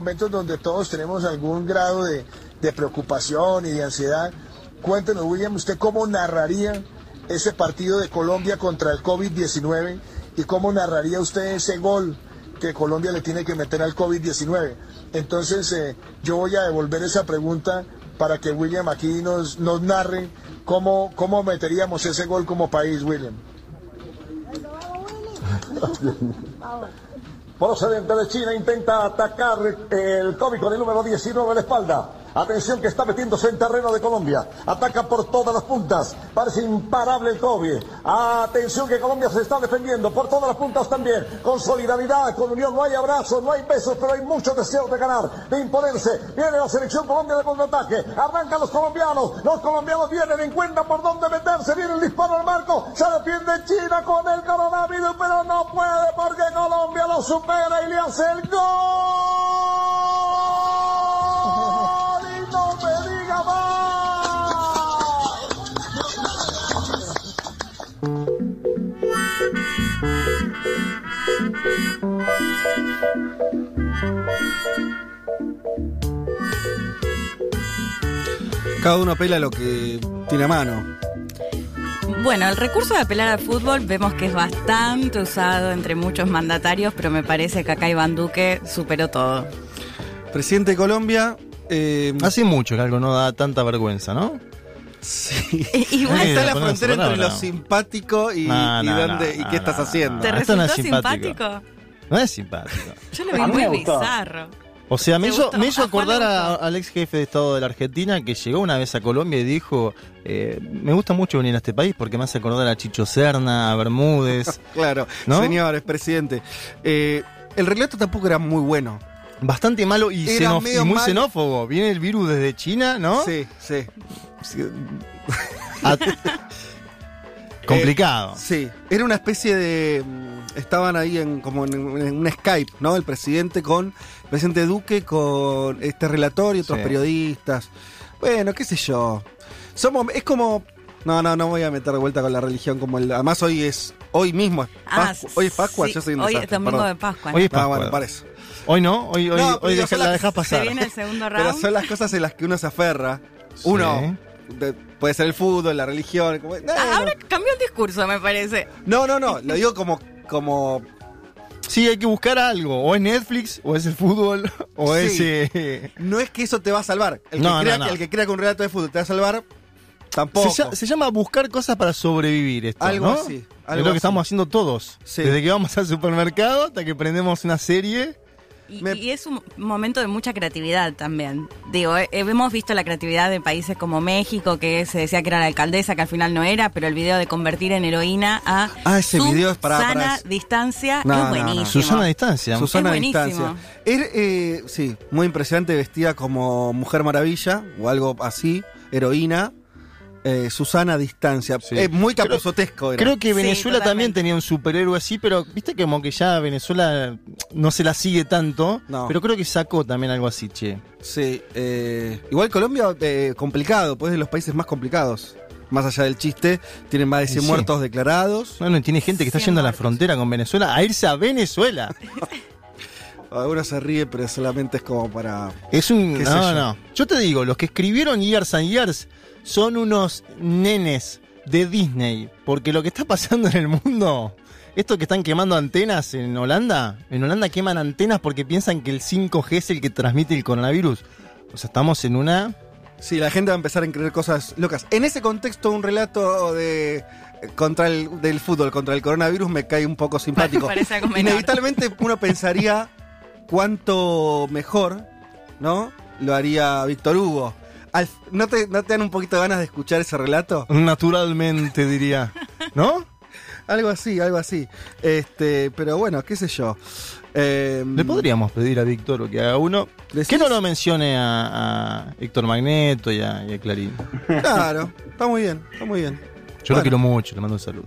momentos donde todos tenemos algún grado de, de preocupación y de ansiedad. Cuéntenos, William, ¿usted cómo narraría ese partido de Colombia contra el COVID-19 y cómo narraría usted ese gol que Colombia le tiene que meter al COVID-19? Entonces, eh, yo voy a devolver esa pregunta para que William aquí nos, nos narre cómo, cómo meteríamos ese gol como país, William. Procedente de China intenta atacar el cómico del número 19 en la espalda. Atención que está metiéndose en terreno de Colombia. Ataca por todas las puntas. Parece imparable el Kobe. Atención que Colombia se está defendiendo por todas las puntas también. Con solidaridad, con unión. No hay abrazos, no hay besos, pero hay mucho deseo de ganar, de imponerse. Viene la selección Colombia de contraataque. Arrancan los colombianos. Los colombianos vienen, encuentran por dónde meterse. Viene el disparo al marco. Se defiende China con el coronavirus, pero no puede porque Colombia lo supera y le hace el gol. Cada uno apela a lo que tiene a mano. Bueno, el recurso de apelar al fútbol vemos que es bastante usado entre muchos mandatarios, pero me parece que acá Iván Duque superó todo. Presidente de Colombia. eh, Hace mucho que algo no da tanta vergüenza, ¿no? Sí. Igual Sí, está la frontera entre lo simpático y, No, y no, dónde- no, y qué no, estás haciendo. ¿Te esto no resultó es simpático. simpático? No es simpático. Yo lo vi muy bizarro. O sea, me ¿Te hizo, me hizo ¿A Juan le acordar a- al ex jefe de Estado de la Argentina que llegó una vez a Colombia y dijo, eh, me gusta mucho venir a este país porque me hace acordar a Chicho Serna, a Bermúdez. Claro, ¿No? señores, presidente. Eh, el relato tampoco era muy bueno. Bastante malo y, xenof- y muy mal. xenófobo. Viene el virus desde China, ¿no? Sí, sí. Sí, A- Complicado. Sí, era una especie de. mm, Estaban ahí en como en, en un Skype, ¿no? El presidente con. El presidente Duque con este relator y otros Sí. periodistas. Bueno, qué sé yo. Somos. Es como. No, no, no voy a meter de vuelta con la religión como el. Además, hoy es. Hoy mismo es Ah, hoy es Pascua, sí, yo soy un Hoy es domingo perdón. de Pascua. Hoy es Ah, Pascua. bueno, para eso. Hoy no, hoy, hoy, No, hoy deja- la las- dejas Se pasar. viene el segundo Pero round. son las cosas en las que uno se aferra. Uno. De- puede ser el fútbol, la religión. como- no, Ah, no. Ahora cambió el discurso, me parece. no, no, no. Lo digo como. como Sí, hay que buscar algo. O es Netflix, o es el fútbol, o Sí. es... eh, no es que eso te va a salvar. El, No, que, crea, no, no. el que crea que un relato de fútbol te va a salvar, tampoco. Se, lla- se llama buscar cosas para sobrevivir esto, Algo ¿no? así, es algo lo así. que estamos haciendo todos. Sí. Desde que vamos al supermercado hasta que prendemos una serie. Y, Me- y es un momento de mucha creatividad también. Digo, eh, hemos visto la creatividad de países como México, que se decía que era la alcaldesa, que al final no era, pero el video de convertir en heroína a Ah, ese video es para- para distancia No, es no, no. buenísimo. Susana distancia. Susana buenísimo. distancia. Era, eh, sí, muy impresionante, vestida como Mujer Maravilla o algo así, heroína. Eh, Susana a distancia. Sí. Eh, muy Creo- capuzotesco. Creo que Sí, Venezuela también tenía un superhéroe así, pero viste que como que ya Venezuela no se la sigue tanto. No. Pero creo que sacó también algo así, che. Sí, eh, igual Colombia, eh, complicado, pues es de los países más complicados. Más allá del chiste, tienen más de 100 Sí. muertos declarados. Bueno, y tiene gente que está yendo a la frontera con Venezuela a irse a Venezuela. Algunos se ríe, pero solamente es como para. Es un. ¿Qué sé No, yo? no. Yo te digo, los que escribieron Years and Years son unos nenes de Disney. Porque lo que está pasando en el mundo. Esto que están quemando antenas en Holanda. En Holanda queman antenas porque piensan que el 5G es el que transmite el coronavirus. O sea, estamos en una. Sí, la gente va a empezar a creer cosas locas. En ese contexto, un relato de contra el del fútbol contra el coronavirus me cae un poco simpático. Inevitablemente uno pensaría cuánto mejor, ¿no? Lo haría Víctor Hugo. Al- ¿no, te, ¿No te dan un poquito de ganas de escuchar ese relato? Naturalmente, diría. ¿No? Algo así, algo así. Este, pero bueno, qué sé yo. Eh, Le podríamos pedir a Víctor que haga uno. ¿Decís? Que no lo mencione a, a Héctor Magneto y a, y a Clarín. Claro, está muy bien, está muy bien. Yo Bueno. lo quiero mucho, le mando un saludo.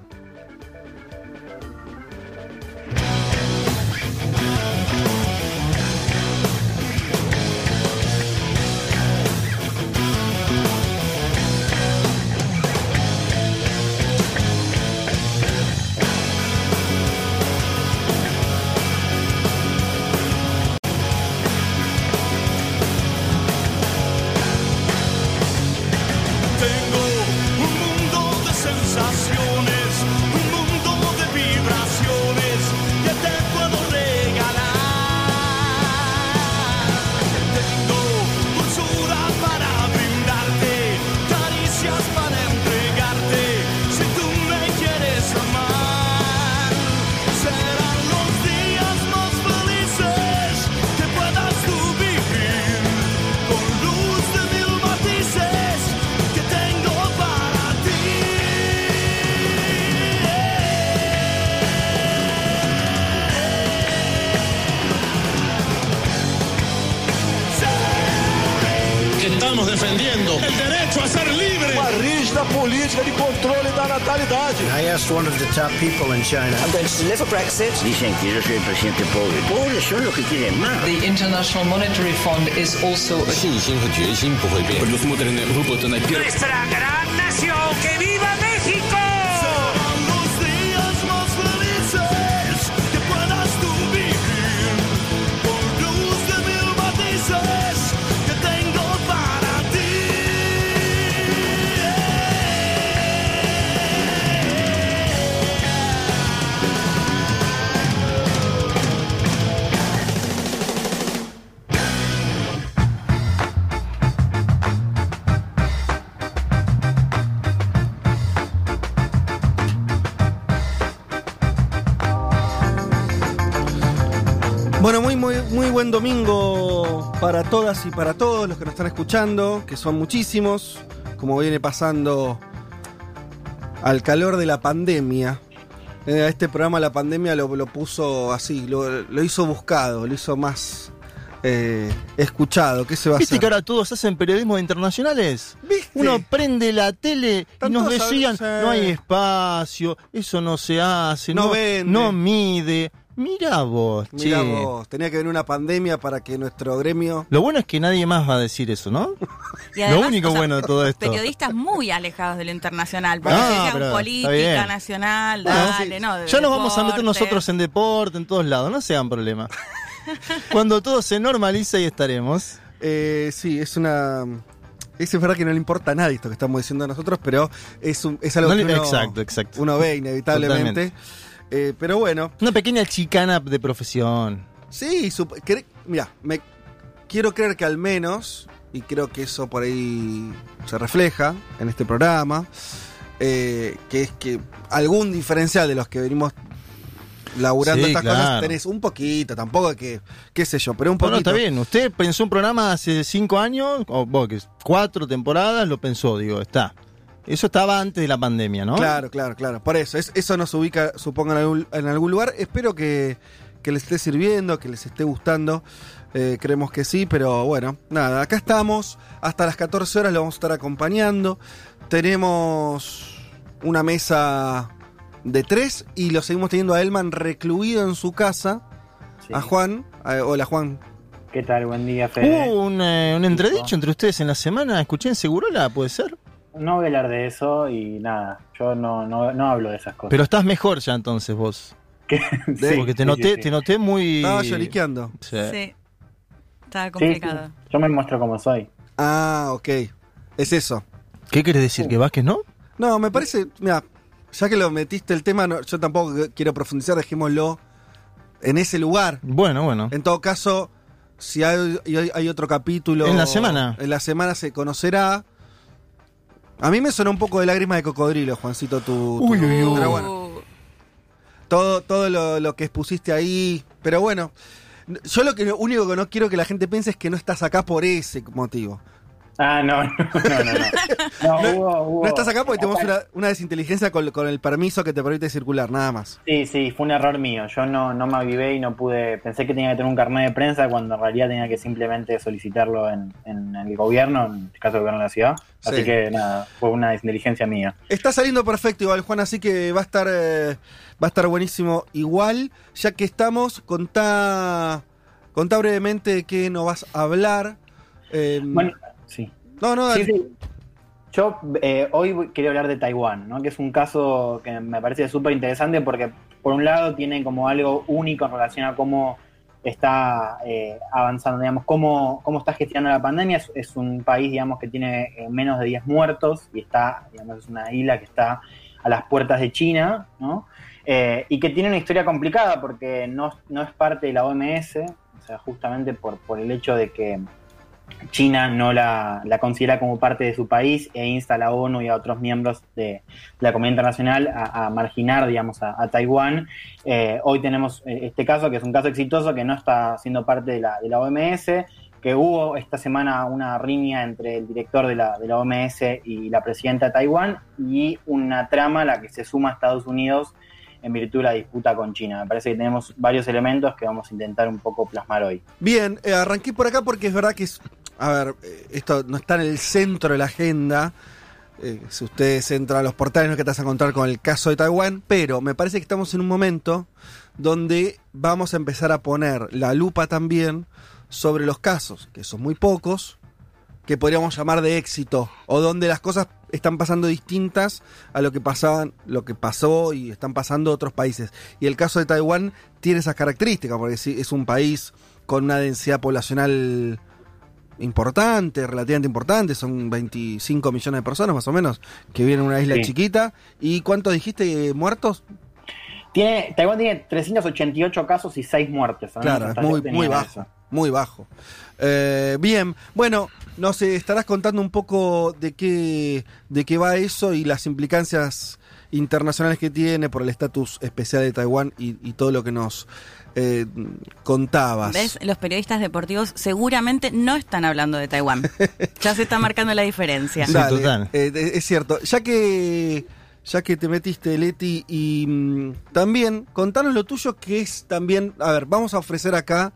people in China. I'm going to deliver Brexit. Dicen que yo soy el presidente pobre. Son los que quieren más. The International Monetary Fund is also... A... Nuestra gran nación, que viva México! Muy, buen domingo para todas y para todos los que nos están escuchando, que son muchísimos, como viene pasando al calor de la pandemia. Eh, este programa la pandemia lo, lo puso así, lo, lo hizo buscado, lo hizo más eh, escuchado. ¿Qué se va a ¿Viste hacer? que ahora todos hacen periodismo internacionales? ¿Viste? Uno prende la tele y nos decían, no hay espacio, eso no se hace, No no, vende. no mide. Mira vos, Mirá che. vos, tenía que venir una pandemia para que nuestro gremio... Lo bueno es que nadie más va a decir eso, ¿no? Y Lo único o sea, bueno de todo esto. Periodistas muy alejados de lo internacional. Porque Ah, está política nacional, Bueno, dale, no. de ya nos vamos a meter nosotros en deporte, en todos lados, no sean problema. Cuando todo se normaliza ahí estaremos. Eh, sí, es una... Es verdad que no le importa a nadie esto que estamos diciendo nosotros, pero es, un- es algo No que uno, exacto, exacto. uno ve inevitablemente. Totalmente. Eh, pero bueno, Una pequeña chicana de profesión. sí, mira, me quiero creer que al menos, y creo que eso por ahí se refleja en este programa, eh, que es que algún diferencial de los que venimos laburando Sí, estas cosas tenés un poquito, tampoco que, qué sé yo, pero un Bueno, poquito. está bien. Usted pensó un programa hace cinco años, o vos, que cuatro temporadas, lo pensó, digo, está. Eso estaba antes de la pandemia, ¿no? Claro, claro, claro. Por eso, es- eso nos ubica, supongo, en algún, en algún lugar. Espero que, que les esté sirviendo, que les esté gustando. Eh, creemos que sí, pero bueno, nada, acá estamos. Hasta las 14 horas lo vamos a estar acompañando. Tenemos una mesa de tres y lo seguimos teniendo a Elman recluido en su casa. A Juan. Eh, hola, Juan. ¿Qué tal? Buen día, Fede. Hubo un, eh, un entredicho entre ustedes en la semana, escuché en Segurola, ¿puede ser? No voy a hablar de eso y nada, yo no, no, no hablo de esas cosas. Pero estás mejor ya entonces vos. Sí, Porque te noté, sí, sí. te noté muy. Estaba lloriqueando. Sí. Sí. Estaba complicado. sí, yo me muestro como soy. Ah, ok. Es eso. ¿Qué querés decir? ¿Que Vázquez no? No, me parece, mira, ya que lo metiste el tema, no- yo tampoco quiero profundizar, dejémoslo en ese lugar. Bueno, bueno. En todo caso, si hay, hay- hay otro capítulo... En la semana. En la semana se conocerá. A mí me sonó un poco de lágrimas de cocodrilo, Juancito, tu... tu- Uy, uy, uy. Pero bueno, todo, todo lo, lo que expusiste ahí, pero bueno. Yo lo que lo único que no quiero que la gente piense es que no estás acá por ese motivo. Ah, no, no, no, no. No, No, hubo- hubo- No estás acá porque tenemos una, una desinteligencia con, con el permiso que te permite circular, nada más. Sí, sí, fue un error mío. Yo no, no me avivé y no pude. Pensé que tenía que tener un carnet de prensa cuando en realidad tenía que simplemente solicitarlo en, en el gobierno, en este caso el gobierno de la ciudad. Así Sí. que nada, fue una desinteligencia mía. Está saliendo perfecto igual, Juan, así que va a estar eh, va a estar buenísimo igual. Ya que estamos, contá, contá brevemente de qué nos vas a hablar. Eh, Bueno, sí. no, no, Sí, sí. Yo eh, hoy quería hablar de Taiwán, ¿no? que es un caso que me parece súper interesante porque por un lado tiene como algo único en relación a cómo está eh, avanzando, digamos, cómo, cómo está gestionando la pandemia. Es, es un país, digamos, que tiene eh, menos de 10 muertos y está, digamos, es una isla que está a las puertas de China, ¿no? Eh, y que tiene una historia complicada porque no, no es parte de la OMS, o sea, justamente por, por el hecho de que China no la, considera como parte de su país e insta a la ONU y a otros miembros de, la comunidad internacional a, a marginar, digamos, a, a Taiwán. Eh, hoy tenemos eh, este caso, que es un caso exitoso, que no está siendo parte de la, de la OMS, que hubo esta semana una riña entre el director de la, OMS y la presidenta de Taiwán y una trama a la que se suma Estados Unidos en virtud de la disputa con China. Me parece que tenemos varios elementos que vamos a intentar un poco plasmar hoy. Bien, eh, arranqué por acá porque es verdad que es, a ver, eh, esto no está en el centro de la agenda. Eh, si ustedes entran a los portales, no es que te vas a encontrar con el caso de Taiwán, pero me parece que estamos en un momento donde vamos a empezar a poner la lupa también sobre los casos, que son muy pocos, que podríamos llamar de éxito, o donde las cosas están pasando distintas a lo que pasaban, lo que pasó y están pasando otros países. Y el caso de Taiwán tiene esas características, porque es un país con una densidad poblacional importante, relativamente importante, son 25 millones de personas más o menos que viven en una isla Sí. chiquita. ¿Y cuántos dijiste eh, muertos? Tiene, Taiwán tiene 388 casos y 6 muertes. ¿no? Claro, es muy, bajo, muy bajo. Eh, bien, bueno, nos eh, estarás contando un poco de qué, de qué va eso y las implicancias internacionales que tiene por el estatus especial de Taiwán y, y todo lo que nos eh, contabas. ¿Ves? Los periodistas deportivos seguramente no están hablando de Taiwán. ya se está marcando la diferencia. Dale, eh, de- es cierto. Ya que ya que te metiste, Leti, y mm, también contanos lo tuyo, que es también. A ver, vamos a ofrecer acá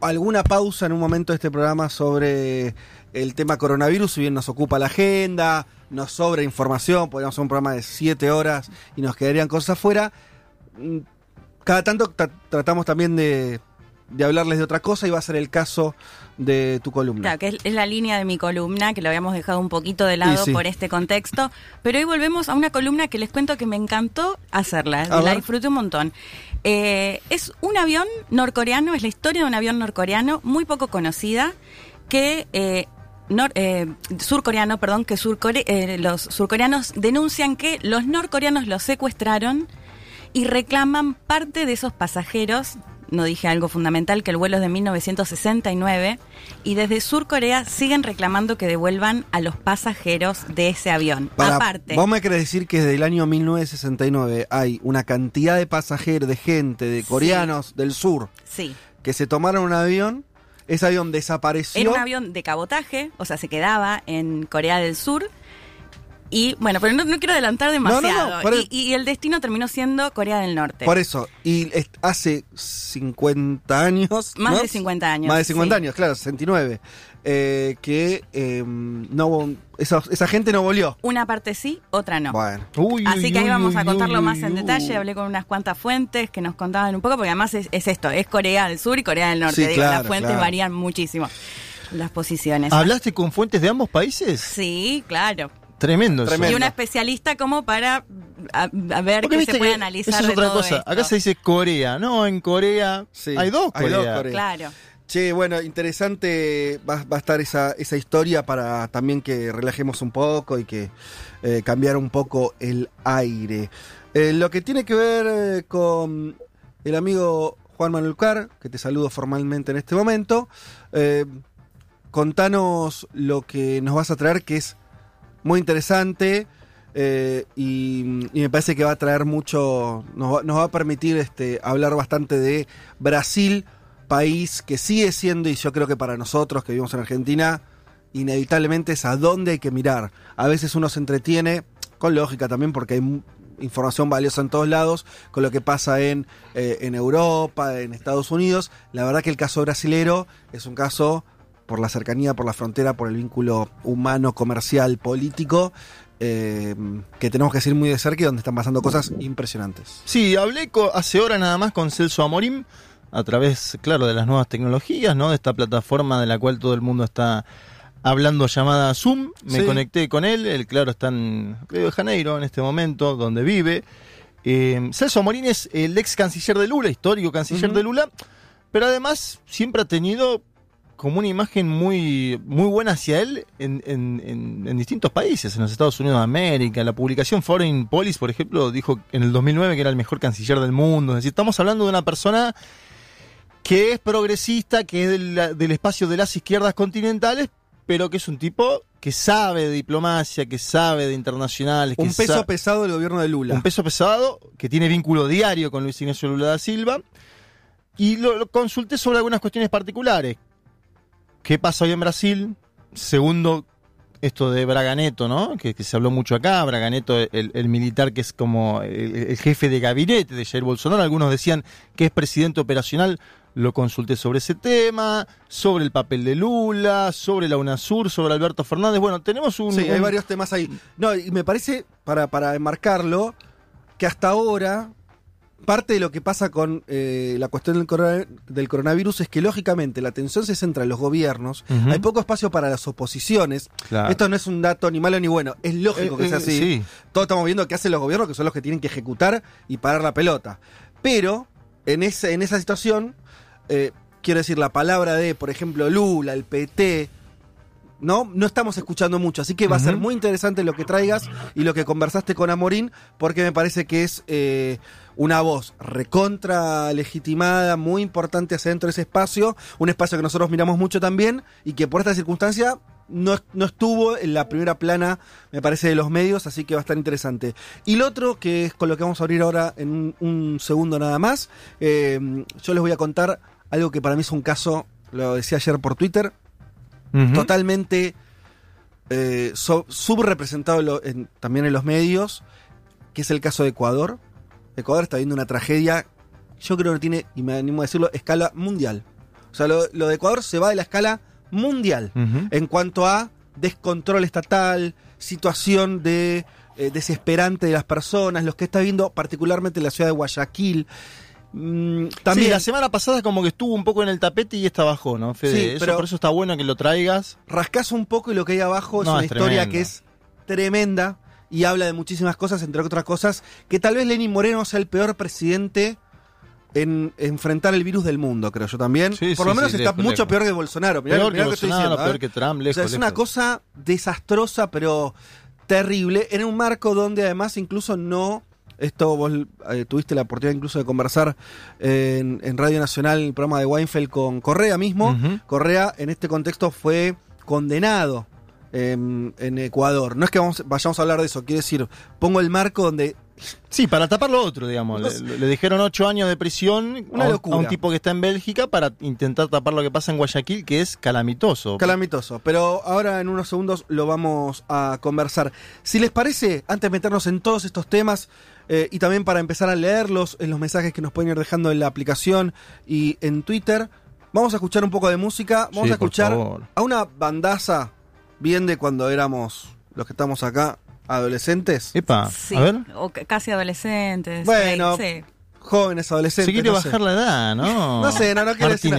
alguna pausa en un momento de este programa sobre el tema coronavirus, si bien nos ocupa la agenda, nos sobra información, podríamos hacer un programa de siete horas y nos quedarían cosas afuera. Mm, Cada tanto tra- tratamos también de, de hablarles de otra cosa y va a ser el caso de tu columna. Claro, que es, es la línea de mi columna, que lo habíamos dejado un poquito de lado sí. por este contexto. Pero hoy volvemos a una columna que les cuento que me encantó hacerla. A la ver. disfruté un montón. Eh, es un avión norcoreano, es la historia de un avión norcoreano muy poco conocida que... eh, eh, surcoreano, perdón, que los surcoreanos denuncian que los norcoreanos los secuestraron y reclaman parte de esos pasajeros. No dije algo fundamental, que el vuelo es de 1969 y desde Surcorea siguen reclamando que devuelvan a los pasajeros de ese avión. Para- Aparte, Vos me querés decir que desde el año 1969 hay una cantidad de pasajeros, de gente, de coreanos del sur, sí, que se tomaron un avión, ese avión desapareció. era un avión de cabotaje, o sea, se quedaba en Corea del Sur. Y bueno, pero no, no quiero adelantar no, demasiado. y, y el destino terminó siendo Corea del Norte. Por eso, y es- hace 50 años. Más ¿no? de 50 años, Más de 50 sí. años, claro, 69. eh, que eh, no, esa, esa gente no volvió. Una parte sí, otra no. Bueno. Así que ahí vamos a contarlo más en uy, detalle. Hablé con unas cuantas fuentes que nos contaban un poco, porque además es, es esto, es Corea del Sur y Corea del Norte. Sí, Digo, claro, las fuentes claro. varían muchísimo. Las posiciones. ¿Hablaste con fuentes de ambos países? Sí, claro. Tremendo. eso. Y una especialista como para a, a ver Porque qué viste se puede que analizar Eso es de otra todo cosa. esto. Acá se dice Corea. No, en Corea hay dos hay Corea. dos Corea. Claro. Che, bueno, interesante va, va a estar esa, esa historia para también que relajemos un poco y que eh, cambiar un poco el aire. Eh, lo que tiene que ver eh, con el amigo Juan Manuel Car, que te saludo formalmente en este momento, eh, contanos lo que nos vas a traer, que es muy interesante eh, y, me parece que va a traer mucho, nos va, nos va a permitir este, hablar bastante de Brasil, país que sigue siendo, y yo creo que para nosotros que vivimos en Argentina, inevitablemente es a dónde hay que mirar. A veces uno se entretiene, con lógica también, porque hay información valiosa en todos lados, con lo que pasa en, eh, en Europa, en Estados Unidos. La verdad que el caso brasilero es un caso por la cercanía, por la frontera, por el vínculo humano, comercial, político, eh, que tenemos que seguir muy de cerca y donde están pasando cosas impresionantes. Sí, hablé hace horas nada más con Celso Amorim a través, claro, de las nuevas tecnologías, ¿no? De esta plataforma de la cual todo el mundo está hablando llamada Zoom. Me Sí. conecté con él, él, claro, está en Río de Janeiro en este momento, donde vive. Eh, Celso Amorim es el ex canciller de Lula, histórico canciller de Lula, pero además siempre ha tenido como una imagen muy, muy buena hacia él en, en- en- en distintos países, en los Estados Unidos de América. La publicación Foreign Policy, por ejemplo, dijo en el 2009 que era el mejor canciller del mundo. Es decir, estamos hablando de una persona que es progresista, que es del, del espacio de las izquierdas continentales, pero que es un tipo que sabe de diplomacia, que sabe de internacionales. Un peso sa- pesado del gobierno de Lula. un peso pesado, que tiene vínculo diario con Luis Ignacio Lula da Silva. Y lo, lo consulté sobre algunas cuestiones particulares. ¿Qué pasa hoy en Brasil? Segundo, esto de Braganeto, ¿no? Que, que se habló mucho acá. Braganeto, el, el militar que es como el, el jefe de gabinete de Jair Bolsonaro. Algunos decían que es presidente operacional. lo consulté sobre ese tema, sobre el papel de Lula, sobre la UNASUR, sobre Alberto Fernández. Bueno, tenemos un... Sí, hay varios temas ahí. No, y me parece, para, para enmarcarlo, que hasta ahora parte de lo que pasa con eh, la cuestión del, corona- del coronavirus es que lógicamente la atención se centra en los gobiernos, hay poco espacio para las oposiciones. Claro. Esto no es un dato ni malo ni bueno, es lógico Eh, que sea eh, así. sí. Todos estamos viendo qué hacen los gobiernos, que son los que tienen que ejecutar y parar la pelota. Pero en, ese, en esa situación, quiero decir, la palabra de, por ejemplo, Lula, el PT, ¿no? No estamos escuchando mucho, así que va a ser muy interesante lo que traigas y lo que conversaste con Amorín, porque me parece que es eh, una voz recontra legitimada, muy importante hacia dentro de ese espacio, un espacio que nosotros miramos mucho también y que por esta circunstancia no, no estuvo en la primera plana, me parece, de los medios, así que va a estar interesante. Y lo otro, que es con lo que vamos a abrir ahora en un, un segundo nada más, eh, yo les voy a contar algo que para mí es un caso, lo decía ayer por Twitter, totalmente eh, so- subrepresentado en- también en los medios, que es el caso de Ecuador. Ecuador está viendo una tragedia, yo creo que tiene, y me animo a decirlo, escala mundial. O sea, lo, lo de Ecuador se va de la escala mundial en cuanto a descontrol estatal, situación de eh, desesperante de las personas, los que está viendo particularmente en la ciudad de Guayaquil. Mm, también Sí, la semana pasada como que estuvo un poco en el tapete y esta bajó, ¿no, Fede? Sí, Eso- pero- por eso está bueno que lo traigas. rascas un poco y lo que hay abajo es una es historia tremendo. que es tremenda y habla de muchísimas cosas, entre otras cosas, que tal vez Lenín Moreno sea el peor presidente en enfrentar el virus del mundo, creo yo también. Sí, Por sí, lo menos sí, está lejos, mucho lejos. peor que Bolsonaro. Mirá, peor mirá que lo estoy Bolsonaro, diciendo, peor que Trump, O sea, es una cosa desastrosa, pero terrible, en un marco donde además incluso no... Esto vos eh, tuviste la oportunidad incluso de conversar eh, en, en Radio Nacional, el programa de Weinfeld con Correa mismo. Correa en este contexto fue condenado em, en Ecuador. No es que vamos- vayamos a hablar de eso, quiero decir, pongo el marco donde Sí, para tapar lo otro, digamos. Le, Entonces- le dijeron ocho años de prisión Una a, un, locura. a un tipo que está en Bélgica para intentar tapar lo que pasa en Guayaquil, que es calamitoso. Calamitoso, pero ahora en unos segundos lo vamos a conversar. Si les parece, antes de meternos en todos estos temas eh, y también para empezar a leerlos en los mensajes que nos pueden ir dejando en la aplicación y en Twitter, vamos a escuchar un poco de música. Vamos Sí, a escuchar a una bandaza bien de cuando éramos los que estamos acá, adolescentes. Epa, Sí, a ver. o casi adolescentes. Bueno, sí. Jóvenes, adolescentes. Se quiere no sé. bajar la edad, ¿no? No sé, no, no quiero decir.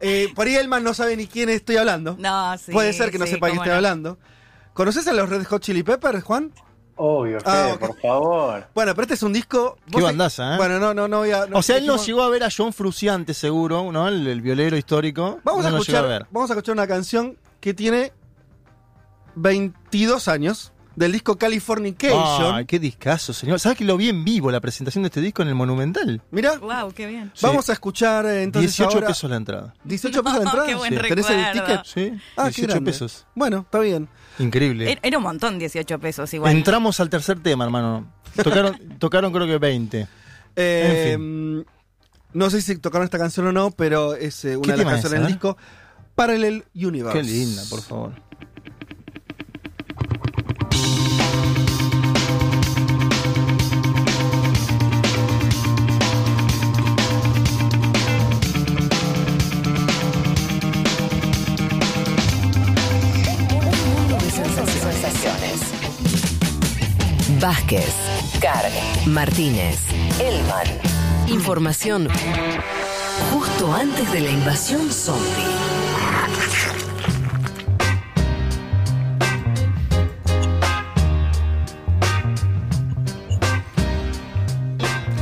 Eh, por ahí Elman no sabe ni quién estoy hablando. No, sí. Puede ser que no sí, sepa de qué cómo estoy no. hablando. ¿Conoces a los Red Hot Chili Peppers, Juan? Obvio, Ah, por favor. Bueno, pero este es un disco. Qué bandaza, ¿eh? Bueno, no, no, no voy a. no- o sea, él no dijimos- llegó a ver a John Fruciante, seguro, ¿no? El, el violero histórico. Vamos no a escuchar. llegó a ver. Vamos a escuchar una canción que tiene 22 años del disco Californication. Ay, qué discazo, señor. ¿Sabes que lo vi en vivo la presentación de este disco en el Monumental? Mira, Wow, qué bien. Sí. vamos a escuchar eh, entonces 18 ahora- pesos la entrada. 18 pesos la entrada. Qué buen Sí. ¿Tenés el recuerdo. ticket? Sí, Ah, qué 18 grande. pesos. Bueno, está bien. Increíble. Era, un montón, 18 pesos igual. Entramos al tercer tema, hermano. Tocaron, tocaron creo que 20. Eh, En No sé si tocaron esta canción o no, pero es eh, una de las canciones del disco Parallel Universe. Qué linda, por favor. Vázquez, Carg, Martínez, Elman. Información justo antes de la invasión zombie.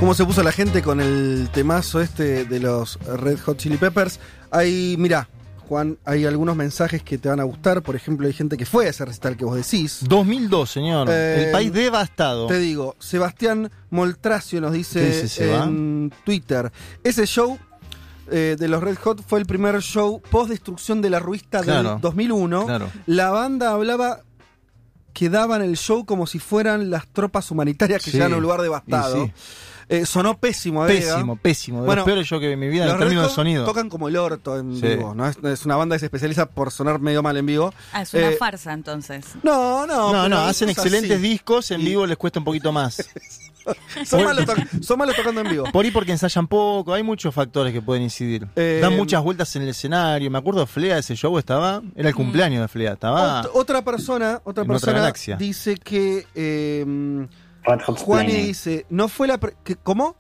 ¿Cómo se puso la gente con el temazo este de los Red Hot Chili Peppers? Hay, mira, Juan, hay algunos mensajes que te van a gustar. Por ejemplo, hay gente que fue a ese recital que vos decís. 2002, señor. Eh, el país devastado. Te digo, Sebastián Moltracio nos ¿Qué dice en Twitter. Ese show eh, de los Red Hot fue el primer show post destrucción de la ruista Claro, del 2001. claro. La banda hablaba que daban el show como si fueran las tropas humanitarias que Sí, llegan a un lugar devastado. sí. Eh, sonó pésimo. Pésimo, pésimo. De Bueno, los peores yo que en mi vida en términos de sonido. Tocan como el orto en Sí. vivo, ¿no? Es, es una banda que se especializa por sonar medio mal en vivo. Ah, es una Eh, farsa entonces. No, no. No, no, hacen es excelentes así. discos, en vivo les cuesta un poquito más. Son malos, to- son malos tocando en vivo. Por ahí porque ensayan poco, hay muchos factores que pueden incidir. Eh, Dan muchas vueltas en el escenario. Me acuerdo Flea, ese show estaba. Era el cumpleaños de Flea, estaba. Ot- otra persona, otra persona dice que eh, Red Hot Juani dice, no fue la... ¿Cómo?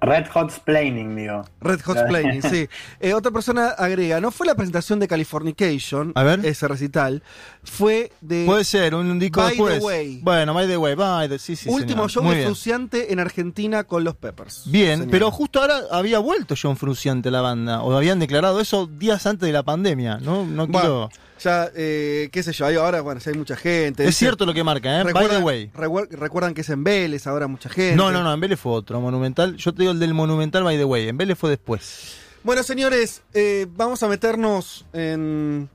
Red Hot Splaining, digo. Red Hot Splaining, sí. Eh, otra persona agrega, no fue la presentación de Californication, A ver. ese recital, fue de Puede ser, un, un disco By the. Way. Bueno, by the way, by the sí, sí, último señor. show Muy de bien. Fruciante en Argentina con los Peppers. Bien, Señor. pero justo ahora había vuelto John Fruciante la banda, o habían declarado eso días antes de la pandemia, ¿no? No Bueno, quiero... ya, eh, qué sé yo, ahí ahora, bueno, ya hay mucha gente. Es cierto lo que marca, ¿eh? By the way. recuer- recuerdan que es en Vélez, ahora mucha gente. No, no, no, en Vélez fue otro, Monumental. Yo te digo el del Monumental by the way, en Vélez fue después. Bueno, señores, eh, vamos a meternos en,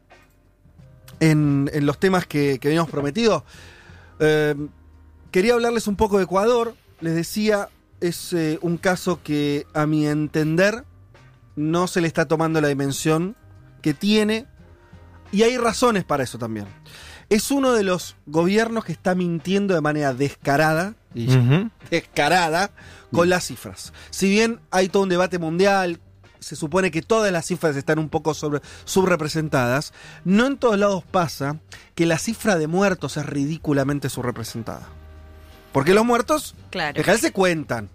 en, en los temas que, que habíamos prometido. Eh, quería hablarles un poco de Ecuador. Les decía, es eh, un caso que a mi entender no se le está tomando la dimensión que tiene. Y hay razones para eso también. Es uno de los gobiernos que está mintiendo de manera descarada. Y descarada con las cifras. Si bien hay todo un debate mundial, se supone que todas las cifras están un poco sobre, subrepresentadas, no en todos lados pasa que la cifra de muertos es ridículamente subrepresentada. Porque los muertos Claro. en general se cuentan,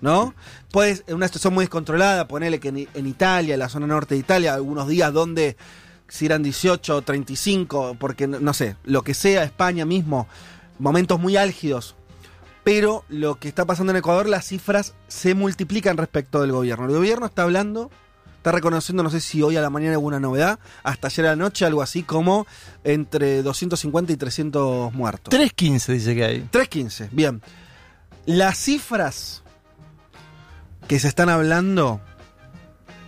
¿no? Pues en una situación muy descontrolada, ponele que en, en Italia, en la zona norte de Italia, algunos días donde si eran 18 o 35, porque no, sé, lo que sea, España mismo, momentos muy álgidos. Pero lo que está pasando en Ecuador, las cifras se multiplican respecto del gobierno. El gobierno está hablando, está reconociendo, no sé si hoy a la mañana hubo una novedad, hasta ayer a la noche, algo así como entre 250 y 300 muertos. 3.15 dice que hay. 3.15, bien. Las cifras que se están hablando,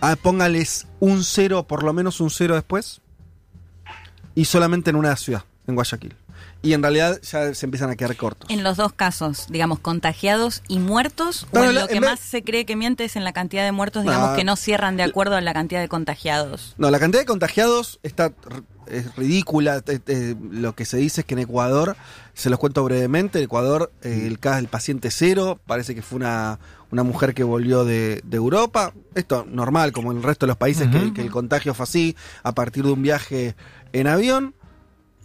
ah, póngales un cero, por lo menos un cero después, y solamente en una ciudad, en Guayaquil. Y en realidad ya se empiezan a quedar cortos. En los dos casos, digamos, contagiados y muertos, No, o no, en la- lo que en vez- más se cree que miente es en la cantidad de muertos, digamos, Ah. que no cierran de acuerdo a la cantidad de contagiados. No, la cantidad de contagiados está es ridícula. Lo que se dice es que en Ecuador, se los cuento brevemente, en Ecuador eh, el caso del paciente cero, parece que fue una, una mujer que volvió de, de Europa. Esto normal, como en el resto de los países, que- el contagio fue así, a partir de un viaje en avión.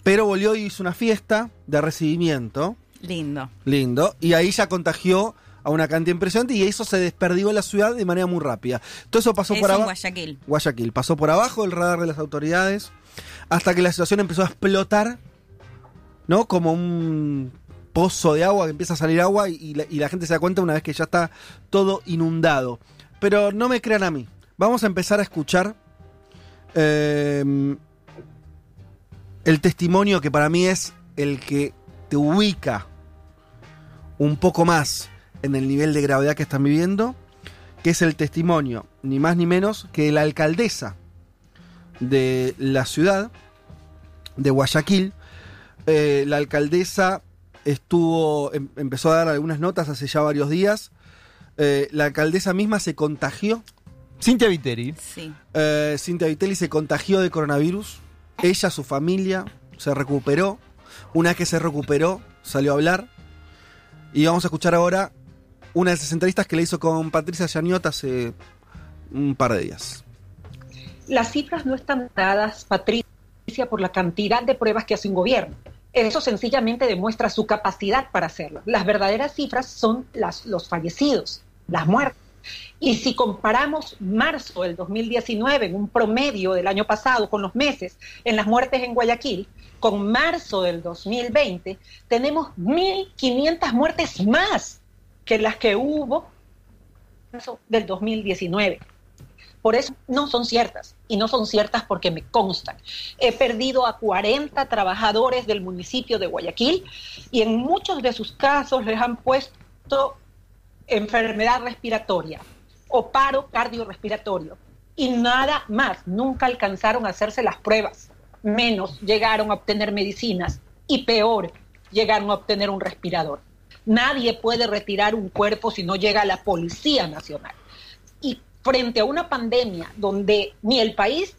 Pero volvió y hizo una fiesta de recibimiento, Lindo. lindo, y ahí ya contagió a una cantidad impresionante y eso se desperdigó en la ciudad de manera muy rápida. Todo eso pasó Es por abajo. Guayaquil. Guayaquil. Pasó por abajo del radar de las autoridades hasta que la situación empezó a explotar, ¿no? Como un pozo de agua que empieza a salir agua y, la, gente se da cuenta una vez que ya está todo inundado. Pero no me crean a mí. Vamos a empezar a escuchar eh, el testimonio que para mí es el que te ubica un poco más en el nivel de gravedad que están viviendo, que es el testimonio, ni más ni menos, que la alcaldesa de la ciudad de Guayaquil. Eh, la alcaldesa estuvo, em- empezó a dar algunas notas hace ya varios días. Eh, la alcaldesa misma se contagió. Cintia Viteri. Sí. Eh, Cintia Vitelli se contagió de coronavirus. Ella, su familia, se recuperó. Una vez que se recuperó, salió a hablar. Y vamos a escuchar ahora una de esas entrevistas que le hizo con Patricia Yaniot hace un par de días. Las cifras no están dadas, Patricia, por la cantidad de pruebas que hace un gobierno. Eso sencillamente demuestra su capacidad para hacerlo. Las verdaderas cifras son las, los fallecidos, las muertes. Y si comparamos marzo del 2019, en un promedio del año pasado, con los meses en las muertes en Guayaquil, con marzo del 2020, tenemos 1.500 muertes más que las que hubo en marzo del 2019. Por eso no son ciertas, y no son ciertas porque me constan. He perdido a 40 trabajadores del municipio de Guayaquil y en muchos de sus casos les han puesto enfermedad respiratoria o paro cardiorrespiratorio y nada más. Nunca alcanzaron a hacerse las pruebas, menos llegaron a obtener medicinas y peor, llegaron a obtener un respirador. Nadie puede retirar un cuerpo si no llega la Policía Nacional. Y frente a una pandemia donde ni el país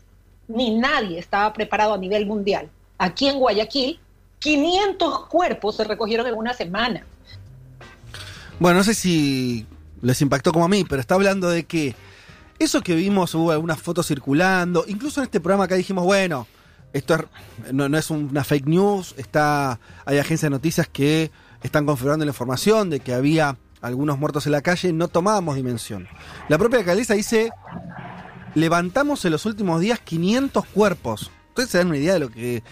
ni nadie estaba preparado a nivel mundial, aquí en Guayaquil, 500 cuerpos se recogieron en una semana. Bueno, no sé si les impactó como a mí, pero está hablando de que eso que vimos, hubo algunas fotos circulando, incluso en este programa acá dijimos, bueno, esto es- no, no es una fake news, está, hay agencias de noticias que están confirmando la información de que había algunos muertos en la calle, no tomábamos dimensión. La propia alcaldesa dice, levantamos en los últimos días 500 cuerpos. Ustedes se dan una idea de lo que,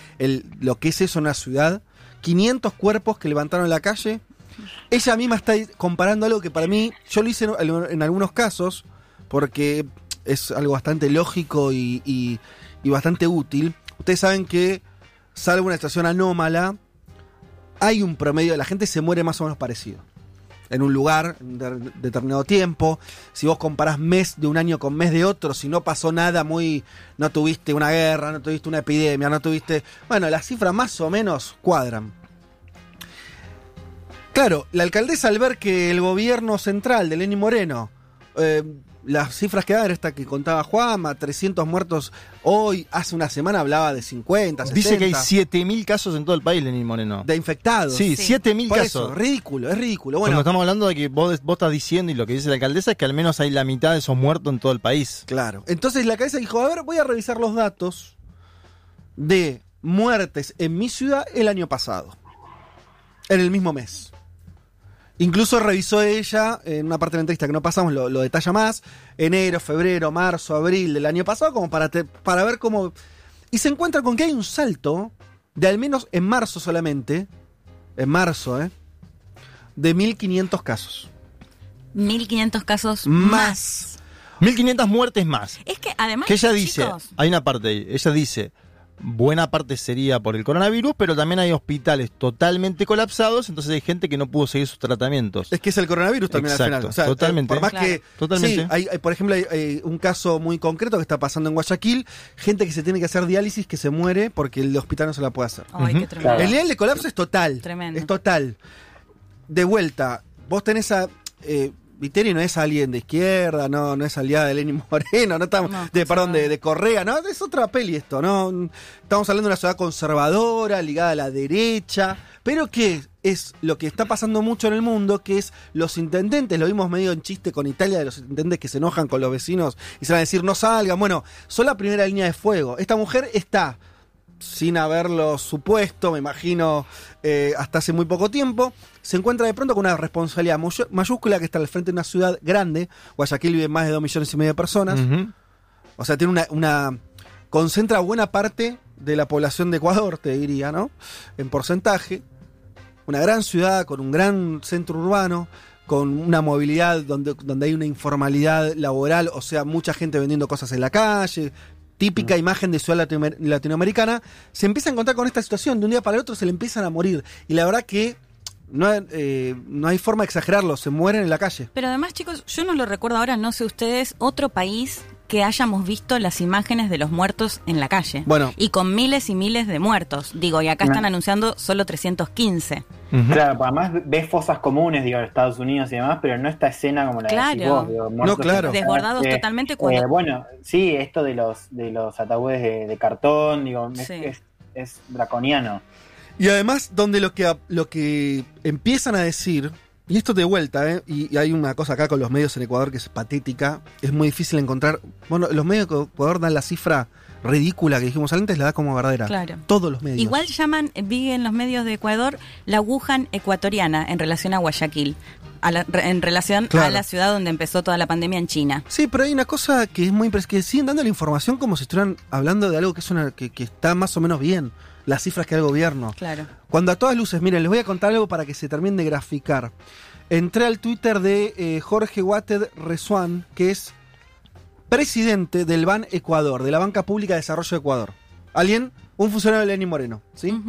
lo que es eso en una ciudad. 500 cuerpos que levantaron en la calle. Ella misma está comparando algo que para mí, yo lo hice en, en algunos casos, porque es algo bastante lógico y, y- bastante útil. Ustedes saben que, salvo una situación anómala, hay un promedio, la gente se muere más o menos parecido. En un lugar, de- determinado tiempo. Si vos comparás mes de un año con mes de otro, si no pasó nada muy. No tuviste una guerra, no tuviste una epidemia, no tuviste. Bueno, las cifras más o menos cuadran. Claro, la alcaldesa al ver que el gobierno central de Lenín Moreno, eh, las cifras que daban, esta que contaba Juanma, 300 muertos hoy, hace una semana hablaba de 50, 60. Dice que hay 7.000 casos en todo el país, Lenín Moreno. De infectados. Sí, 7.000 Por casos. eso, ridículo, es ridículo. Cuando Bueno, estamos hablando de que vos, vos estás diciendo y lo que dice la alcaldesa es que al menos hay la mitad de esos muertos en todo el país. Claro. Entonces la cabeza dijo, a ver, voy a revisar los datos de muertes en mi ciudad el año pasado. En el mismo mes. Incluso revisó ella, en una parte de la entrevista que no pasamos, lo, lo detalla más, enero, febrero, marzo, abril del año pasado, como para, te- para ver cómo... Y se encuentra con que hay un salto, de al menos en marzo solamente, en marzo, ¿eh? De 1.500 casos. 1.500 casos Más. 1.500 muertes más. Es que además, Que ella dice, chicos, hay una parte, ahí, ella dice, buena parte sería por el coronavirus, pero también hay hospitales totalmente colapsados, entonces hay gente que no pudo seguir sus tratamientos. Es que es el coronavirus también Exacto, al final. O sea, totalmente. Por más Claro. que. Totalmente. Sí, hay, hay, por ejemplo, hay, hay un caso muy concreto que está pasando en Guayaquil: gente que se tiene que hacer diálisis que se muere porque el hospital no se la puede hacer. ay, qué tremendo. El nivel de colapso es total. Tremendo. Es total. De vuelta, vos tenés a. Eh, Viteri no es alguien de izquierda, no, no es aliada de Lenin Moreno, no estamos, No, de, perdón, de, de Correa, no, es otra peli esto, ¿no? Estamos hablando de una ciudad conservadora, ligada a la derecha, pero que es lo que está pasando mucho en el mundo, que es los intendentes, lo vimos medio en chiste con Italia, de los intendentes que se enojan con los vecinos y se van a decir no salgan, bueno, son la primera línea de fuego. Esta mujer está sin haberlo supuesto, me imagino, eh, hasta hace muy poco tiempo, se encuentra de pronto con una responsabilidad mayúscula que está al frente de una ciudad grande. Guayaquil vive más de 2 millones y medio de personas. O sea, tiene una, una- concentra buena parte de la población de Ecuador, te diría, ¿no? En porcentaje. Una gran ciudad con un gran centro urbano, con una movilidad donde, donde hay una informalidad laboral, o sea, mucha gente vendiendo cosas en la calle, típica imagen de ciudad latinoamer- latinoamericana, se empieza a encontrar con esta situación, de un día para el otro se le empiezan a morir. Y la verdad que no, eh, no hay forma de exagerarlo, se mueren en la calle. Pero además, chicos, yo no lo recuerdo ahora, no sé ustedes, otro país que hayamos visto las imágenes de los muertos en la calle. Bueno. Y con miles y miles de muertos. Digo, y acá No. están anunciando solo 315. Ujú. Claro, pues además ves fosas comunes, digo, en Estados Unidos y demás, pero no esta escena como la Claro. decís vos, digo, muertos No, claro. Desbordados eh, totalmente eh, cuando- bueno, sí, esto de los de los ataúdes de, de cartón, digo, es, Sí. es, es draconiano. Y además, donde lo que, lo que empiezan a decir, y esto de vuelta, ¿eh? y, y hay una cosa acá con los medios en Ecuador que es patética, es muy difícil encontrar. Bueno, los medios de Ecuador dan la cifra ridícula que dijimos antes, la da como verdadera. Claro. Todos los medios. Igual llaman, eh, vi en los medios de Ecuador, la Wuhan ecuatoriana en relación a Guayaquil. a la- en relación a la ciudad donde empezó toda la pandemia en China. Sí, pero hay una cosa que es muy impresionante, que siguen dando la información como si estuvieran hablando de algo que es una que, que está más o menos bien, las cifras que da el gobierno. Claro. Cuando a todas luces, miren, les voy a contar algo para que se termine de graficar. Entré al Twitter de eh, Jorge Wated Resuán, que es presidente del BAN Ecuador, de la Banca Pública de Desarrollo de Ecuador. Alguien, un funcionario de Lenín Moreno, ¿sí?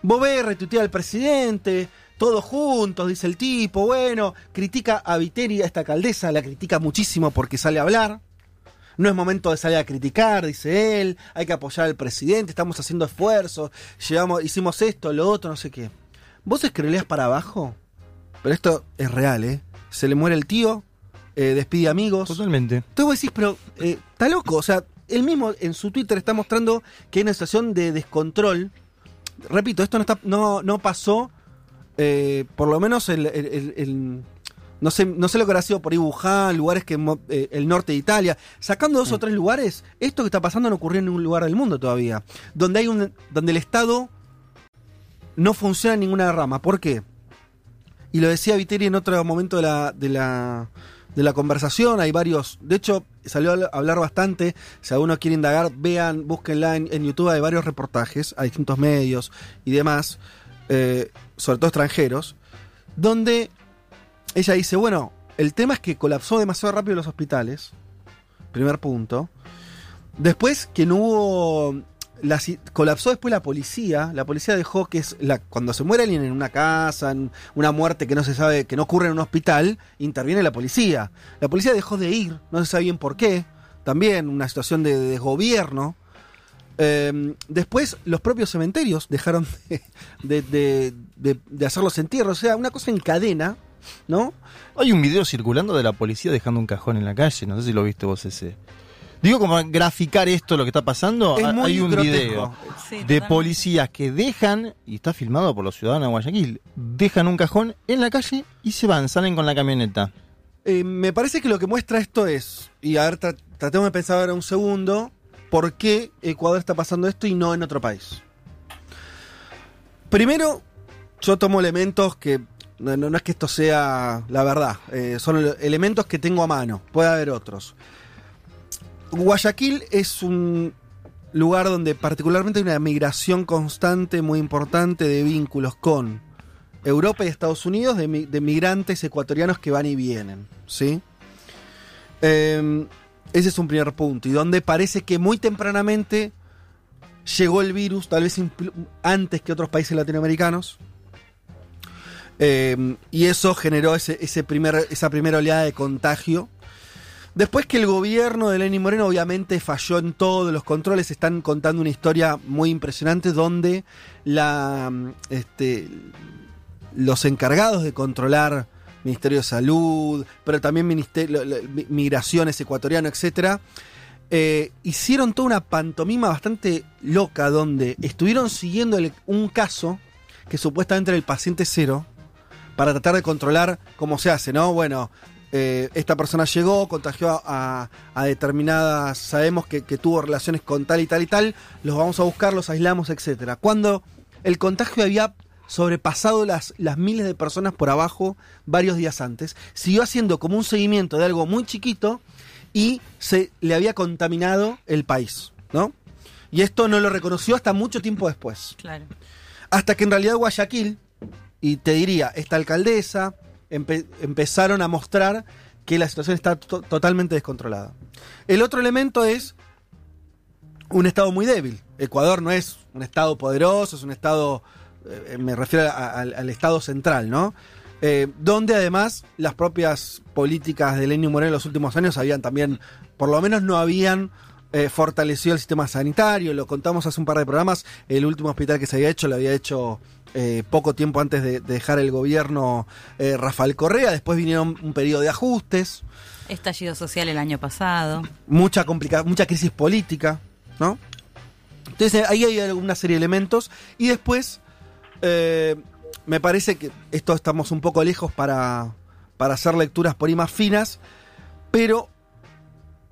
Vos ves, retuitea al presidente, todos juntos, dice el tipo, bueno, critica a Viteri, a esta alcaldesa, la critica muchísimo porque sale a hablar. No es momento de salir a criticar, dice él, hay que apoyar al presidente, estamos haciendo esfuerzos, llevamos, hicimos esto, lo otro, no sé qué. ¿Vos escribías para abajo? pero esto es real, ¿eh? Se le muere el tío, eh, despide amigos. Totalmente. Entonces vos decís, pero eh, está loco. O sea, él mismo en su Twitter está mostrando que hay una situación de descontrol. Repito, esto no, está, no, no pasó, eh, por lo menos el, el- el- el- no, sé, no sé lo que habrá sido por ahí Wuhan, lugares que eh, el norte de Italia. Sacando dos o tres lugares, esto que está pasando no ocurrió en ningún lugar del mundo todavía. Donde, hay un, donde el Estado no funciona en ninguna rama. ¿Por qué? Y lo decía Viteri en otro momento de la, de la, de la conversación. Hay varios. De hecho, salió a hablar bastante. Si alguno quiere indagar, vean, búsquenla en, en YouTube. Hay varios reportajes a distintos medios y demás, eh, sobre todo extranjeros, donde ella dice: Bueno, el tema es que colapsó demasiado rápido los hospitales. Primer punto. Después, que no hubo. La, colapsó después la policía. La policía dejó que es cuando se muere alguien en una casa, en una muerte que no se sabe, que no ocurre en un hospital, interviene la policía. La policía dejó de ir, no se sabe bien por qué. También una situación de, de desgobierno. Eh, después, los propios cementerios dejaron de, de- de- de- de hacer los entierros. O sea, una cosa en cadena, ¿no? Hay un video circulando de la policía dejando un cajón en la calle. No sé si lo viste vos ese. Digo, como graficar esto, lo que está pasando. Es ha- muy hay un grotesco. video Sí, de totalmente. policías que dejan, y está filmado por los ciudadanos de Guayaquil, dejan un cajón en la calle y se van, salen con la camioneta. Eh, me parece que lo que muestra esto es, y a ver, tra- tratemos de pensar ahora un segundo, por qué Ecuador está pasando esto y no en otro país. Primero, yo tomo elementos que, no, es que esto sea la verdad, eh, son ele- elementos que tengo a mano, puede haber otros. Guayaquil es un lugar donde particularmente hay una migración constante, muy importante, de vínculos con Europa y Estados Unidos, de, mi- de migrantes ecuatorianos que van y vienen, ¿sí? Eh, ese es un primer punto, y donde parece que muy tempranamente llegó el virus, tal vez antes que otros países latinoamericanos, eh, y eso generó ese, primer, esa primera oleada de contagio. Después que el gobierno de Lenín Moreno obviamente falló en todos los controles, están contando una historia muy impresionante donde mm, este, los encargados de controlar Ministerio de Salud, pero también Ministerio, Migraciones Ecuatoriano, etcétera, eh, hicieron toda una pantomima bastante loca donde estuvieron siguiendo un caso que supuestamente era el paciente cero para tratar de controlar cómo se hace, ¿no? Bueno, eh, esta persona llegó, contagió a, a determinadas, sabemos que, que tuvo relaciones con tal y tal y tal, los vamos a buscar, los aislamos, etcétera. Cuando el contagio había sobrepasado las, las miles de personas por abajo varios días antes, siguió haciendo como un seguimiento de algo muy chiquito y se le había contaminado el país, ¿no? Y esto no lo reconoció hasta mucho tiempo después. Claro. Hasta que en realidad Guayaquil, y te diría, esta alcaldesa, empe- empezaron a mostrar que la situación está to- totalmente descontrolada. El otro elemento es un estado muy débil. Ecuador no es un estado poderoso, es un estado, eh, me refiero al estado central, ¿no? Eh, donde además las propias políticas de Lenín Moreno en los últimos años habían también, por lo menos no habían eh, fortalecido el sistema sanitario, lo contamos hace un par de programas, el último hospital que se había hecho lo había hecho eh, poco tiempo antes de, de dejar el gobierno eh, Rafael Correa, después vinieron un periodo de ajustes, Estallido social el año pasado. mucha complica mucha crisis política, ¿no? Entonces ahí hay una serie de elementos y después eh, me parece que esto estamos un poco lejos para, para hacer lecturas por ahí más finas, pero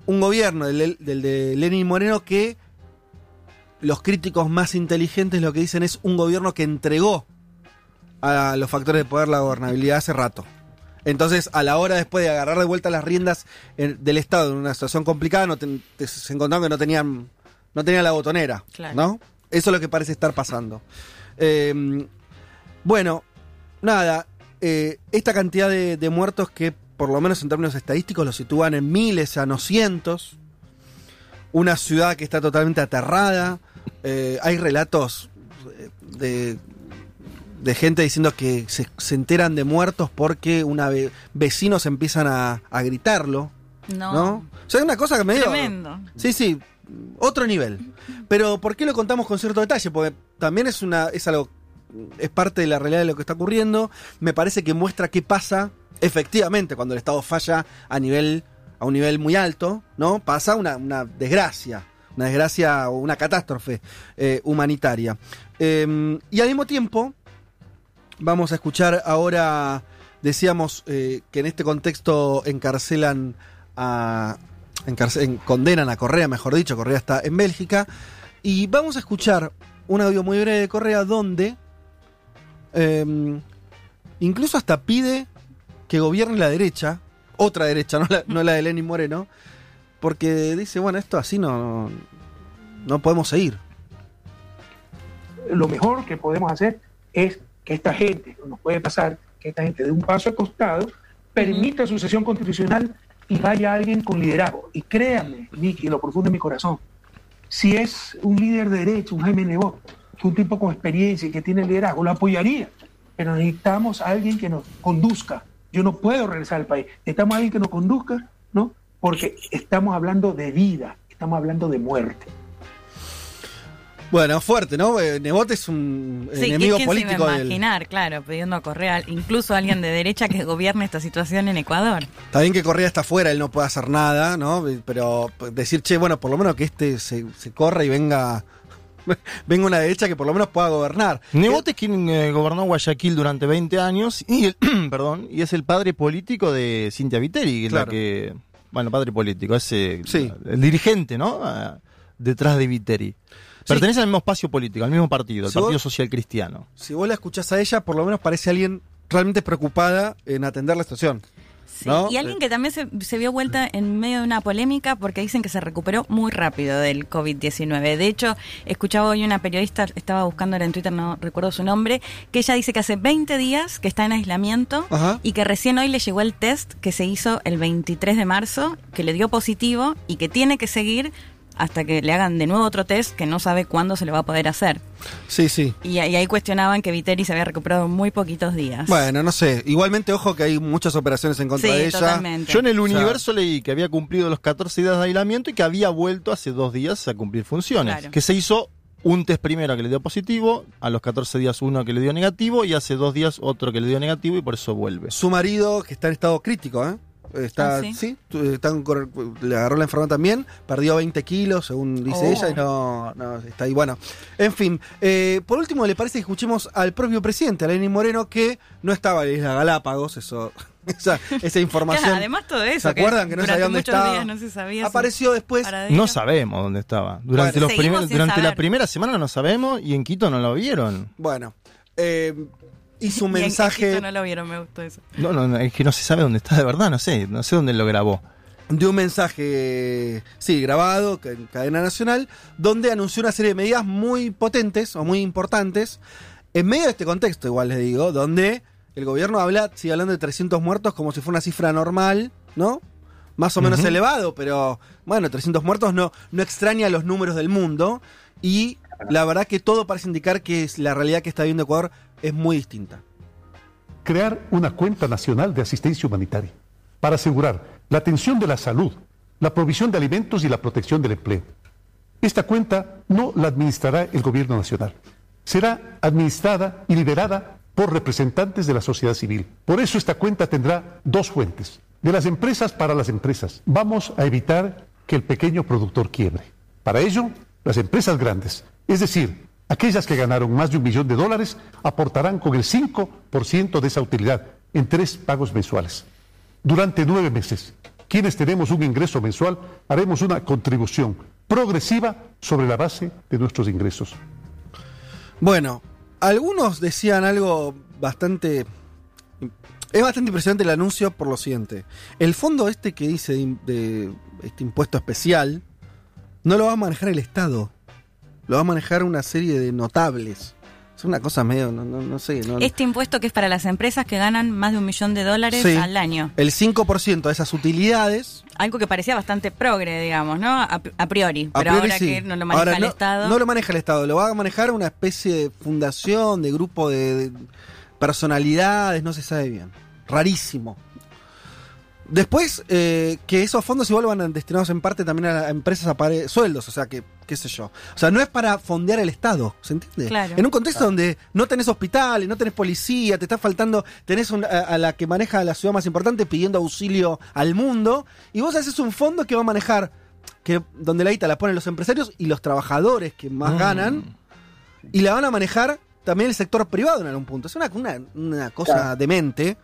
un gobierno del, del de Lenin Moreno que los críticos más inteligentes lo que dicen es un gobierno que entregó a los factores de poder la gobernabilidad hace rato. Entonces, a la hora después de agarrar de vuelta las riendas del Estado en una situación complicada, no te- te- se encontraron que no tenían, no tenían la botonera. Claro. ¿No? Eso es lo que parece estar pasando. Eh, bueno, nada, eh, esta cantidad de, de muertos que, por lo menos en términos estadísticos, lo sitúan en miles, a no cientos. Una ciudad que está totalmente aterrada. Eh, hay relatos eh, de, de gente diciendo que se, se enteran de muertos porque una ve- vecinos empiezan a, a gritarlo. No. ¿no? O sea, es una cosa que me dio. Tremendo. Sí, sí, otro nivel. Pero ¿por qué lo contamos con cierto detalle? Porque también es una es algo es parte de la realidad de lo que está ocurriendo. Me parece que muestra qué pasa efectivamente cuando el Estado falla a nivel a un nivel muy alto, ¿no? Pasa una, una desgracia, una desgracia o una catástrofe eh, humanitaria. Eh, y al mismo tiempo, vamos a escuchar ahora, decíamos eh, que en este contexto encarcelan a. condenan a Correa, mejor dicho, Correa está en Bélgica. Y vamos a escuchar un audio muy breve de Correa donde eh, incluso hasta pide que gobierne la derecha, otra derecha, no la, no la de Lenin Moreno, porque dice, bueno, esto así no, no podemos seguir. lo mejor que podemos hacer es que esta gente, nos puede pasar, que esta gente dé un paso al costado, permita su sesión constitucional y vaya alguien con liderazgo. Y créanme, Nicky, en lo profundo de mi corazón, si es un líder de derecho, un Jaime Nebot, que un tipo con experiencia y que tiene liderazgo, lo apoyaría. Pero necesitamos a alguien que nos conduzca. Yo no puedo regresar al país. Necesitamos a alguien que nos conduzca, ¿no? Porque estamos hablando de vida, estamos hablando de muerte. Bueno, fuerte, ¿no? Eh, Nebot es un Sí, enemigo ¿quién se iba político del... imaginar, claro, pidiendo a Correa, incluso a alguien de derecha que gobierne esta situación en Ecuador. Está bien que Correa está afuera, él no puede hacer nada, ¿no? Pero decir, che, bueno, por lo menos que este se, se corra y venga, venga una derecha que por lo menos pueda gobernar. Nebot es quien eh, gobernó Guayaquil durante 20 años y, el- perdón, y es el padre político de Cintia Viteri, que es la que, bueno, padre político, es eh, el dirigente, ¿no? Ah, detrás de Viteri. Pertenece al mismo espacio político, al mismo partido, el Si vos- Partido Social Cristiano. Si vos la escuchás a ella, por lo menos parece alguien realmente preocupada en atender la situación. ¿No? Y alguien que también se, se vio vuelta en medio de una polémica porque dicen que se recuperó muy rápido del COVID-19. De hecho, escuchaba hoy una periodista, estaba buscándola en Twitter, no recuerdo su nombre, que ella dice que hace 20 días que está en aislamiento Ajá. y que recién hoy le llegó el test que se hizo el 23 de marzo, que le dio positivo y que tiene que seguir hasta que le hagan de nuevo otro test que no sabe cuándo se le va a poder hacer. Sí, sí. Y, y ahí cuestionaban que Viteri se había recuperado en muy poquitos días. Bueno, no sé. Igualmente, ojo que hay muchas operaciones en contra Sí, de ella. totalmente. Yo en el O sea, universo leí que había cumplido los 14 días de aislamiento y que había vuelto hace dos días a cumplir funciones. Claro. Que se hizo un test primero que le dio positivo, a los 14 días uno que le dio negativo y hace dos días otro que le dio negativo y por eso vuelve. Su marido, que está en estado crítico, ¿eh? Está, Ah, sí, ¿sí? tu- está en cor- le agarró la enfermedad también, perdió 20 kilos, según dice Oh. ella, y no, no, está ahí. Bueno, en fin. eh, por último, ¿le parece que escuchemos al propio presidente, a Lenín Moreno, que no estaba en la Isla Galápagos, eso, esa, esa información. Claro, además todo eso. ¿Se acuerdan que no sabía dónde estaba? días no se sabía. su Apareció después. paradero. No sabemos dónde estaba. Durante, Bueno, los durante la primera semana no sabemos y en Quito no lo vieron. Bueno, eh, Y en- en mensaje. No lo vieron, me gustó eso. No, no, no, es que no se sabe dónde está de verdad, no sé, no sé dónde lo grabó. de un mensaje, sí, grabado en cadena nacional, donde anunció una serie de medidas muy potentes o muy importantes, en medio de este contexto, igual les digo, donde el gobierno habla, sigue hablando de 300 muertos como si fuera una cifra normal, ¿no? Más o menos elevado, pero bueno, 300 muertos no, no extraña los números del mundo y la verdad que todo parece indicar que es- la realidad que está viviendo Ecuador es muy distinta. crear una cuenta nacional de asistencia humanitaria para asegurar la atención de la salud, la provisión de alimentos y la protección del empleo. Esta cuenta no la administrará el gobierno nacional. Será administrada y liderada por representantes de la sociedad civil. Por eso esta cuenta tendrá dos fuentes. De las empresas para las empresas. Vamos a evitar que el pequeño productor quiebre. Para ello, las empresas grandes, es decir, aquellas que ganaron más de un millón de dólares, aportarán con el 5% de esa utilidad en tres pagos mensuales. Durante nueve meses, quienes tenemos un ingreso mensual, haremos una contribución progresiva sobre la base de nuestros ingresos. Bueno, algunos decían algo bastante. Es bastante impresionante el anuncio por lo siguiente. El fondo este que dice de, este impuesto especial no lo va a manejar el Estado. Lo va a manejar una serie de notables. Es una cosa medio, no, no- no sé. no- Este impuesto que es para las empresas que ganan más de un millón de dólares Sí. al año. El 5% de esas utilidades. Algo que parecía bastante progre, digamos, ¿no? A, a priori. a Pero priori ahora sí. que no lo maneja Ahora, el Estado. No lo maneja el Estado, lo va a manejar una especie de fundación, de grupo de, de personalidades, no se sabe bien. Rarísimo. Después, eh, que esos fondos igual van destinados en parte también a empresas a sueldos, o sea que qué sé yo. O sea, no es para fondear el Estado, ¿se entiende? Claro. En un contexto donde no tenés hospitales, no tenés policía, te está faltando, tenés un- a, a la que maneja la ciudad más importante pidiendo auxilio al mundo, y vos haces un fondo que va a manejar, que donde la guita la ponen los empresarios y los trabajadores que más Mm. ganan, y la van a manejar también el sector privado en algún punto. Es una, una, una cosa Claro. demente,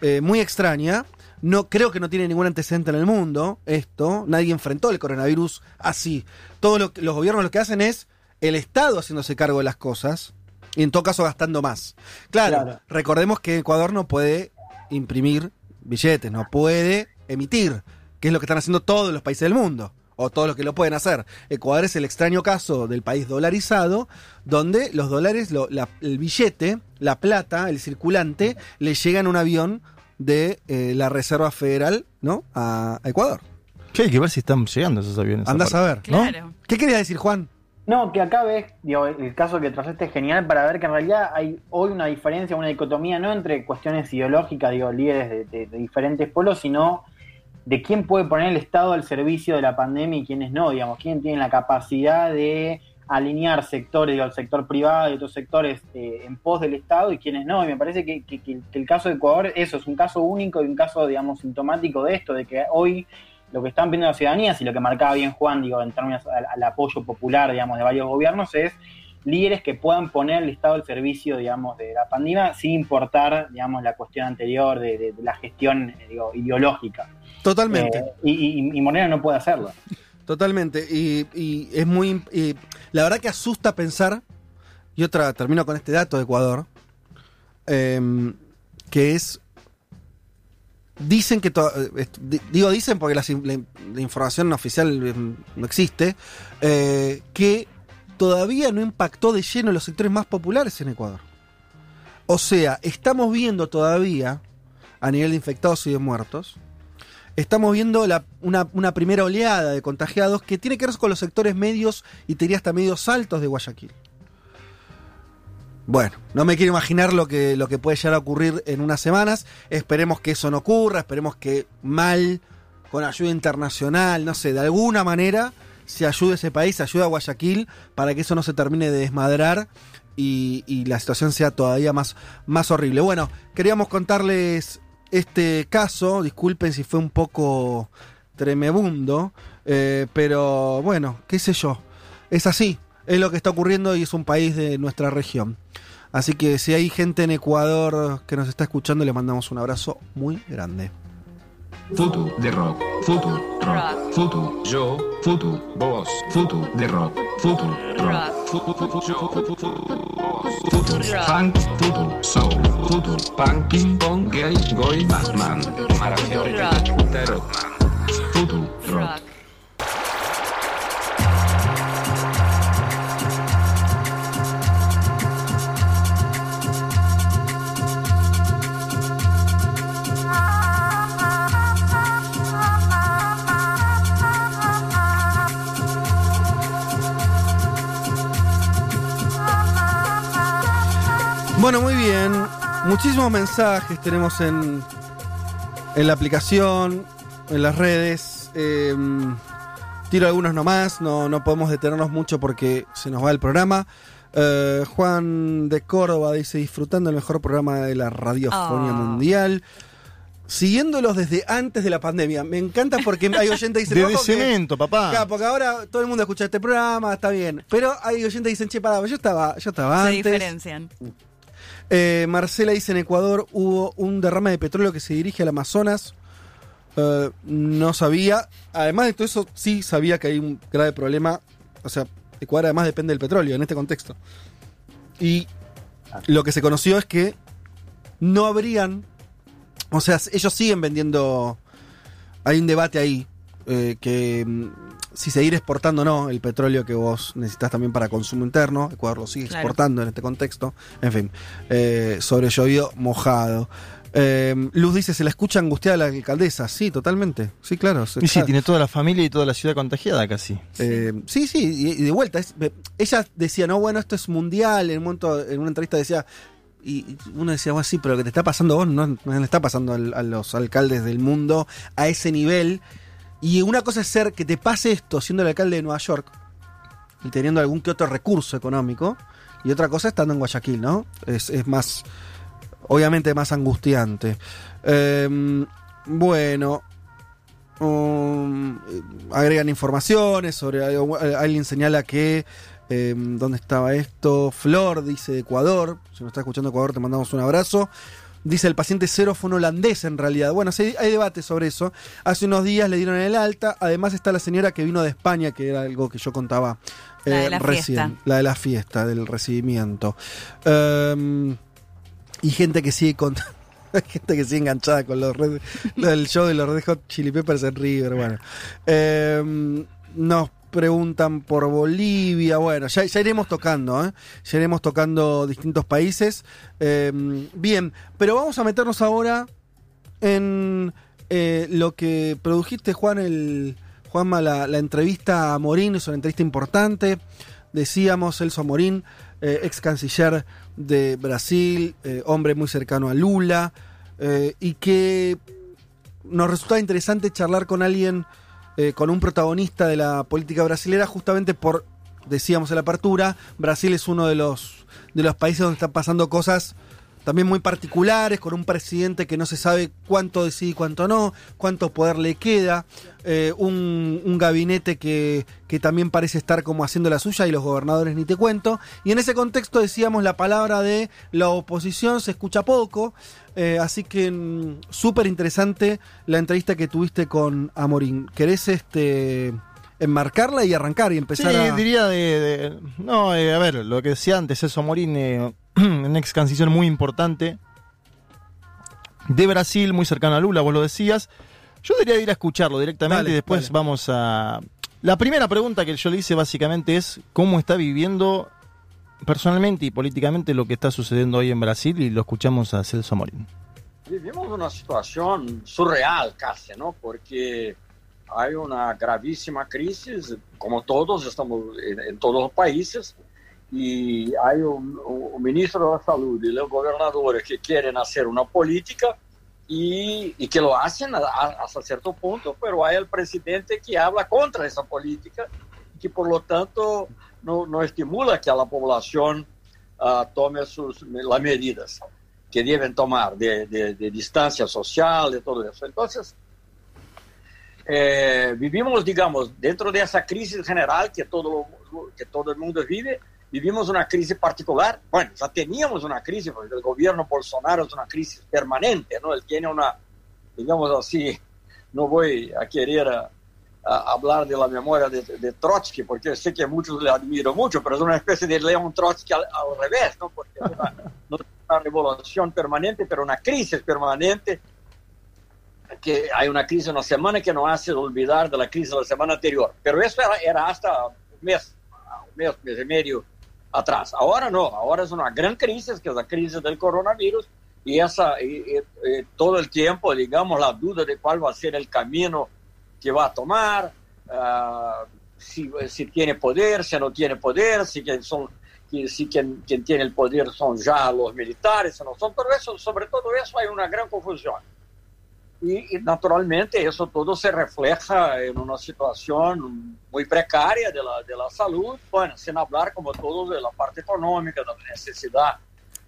eh, muy extraña. No creo que no tiene ningún antecedente en el mundo esto. Nadie enfrentó el coronavirus así. Todos lo que- los gobiernos lo que hacen es el Estado haciéndose cargo de las cosas y en todo caso gastando más. Claro, Claro. recordemos que Ecuador no puede imprimir billetes, no puede emitir, que es lo que están haciendo todos los países del mundo o todos los que lo pueden hacer. Ecuador es el extraño caso del país dolarizado, donde los dólares, lo- la- el billete, la plata, el circulante, le llega en un avión de eh, la Reserva Federal, ¿no? A, a Ecuador. Che, hay que ver si están llegando esos aviones. Andás a ver. ¿no? ¿Qué querías decir, Juan? No, que acá ves, digo, el caso que trazaste es genial para ver que en realidad hay hoy una diferencia, una dicotomía, no entre cuestiones ideológicas, digo, líderes de, de- de diferentes polos, sino de quién puede poner el Estado al servicio de la pandemia y quiénes no, digamos, quién tiene la capacidad de alinear sectores, digo, el sector privado y otros sectores eh, en pos del Estado y quiénes no. Y me parece que, que- que- que el caso de Ecuador, eso es un caso único y un caso, digamos, sintomático de esto, de que hoy lo que están viendo las ciudadanías y lo que marcaba bien Juan, digo, en términos al, al apoyo popular, digamos, de varios gobiernos, es líderes que puedan poner el Estado al servicio, digamos, de la pandemia sin importar, digamos, la cuestión anterior de, de- de la gestión, eh, digo, ideológica. Totalmente. Eh, y, y- y Moreno no puede hacerlo. Totalmente. Y, es muy. y la verdad que asusta pensar. Y otra, termino con este dato de Ecuador. em, que es. Dicen que. eh, digo dicen porque la información oficial em, no existe. eh, que todavía no impactó de lleno los sectores más populares en Ecuador. O sea, estamos viendo todavía, a nivel de infectados y de muertos, estamos viendo una primera oleada de contagiados que tiene que ver con los sectores medios y te diría hasta medios altos de Guayaquil. Bueno, no me quiero imaginar lo que, lo que puede llegar a ocurrir en unas semanas. Esperemos que eso no ocurra, esperemos que mal, con ayuda internacional, no sé, de alguna manera se ayude a ese país, se ayude a Guayaquil para que eso no se termine de desmadrar y, y la situación sea todavía más, más horrible. Bueno, queríamos contarles este caso, disculpen si fue un poco tremebundo, eh, pero bueno, qué sé yo, es así, es lo que está ocurriendo y es un país de nuestra región. Así que si hay gente en Ecuador que nos está escuchando, le mandamos un abrazo muy grande. Futu de rock, futu rock, futu yo, futu vos, futu de rock, futu rock, futu futu yo, futu futu funk, futu soul, futu punk, ping pong, gay, goy, Batman, maravilla, putero, Bueno, muy bien. Muchísimos mensajes tenemos en, en la aplicación, en las redes. Eh, tiro algunos nomás, no, no podemos detenernos mucho porque se nos va el programa. Eh, Juan de Córdoba dice, disfrutando el mejor programa de la radiofonía Ah. mundial. Siguiéndolos desde antes de la pandemia. Me encanta porque hay oyentes que dicen... Desde "Ojo que- cemento, papá. Claro, porque ahora todo el mundo escucha este programa, está bien. Pero hay oyentes que dicen, che, pará, yo estaba, yo estaba Se antes. diferencian. Eh, Marcela dice en Ecuador hubo un derrame de petróleo que se dirige al Amazonas. Eh, no sabía. Además de todo eso, sí sabía que hay un grave problema. O sea, Ecuador además depende del petróleo en este contexto. Y lo que se conoció es que no habrían. O sea, ellos siguen vendiendo. Hay un debate ahí. eh, que mm, si seguir exportando o no el petróleo que vos necesitas también para consumo interno. Ecuador lo sigue Claro. exportando en este contexto. En fin, eh, sobre llovido mojado. Eh, Luz dice, se la escucha angustiada la alcaldesa. Sí, totalmente. Sí, claro. se Y sí, tiene toda la familia y toda la ciudad contagiada casi. eh, sí, sí, y, y de vuelta. es- ella decía, no, bueno, esto es mundial. En un momento, en una entrevista decía, y y uno decía, bueno, sí, pero lo que te está pasando a vos no, no le está pasando al- a los alcaldes del mundo a ese nivel. Y una cosa es ser que te pase esto siendo el alcalde de Nueva York. y teniendo algún que otro recurso económico. Y otra cosa estando en Guayaquil, ¿no? Es, más, obviamente más angustiante. Eh, bueno, um, agregan informaciones sobre algo- alguien señala que eh, dónde estaba esto Flor dice de Ecuador si nos está escuchando Ecuador te mandamos un abrazo dice el paciente cero fue un holandés en realidad. Bueno sí, hay debate sobre eso. Hace unos días le dieron el alta. Además está la señora que vino de España que era algo que yo contaba La de eh, la recién. Fiesta. la de la fiesta del recibimiento. Em, y gente que sigue con hay gente que sigue enganchada con los red- lo del show de los Red Hot Chili Peppers en River bueno. Em, nos preguntan por Bolivia. Bueno ya, iremos tocando ¿eh? ya iremos tocando distintos países. Em, bien pero vamos a meternos ahora en eh, lo que produjiste Juan el Juanma la, la entrevista a Morín es una entrevista importante. Decíamos Celso Morín eh, ex canciller de Brasil hombre muy cercano a Lula y que nos resultaba interesante charlar con alguien eh, con un protagonista de la política brasilera justamente por decíamos en la apertura Brasil es uno de los de los países donde están pasando cosas también muy particulares, con un presidente que no se sabe cuánto decide y cuánto no, cuánto poder le queda, eh, un, un gabinete que, que también parece estar como haciendo la suya y los gobernadores ni te cuento. Y en ese contexto decíamos la palabra de la oposición se escucha poco, eh, así que mm, súper interesante la entrevista que tuviste con Amorín. ¿Querés este enmarcarla y arrancar y empezar Sí, a... diría de, de- No, eh, a ver, lo que decía antes, eso Morín, eh, un ex canciller muy importante de Brasil, muy cercano a Lula, vos lo decías. Yo diría ir a escucharlo directamente Dale, y después dale. vamos a. La primera pregunta que yo le hice básicamente es cómo está viviendo personalmente y políticamente lo que está sucediendo hoy en Brasil y lo escuchamos a Celso Morín. Vivimos uma situação surreal, Cássia, não? porque há uma gravíssima crise, como todos, estamos em, todos os países, e há o, o, o ministro da Saúde e os governadores que querem fazer uma política e, e que lo hacen hasta certo ponto, pero há o presidente que habla contra essa política, que por lo tanto não estimula que a população ah, tome sus, las medidas que deben tomar de, de, de distancia social, de todo eso. Entonces, eh, vivimos, digamos, dentro de esa crisis general que todo, que todo el mundo vive, vivimos una crisis particular. Bueno, ya teníamos una crisis, porque el gobierno Bolsonaro es una crisis permanente, ¿no? Él tiene una, digamos así, no voy a querer a, a hablar de la memoria de, de, Trotsky, porque sé que muchos le admiro mucho, pero es una especie de León Trotsky al, al revés, ¿no? Porque es una, no es una revolución permanente, pero una crisis permanente, que hay una crisis una semana que nos hace olvidar de la crisis de la semana anterior. Pero eso era, era hasta un mes, un mes, mes y medio atrás. Ahora no, ahora es una gran crisis, que es la crisis del coronavirus, y, esa, y, y, y todo el tiempo, digamos, la duda de cuál va a ser el camino que va a tomar, uh, si, si, tiene poder, si no tiene poder, si, son, si quien, quien, tiene el poder son ya los militares, no son, pero eso, sobre todo eso hay una gran confusión. Y, y, naturalmente eso todo se refleja en una situación muy precaria de la, de la salud, bueno, sin hablar como todo de la parte económica, de la necesidad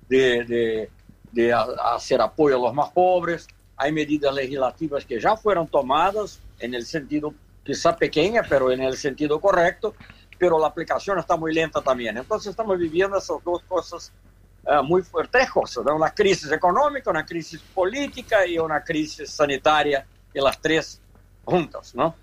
de, de, de hacer apoyo a los más pobres. Hay medidas legislativas que ya fueron tomadas en el sentido quizá pequeña, pero en el sentido correcto, pero la aplicación está muy lenta también. Entonces estamos viviendo esas dos cosas uh, muy cosas, ¿no? una crisis económica, una crisis política y una crisis sanitaria, y las tres juntas, ¿no?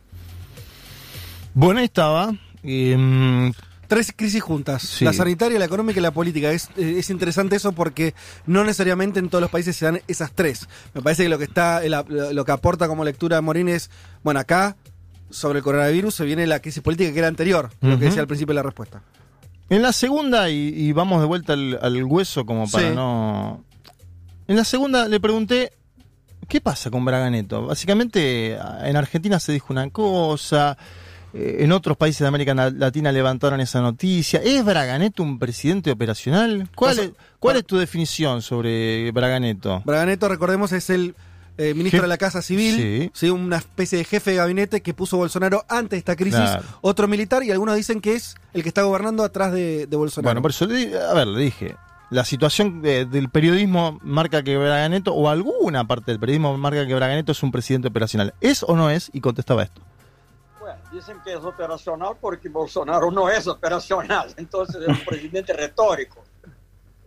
Bueno, ahí estaba. Eh, Tres crisis juntas, Sí. la sanitaria, la económica y la política. Es, eh, es interesante eso porque no necesariamente en todos los países se dan esas tres. Me parece que lo que está, lo que aporta como lectura Morín es, bueno, acá sobre el coronavirus se viene la crisis política que era anterior, lo que decía al principio de la respuesta. En la segunda, y, y vamos de vuelta al, al hueso como para Sí. no... En la segunda le pregunté, ¿qué pasa con Braganeto? Básicamente, en Argentina se dijo una cosa, eh, en otros países de América Na- Latina levantaron esa noticia. ¿Es Braganeto un presidente operacional? ¿Cuál, es, cuál es tu definición sobre Braganeto? Braganeto, recordemos, es el eh, ministro de la Casa Civil, Sí. ¿sí? una especie de jefe de gabinete que puso Bolsonaro antes de esta crisis, Claro. otro militar, y algunos dicen que es el que está gobernando atrás de, de Bolsonaro. Bueno, por eso, a ver, le dije, la situación de- del periodismo marca que Braganeto, o alguna parte del periodismo marca que Braganeto es un presidente operacional. ¿Es o no es? Y contestaba esto. Bueno, dicen que es operacional porque Bolsonaro no es operacional, entonces es un presidente retórico.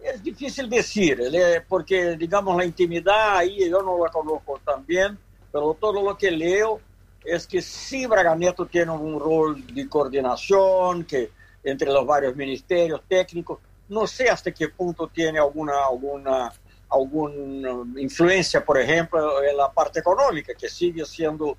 Es difícil decir, es- porque digamos la intimidad ahí yo no la conozco bien, pero todo lo que leo es que sí Braga Neto tiene un rol de coordinación que entre los varios ministerios técnicos, no sé hasta qué punto tiene alguna alguna alguna influencia, por ejemplo, en la parte económica, que sigue siendo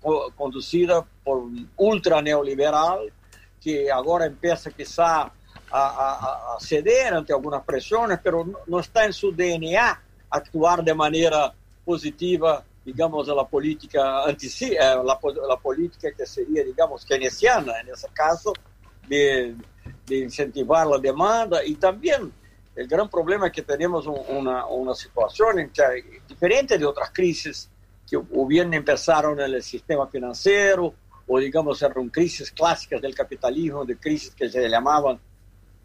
co- conducida por ultra neoliberal que agora empieza quizá a, a- a ceder ante algunas presiones, pero no, no está en su DNA actuar de manera positiva, digamos, a la política anti la, po- la política que sería, digamos, keynesiana en ese caso, de, de incentivar la demanda. Y también el gran problema es que tenemos un- una, una situación en que diferente de otras crisis que o bien empezaron en el sistema financiero o digamos eran crisis clásicas del capitalismo, de crisis que se llamaban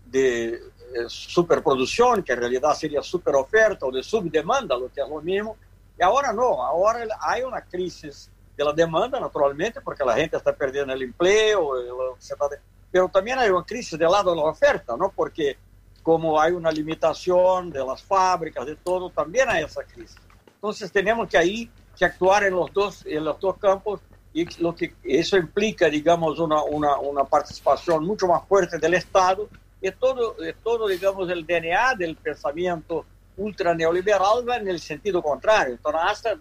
de eh, superproducción, que en realidad sería superoferta o de subdemanda, lo que es lo mismo. Y ahora no, ahora hay una crisis de la demanda, naturalmente, porque la gente está perdiendo el empleo, eh, pero también hay una crisis del lado de la oferta, ¿no? Porque como hay una limitación de las fábricas, de todo, también hay esa crisis. Entonces tenemos que ahí que actuar en los dos, en los dos campos y lo que eso implica, digamos, una, una, una participación mucho más fuerte del Estado y todo, eh, todo, digamos, el DNA del pensamiento ultra neoliberal va en el sentido contrario. Entonces, hasta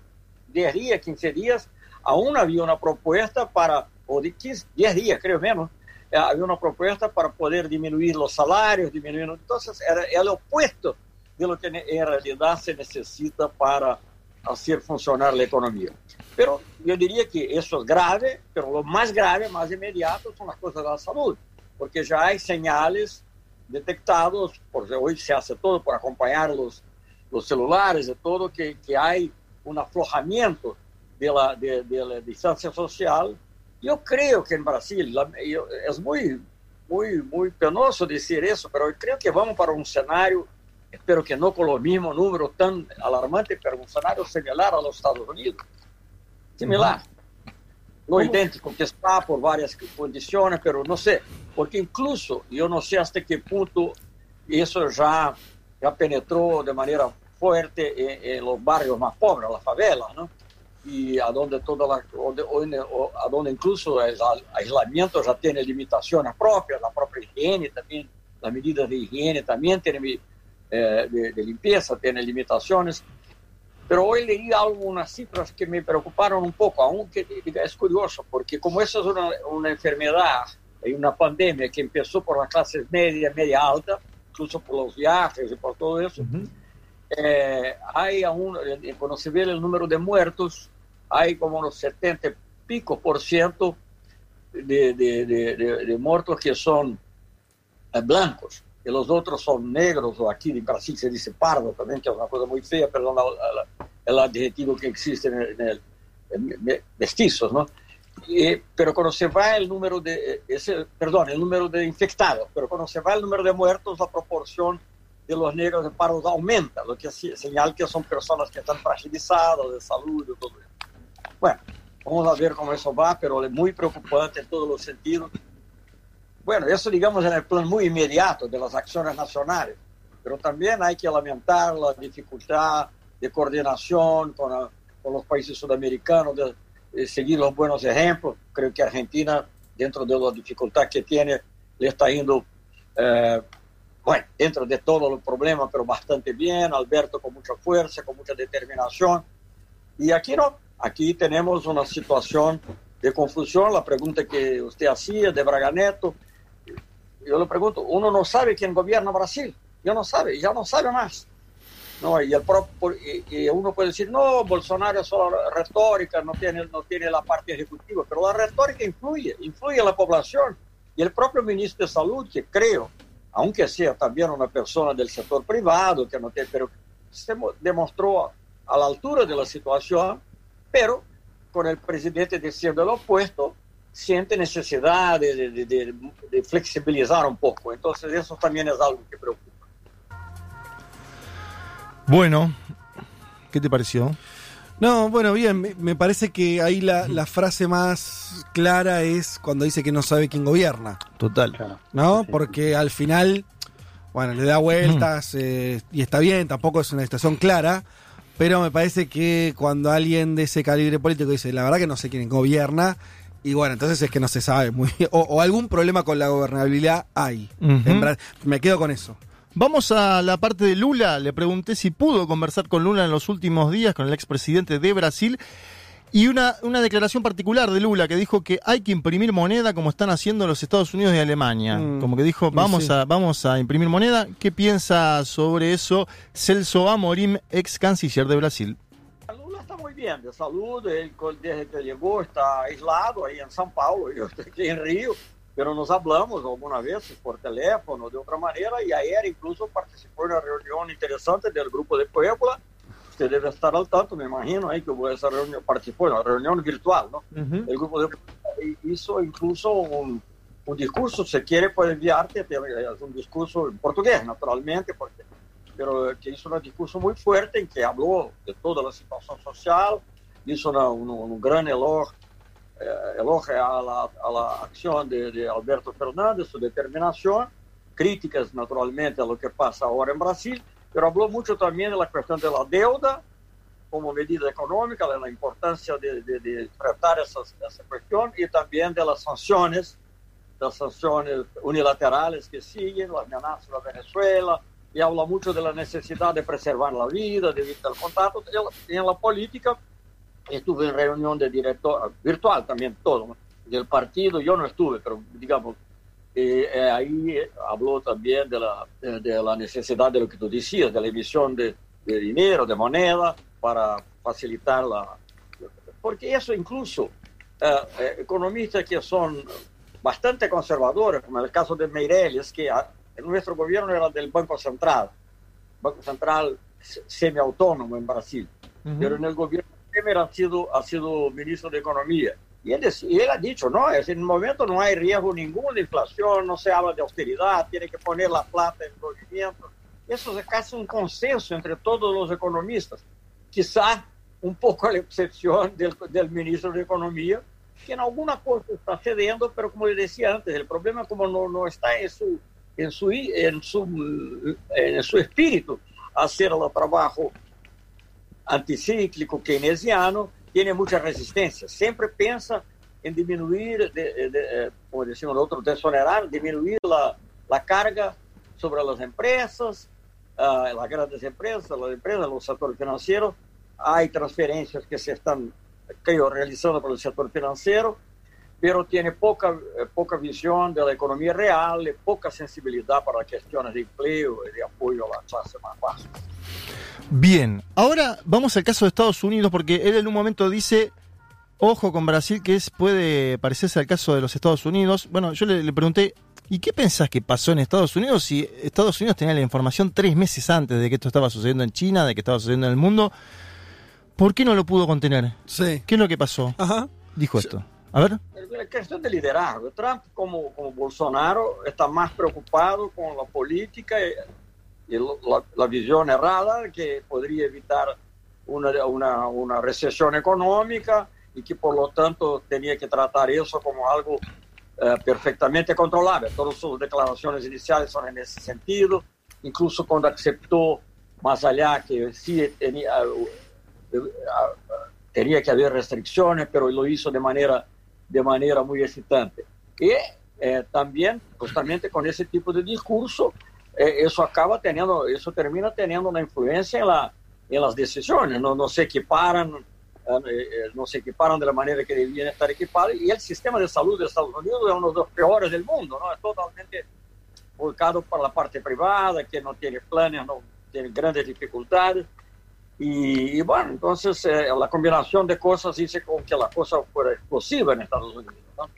10 días, 15 días, aún había una propuesta para, o de 15, 10 días, creo menos, eh, había una propuesta para poder disminuir los salarios, disminuir. Entonces, era el opuesto de lo que en realidad se necesita para hacer funcionar la economía. Pero yo diría que eso es grave, pero lo más grave, más inmediato, son las cosas de la salud, porque ya hay señales detectados, porque hoy se hace todo por acompañar los, los celulares y todo, que, que hay un aflojamiento de la, de, de la distancia social. Yo creo que en Brasil, la- yo- es muy, muy, muy penoso decir eso, pero yo creo que vamos para un escenario espero que no con los mismos números tan alarmantes, pero un escenario similar a los Estados Unidos. Similar. No idéntico que está por varias condiciones, pero no sé, porque incluso yo no sé hasta qué punto eso ya, ya penetró de manera fuerte en, en los barrios más pobres, las favelas, ¿no? Y a donde toda la, donde, donde- o- a incluso aisla- aislamiento ya tiene limitaciones propias, la propia higiene también, las medidas de higiene también tienen mi- eh, de, de limpieza, tiene limitaciones. Pero hoy leí algunas cifras que me preocuparon un poco, aunque es curioso, porque como eso es una, una y una pandemia que empezó por las clases media, media alta, incluso por los viajes y por todo eso, eh, hay aún, eh, cuando se ve el número de muertos, hay como unos 70 y pico por ciento de, de, de- de- de muertos que son eh, blancos, y los otros son negros, o aquí en Brasil se dice pardo también, que es una cosa muy fea, perdón la- la- el adjetivo que existe en el, en el- en me- mestizos, ¿no? Y- pero cuando se va el número de, ese, perdón, el número de infectados, pero cuando se va el número de muertos, la proporción de los negros de pardos aumenta, lo que se- señala que son personas que están fragilizadas de salud y todo eso. Bueno, vamos a ver cómo eso va, pero es muy preocupante en todos los sentidos. Bueno, eso digamos en el plan muy inmediato de las acciones nacionales, pero también hay que lamentar la dificultad de coordinación con, la- con los países sudamericanos, de seguir los buenos ejemplos. Creo que Argentina, dentro de la dificultad que tiene, le está yendo, eh, bueno, dentro de todos los problemas, pero bastante bien. Alberto con mucha fuerza, con mucha determinación. Y aquí no, aquí tenemos una situación de confusión. La pregunta que usted hacía de Braga Neto, yo le pregunto, uno no sabe quién gobierna Brasil, ya no sabe, ya no sabe más. No, y, el propio, y, y uno puede decir, no, Bolsonaro es solo retórica, no tiene, no tiene la parte ejecutiva, pero la retórica influye, influye en la población. Y el propio ministro de Salud, que creo, aunque sea también una persona del sector privado, que no tiene, pero se mo- demostró a la altura de la situación, pero con el presidente diciendo lo opuesto, siente necesidad de, de- de- de flexibilizar un poco. Entonces eso también es algo que preocupa. Bueno, ¿qué te pareció? No, bueno, bien, me, parece que ahí la, la frase más clara es cuando dice que no sabe quién gobierna, Total. ¿no? Porque al final, bueno, le da vueltas eh, y está bien, tampoco es una situación clara, pero me parece que cuando alguien de ese calibre político dice, la verdad que no sé quién gobierna, y bueno, entonces es que no se sabe muy bien, o, o algún problema con la gobernabilidad hay. Me quedo con eso. Vamos a la parte de Lula. Le pregunté si pudo conversar con Lula en los últimos días, con el expresidente de Brasil. Y una, una declaración particular de Lula que dijo que hay que imprimir moneda como están haciendo los Estados Unidos y Alemania. Mm. Como que dijo, vamos, sí. a, vamos a imprimir moneda. ¿Qué piensa sobre eso Celso Amorim, ex canciller de Brasil? Lula está muy bien de salud, él desde que llegó está aislado ahí en São Paulo, yo estoy aquí en Río, pero nos hablamos algunas veces por teléfono, de otra manera, y ayer incluso participó en una reunión interesante del grupo de Puebla, usted debe estar al tanto, me imagino, ahí que hubo esa reunión, participó en una reunión virtual, ¿no? El grupo de Puebla hizo incluso un, un discurso, si quiere puede enviarte, es un discurso en portugués, naturalmente, porque pero que hizo un discurso muy fuerte en que habló de toda la situación social, hizo una- un, un gran elogio, eh, elogio a, la, a la acción de, de Alberto Fernández, su determinación, críticas naturalmente a lo que pasa ahora en Brasil, pero habló mucho también de la cuestión de la deuda como medida económica, de la importancia de, de- de tratar esas- esa cuestión y también de las sanciones, las sanciones unilaterales que siguen, la amenaza a Venezuela, y habla mucho de la necesidad de preservar la vida, de evitar el contacto. En la política, estuve en reunión de director, virtual también todo, del partido, yo no estuve, pero digamos, eh, eh, ahí eh, habló también de la, de, de la necesidad de lo que tú decías, de la emisión de, de dinero, de moneda, para facilitar la... Porque eso incluso, economistas que son bastante conservadores, como el caso de Meirelles, que ah, nuestro gobierno era del Banco Central, Banco Central se- semiautónomo en Brasil, pero en el gobierno Temer ha sido, ha sido ministro de Economía. Y él, y él ha dicho, no, es, en el momento no hay riesgo ninguno de inflación, no se habla de austeridad, tiene que poner la plata en movimiento. Eso es casi un consenso entre todos los economistas. Quizá un poco a la excepción del, del ministro de Economía, que en alguna cosa está cediendo, pero como yo decía antes, el problema como no, no está en su, en, su, en, su, en su espíritu hacer el trabajo anticíclico keynesiano, tiene mucha resistencia. Siempre piensa en disminuir, de, de, de, como decimos nosotros, desonerar, disminuir la, la carga sobre las empresas, uh, las grandes empresas, las empresas, los sectores financieros. Hay transferencias que se están, creo, realizando por el sector financiero, pero tiene poca, eh, poca visión de la economía real, poca sensibilidad para las cuestiones de empleo y de apoyo a la clase más baja. Bien, ahora vamos al caso de Estados Unidos porque él en un momento dice, ojo con Brasil, que es, puede parecerse al caso de los Estados Unidos. Bueno, yo le, le pregunté, ¿y qué pensás que pasó en Estados Unidos si Estados Unidos tenía la información tres meses antes de que esto estaba sucediendo en China, de que estaba sucediendo en el mundo? ¿Por qué no lo pudo contener? Sí. ¿Qué es lo que pasó? Ajá. Dijo esto. La cuestión de liderazgo. Trump, como, como Bolsonaro, está más preocupado con la política y, la, visión errada que podría evitar una, una, una, recesión económica y que por lo tanto tenía que tratar eso como algo uh, perfectamente controlable. Todas sus declaraciones iniciales son en ese sentido, incluso cuando aceptó más allá que sí tenía, uh, uh, tenía que haber restricciones, pero lo hizo de manera de manera muy excitante. Y eh, también, justamente con ese tipo de discurso, eh, acaba teniendo, eso termina teniendo una influencia en, la, en las decisiones, no, no se equiparan, eh, no se equiparan de la manera que debían estar equipados, y el sistema de salud de Estados Unidos es uno de los peores del mundo, ¿no? es totalmente volcado para la parte privada, que no tiene planes, no tiene grandes dificultades, y, y, bueno, entonces eh, la combinación de cosas hizo con que la cosa fuera explosiva en Estados Unidos. ¿no?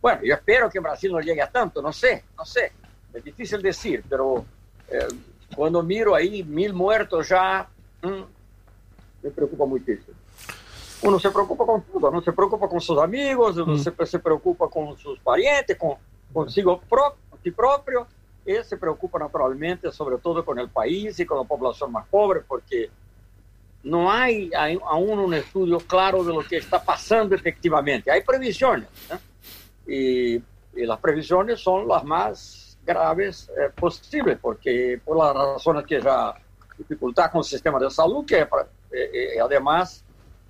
Bueno, yo espero que Brasil no llegue a tanto, no sé, no sé, es difícil decir, pero eh, cuando miro ahí mil muertos ya, mmm, me preocupa muchísimo. Uno se preocupa con todo, no se preocupa con sus amigos, uno se, se preocupa con sus parientes, con consigo pro, propio, y se preocupa naturalmente sobre todo con el país y con la población más pobre, porque no hay, hay aún un estudio claro de lo que está pasando efectivamente. Hay previsiones, ¿no? y, y las previsiones son las más graves eh, porque por las razones que ya dificultad con el sistema de salud, que eh, eh, además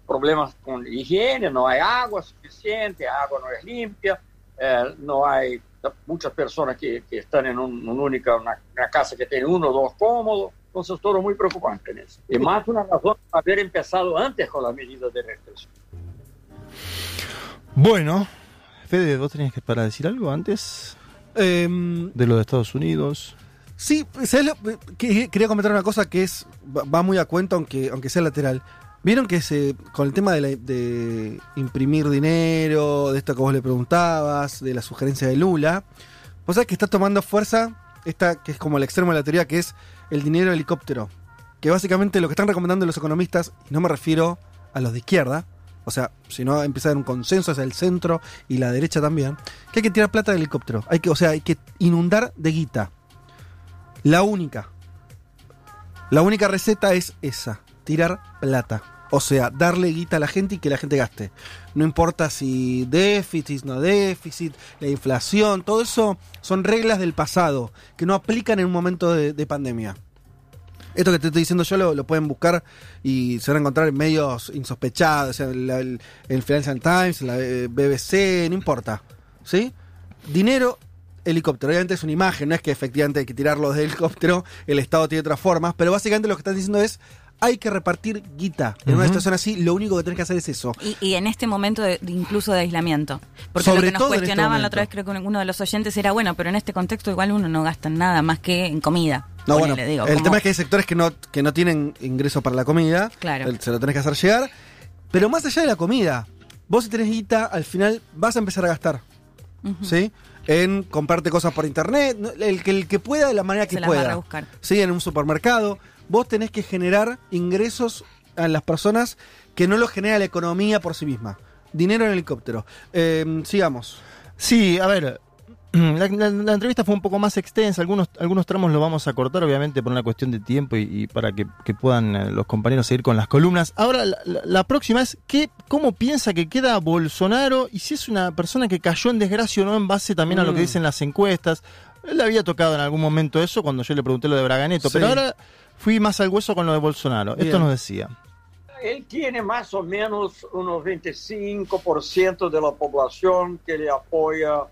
problemas con higiene, no hay agua suficiente, agua no es limpia, eh, no hay muchas personas que, que están en un, un única, una, una, casa que tiene uno o dos cómodos, entonces todo muy preocupante en eso. Y más una razón para haber empezado antes con las medidas de restricción. Bueno, Fede, ¿vos tenías que para decir algo antes? Eh, de lo de Estados Unidos. Sí, quería comentar una cosa que es va muy a cuento, aunque, aunque sea lateral. Vieron que se, con el tema de, la, de, imprimir dinero, de esto que vos le preguntabas, de la sugerencia de Lula, vos sabés que está tomando fuerza esta que es como el extremo de la teoría, que es el dinero helicóptero. Que básicamente lo que están recomendando los economistas, y no me refiero a los de izquierda, o sea, sino empezar a un consenso hacia el centro y la derecha también, que hay que tirar plata del helicóptero. Hay que, o sea, hay que inundar de guita. La única. La única receta es esa, tirar plata. O sea, darle guita a la gente y que la gente gaste. No importa si déficit, no déficit, la inflación, todo eso son reglas del pasado que no aplican en un momento de, de pandemia. Esto que te estoy diciendo yo lo, pueden buscar y se van a encontrar en medios insospechados, o sea, el, el Financial Times, la eh, BBC, no importa. ¿Sí? Dinero helicóptero. Obviamente es una imagen, no es que efectivamente hay que tirarlo de helicóptero, el Estado tiene otras formas, pero básicamente lo que están diciendo es hay que repartir guita. En uh -huh. una situación así, lo único que tenés que hacer es eso. Y, y en este momento de, de, incluso de aislamiento. Porque Sobre lo que nos este cuestionaban este la otra vez, creo que uno de los oyentes era, bueno, pero en este contexto igual uno no gasta nada más que en comida. No, bueno, digo, el tema es que hay sectores que no, que no tienen ingreso para la comida. Claro. Se lo tenés que hacer llegar. Pero más allá de la comida, vos si tenés guita, al final vas a empezar a gastar. Uh -huh. ¿Sí? en comprarte cosas por internet, el que, el que pueda de la manera que Se pueda. Las va a buscar. Sí, en un supermercado. Vos tenés que generar ingresos a las personas que no los genera la economía por sí misma. Dinero en helicóptero. Eh, sigamos. Sí, a ver. La, la, la, entrevista fue un poco más extensa, algunos, algunos tramos lo vamos a cortar, obviamente, por una cuestión de tiempo y, y para que, que, puedan eh, los compañeros seguir con las columnas. Ahora, la, la, próxima es, ¿qué, ¿cómo piensa que queda Bolsonaro y si es una persona que cayó en desgracia o no en base también mm. a lo que dicen las encuestas? Él había tocado en algún momento eso cuando yo le pregunté lo de Braganeto, sí. pero ahora fui más al hueso con lo de Bolsonaro. Bien. Esto nos decía. Él tiene más o menos unos 25% de la población que le apoya,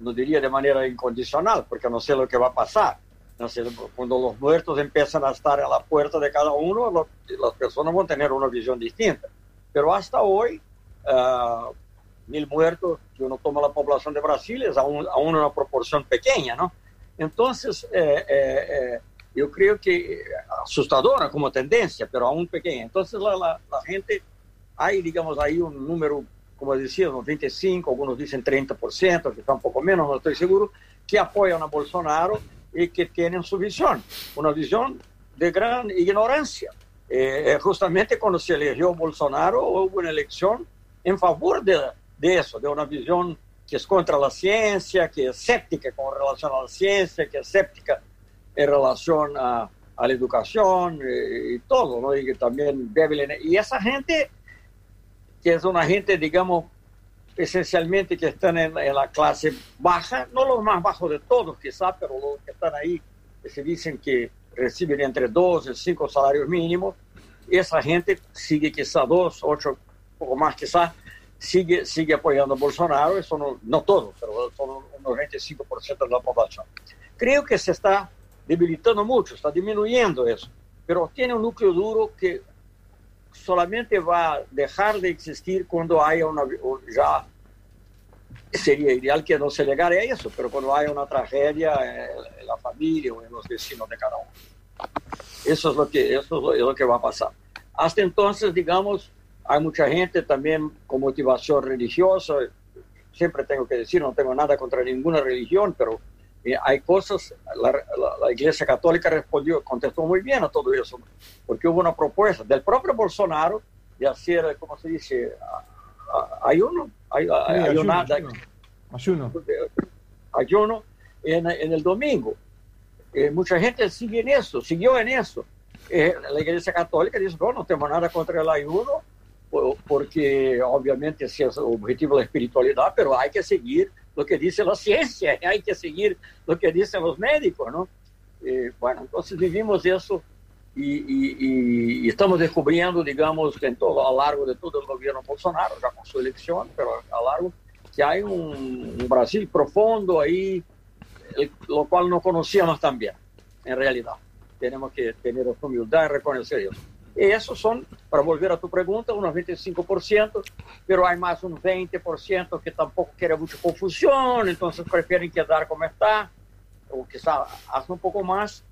no diría de manera incondicional, porque no sé lo que va a pasar. No sé, cuando los muertos empiezan a estar a la puerta de cada uno, lo, las personas van a tener una visión distinta. Pero hasta hoy, uh, mil muertos, que uno toma la población de Brasil, es aún, aún una proporción pequeña, ¿no? Entonces, eh, eh, eh yo creo que asustadora como tendencia, pero aún la, la, la, gente, hay digamos ahí un número, como unos 25, algunos dicen 30%, que está un poco menos, no estoy seguro, que apoyan a Bolsonaro y que tienen su visión, una visión de gran ignorancia. Eh, justamente cuando se eligió Bolsonaro hubo una elección en favor de, de eso, de una visión que es contra la ciencia, que es escéptica con relación a la ciencia, que es escéptica en relación a, a la educación y, y, todo, ¿no? Y que también débil. Y esa gente, que es una gente, digamos, esencialmente que están en, en, la clase baja, no los más bajos de todos, quizá, pero los que están ahí, que se dicen que reciben entre dos y cinco salarios mínimos, esa gente sigue quizá dos, ocho, poco más quizá, sigue, sigue apoyando a Bolsonaro, eso no, no todos, pero son unos 25% de la población. Creo que se está debilitando mucho, está disminuyendo eso, pero tiene un núcleo duro que solamente va a dejar de existir cuando haya una, ya sería ideal que no se llegara a eso, pero cuando haya una tragedia en la familia o en los vecinos de cada uno. Eso es lo que, eso es lo, que va a pasar. Hasta entonces, digamos, hay mucha gente también con motivación religiosa, siempre tengo que decir, no tengo nada contra ninguna religión, pero eh, hay cosas, la, la- la Iglesia Católica respondió, contestó muy bien a todo eso, porque hubo una propuesta del propio Bolsonaro de hacer, ¿cómo se dice? A- a- Ayuno, ay- ay- Sí, ayuno, ayuno. Ayuno. en, en el domingo. Eh, mucha gente sigue en eso, siguió en eso. Eh, la Iglesia Católica dice, no, no tenemos nada contra el ayuno, po- porque obviamente ese es el objetivo de la espiritualidad, pero hay que seguir lo que dice la ciencia, hay que seguir lo que dicen los médicos, ¿no? Eh, bueno, entonces vivimos eso y, y- y- estamos descubriendo, digamos, en todo, a lo largo de todo el gobierno Bolsonaro, ya con su elección, pero a lo largo, que hay un, un Brasil profundo ahí, el- lo cual no conocíamos tan bien, en realidad. Tenemos que tener humildad y reconocer eso. Esos son, para volver a tu pregunta, unos 25%, pero hay más un 20% que tampoco quiere mucha confusión, entonces prefieren quedar como está, o quizá hace un poco más.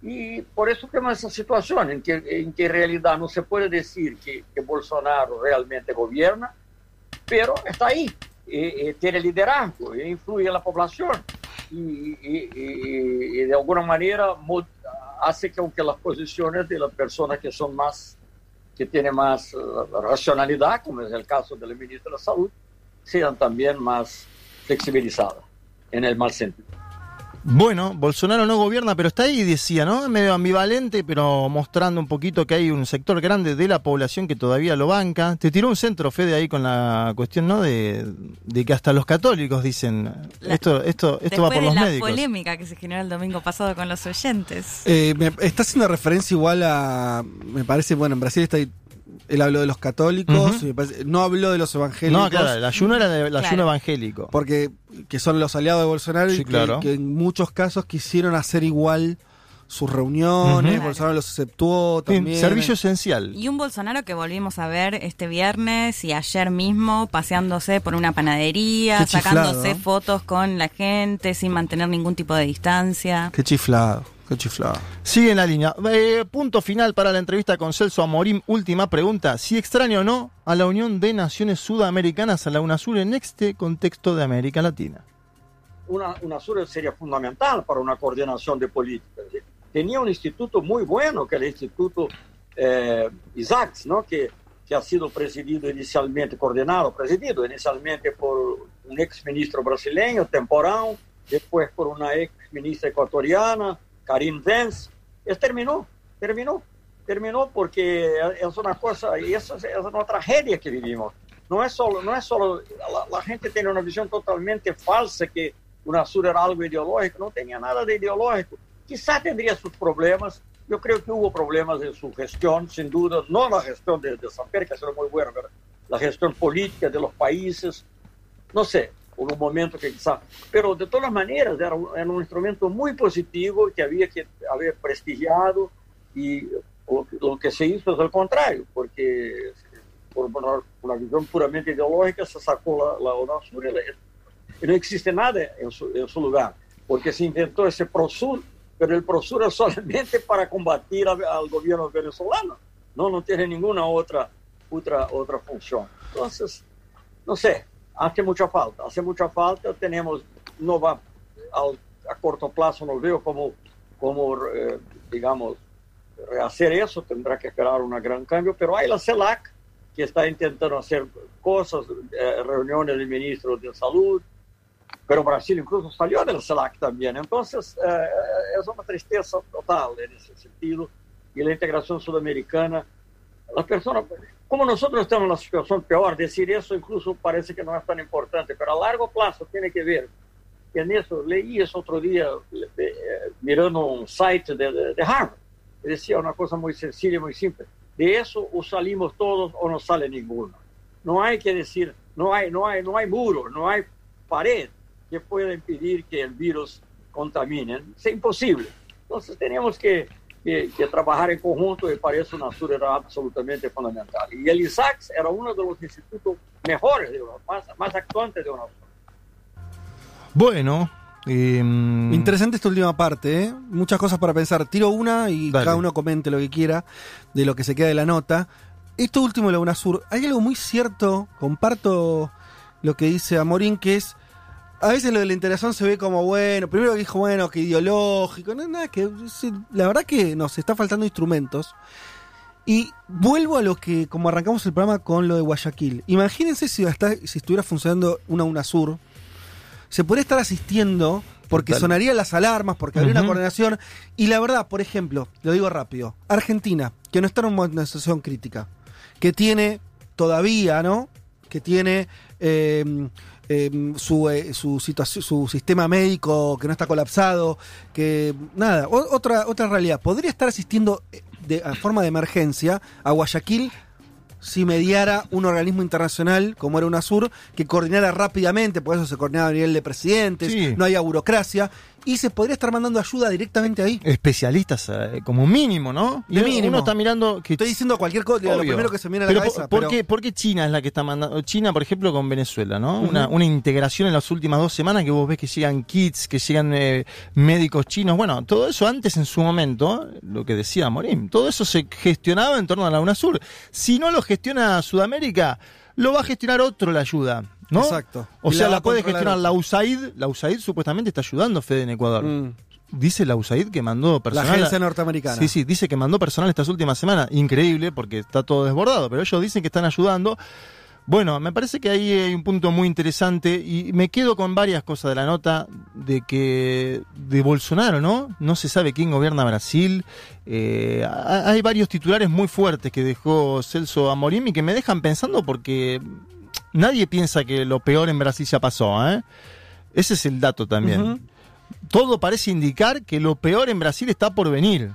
Y por eso tenemos esa situación en que, en que realidad no se puede decir que, que Bolsonaro realmente gobierna, pero está ahí, eh, eh, tiene liderazgo, eh, influye en la población y, y- y- y de alguna manera hace que aunque las posiciones de las personas que son más, que tienen más eh, racionalidad, como es el caso del ministro de la Salud, sean también más flexibilizadas en el mal sentido. Bueno, Bolsonaro no gobierna, pero está ahí, decía, ¿no? Medio ambivalente, pero mostrando un poquito que hay un sector grande de la población que todavía lo banca. Te tiró un centro, Fede, ahí con la cuestión, ¿no? De, de que hasta los católicos dicen, La- esto, esto, esto va por los de la médicos. polémica que se generó el domingo pasado con los oyentes. Eh, me- está haciendo referencia igual a. Me parece, bueno, en Brasil está. Él habló de los católicos, me parece- no habló de los evangélicos. No, claro, el ayuno era de- el ayuno Claro. evangélico. Porque que son los aliados de Bolsonaro Sí, y que, claro. que en muchos casos quisieron hacer igual sus reuniones. Bolsonaro los aceptó Sí, también. servicio esencial. Y un Bolsonaro que volvimos a ver este viernes y ayer mismo paseándose por una panadería, Qué chiflado, sacándose ¿no? fotos con la gente sin mantener ningún tipo de distancia. Qué chiflado, qué chiflado. Sigue en la línea. Eh, punto final para la entrevista con Celso Amorim. Última pregunta. Si extraña o no a la Unión de Naciones Sudamericanas, a la UNASUR, en este contexto de América Latina. una, UNASUR sería fundamental para una coordinación de políticas. Tenía un instituto muy bueno, que era el Instituto eh, ISACS, ¿no? que, que ha sido presidido inicialmente, coordinado, presidido inicialmente por un ex ministro brasileño, temporal, después por una ex ministra ecuatoriana, Karim Vance. Es, terminó, terminó, terminó porque es una cosa, y eso es, es una tragedia que vivimos. No es solo, no es solo la, gente tiene una visión totalmente falsa que UNASUR era algo ideológico, no tenía nada de ideológico. Quizá tendría sus problemas, yo creo que hubo problemas en su gestión, sin duda, no la gestión de, de Samper, que ha muy buena, pero la gestión política de los países, no sé, hubo un momento que quizá, pero de todas maneras era un, era un instrumento muy positivo que había que haber prestigiado y lo, lo que se hizo es al contrario, porque por una, una visión puramente ideológica se sacó la, la UNASUR y no existe nada en su, en su, lugar, porque se inventó ese PROSUR, pero el PROSUR es solamente para combatir a, al gobierno venezolano, no, no tiene ninguna otra, otra, otra función. Entonces, no sé, hace mucha falta, hace mucha falta, tenemos, no va al, a corto plazo, no veo como, como eh, digamos, rehacer eso, tendrá que esperar un gran cambio, pero hay la CELAC, que está intentando hacer cosas, eh, reuniones de ministros de salud, pero Brasil incluso salió de la CELAC también. Entonces, eh, es una tristeza total en ese sentido. Y la integración sudamericana, las personas, como nosotros estamos en una situación peor, decir eso incluso parece que no es tan importante, pero a largo plazo tiene que ver. Y en eso, leí eso otro día, eh, mirando un site de, de, de Harvard, decía una cosa muy sencilla muy simple. De eso o salimos todos o no sale ninguno. No hay que decir, no hay, no hay, no hay muro, no hay pared que pueda impedir que el virus contamine. Es imposible. Entonces tenemos que, que, que trabajar en conjunto y para eso UNASUR era absolutamente fundamental. Y el ISACS era uno de los institutos mejores de Europa, más, más actuantes de UNASUR. Bueno. Eh, Interesante esta última parte, ¿eh? Muchas cosas para pensar. Tiro una y Dale. cada uno comente lo que quiera de lo que se queda de la nota. Esto último de la UNASUR, hay algo muy cierto, comparto lo que dice Amorín, que es a veces lo de la integración se ve como bueno, primero que dijo bueno, que ideológico, no, nada, que la verdad que nos está faltando instrumentos. Y vuelvo a lo que, como arrancamos el programa con lo de Guayaquil. Imagínense si, está- si estuviera funcionando una UNASUR, se podría estar asistiendo porque Total. sonarían las alarmas, porque habría una coordinación. Y la verdad, por ejemplo, lo digo rápido, Argentina, que no está en una situación crítica, que tiene todavía, ¿no? Que tiene eh, eh, su, eh, su situación, su sistema médico que no está colapsado, que nada, o- otra, otra realidad. Podría estar asistiendo eh, de a forma de emergencia a Guayaquil si mediara un organismo internacional como era UNASUR que coordinara rápidamente, por eso se coordinaba a nivel de presidentes, Sí. no había burocracia, y se podría estar mandando ayuda directamente ahí. Especialistas, eh, como mínimo, ¿no? De Y mínimo. Uno está mirando que Estoy diciendo cualquier cosa, lo Obvio. primero que se me viene a la cabeza. ¿por, qué, por qué China es la que está mandando? China, por ejemplo, con Venezuela, ¿no? Una, una integración en las últimas dos semanas que vos ves que llegan kits, que llegan eh, médicos chinos. Bueno, todo eso antes, en su momento, lo que decía Morim, todo eso se gestionaba en torno a la UNASUR. Si no lo gestiona Sudamérica, lo va a gestionar otro la ayuda. ¿No? Exacto. O Y sea, la la, puede gestionar la USAID. La USAID supuestamente está ayudando a Fede en Ecuador. Mm. Dice la USAID que mandó La personal. agencia norteamericana. Sí, sí, dice que mandó personal estas últimas semanas. Increíble porque está todo desbordado, pero ellos dicen que están ayudando. Bueno, me parece que ahí hay un punto muy interesante y me quedo con varias cosas de la nota de que de Bolsonaro, ¿no? No se sabe quién gobierna Brasil. Eh, ha- hay varios titulares muy fuertes que dejó Celso Amorim y que me dejan pensando porque nadie piensa que lo peor en Brasil ya pasó, ¿eh? Ese es el dato también todo parece indicar que lo peor en Brasil está por venir.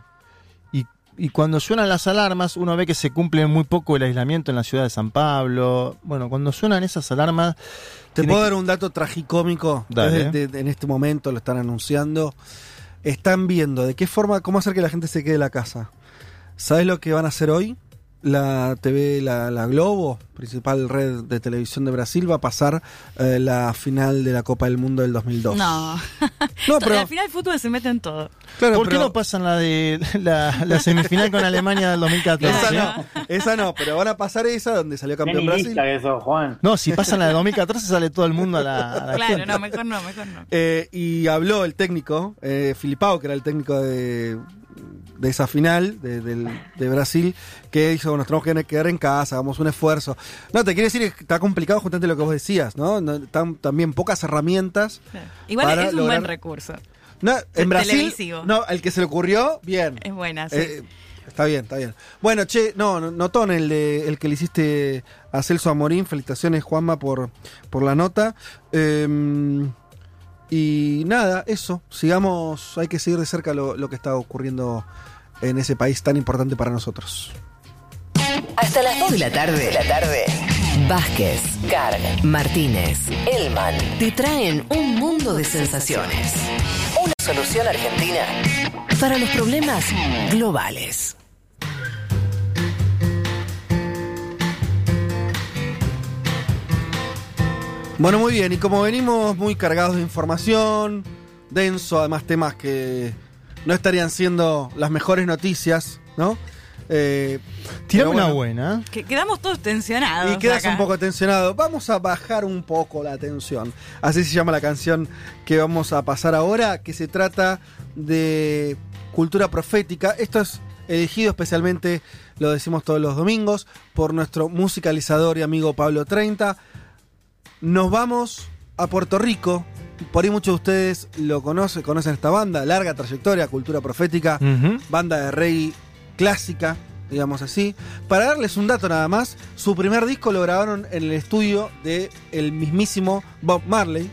Y, y cuando suenan las alarmas, uno ve que se cumple muy poco el aislamiento en la ciudad de San Pablo. Bueno, cuando suenan esas alarmas... Te puedo que- dar un dato tragicómico. De- en este momento lo están anunciando. Están viendo de qué forma, cómo hacer que la gente se quede en la casa. ¿Sabes lo que van a hacer hoy? La TV, la, la Globo, principal red de televisión de Brasil, va a pasar eh, la final de la Copa del Mundo del 2002. No. No, pero- Al final el fútbol se mete en todo. Claro, ¿Por qué no pasan la de la, la semifinal con Alemania del 2014? Esa no, esa no, pero van a pasar esa donde salió campeón Brasil. nihilista eso, Juan. No, si pasan la de 2014 sale todo el mundo a la, a la Claro, cuenta. no, mejor no, mejor no. Eh, y habló el técnico, eh, Filipao, que era el técnico de, de esa final de, de Brasil, que bueno, nos tenemos que quedar en casa, hagamos un esfuerzo. No, te quiere decir que está complicado justamente lo que vos decías, ¿no? También pocas herramientas. Igual es un lograr- buen recurso. No, en Brasil, televisivo. no, el que se le ocurrió, bien. Es buena, sí. Eh, está bien, está bien. Bueno, che, no, no- notón el, de, el que le hiciste a Celso Amorín. Felicitaciones, Juanma, por, por la nota. Eh, y nada, eso. Sigamos, hay que seguir de cerca lo, lo que está ocurriendo en ese país tan importante para nosotros. Hasta las 2 de la tarde. De la tarde. Vázquez, Carg, Martínez, Elman te traen un mundo de sensaciones. Una solución argentina para los problemas globales. Bueno, muy bien, y como venimos muy cargados de información, denso, además temas que no estarían siendo las mejores noticias, ¿no? Eh, Tirame una buena. Que quedamos todos tensionados. Y quedas acá. un poco tensionado. Vamos a bajar un poco la tensión. Así se llama la canción que vamos a pasar ahora, que se trata de cultura profética. Esto es elegido especialmente, lo decimos todos los domingos, por nuestro musicalizador y amigo Pablo 30. Nos vamos a Puerto Rico. Por ahí muchos de ustedes lo conocen, conocen esta banda, larga trayectoria, cultura profética banda de reggae clásica, digamos así. Para darles un dato nada más, su primer disco lo grabaron en el estudio de el mismísimo Bob Marley.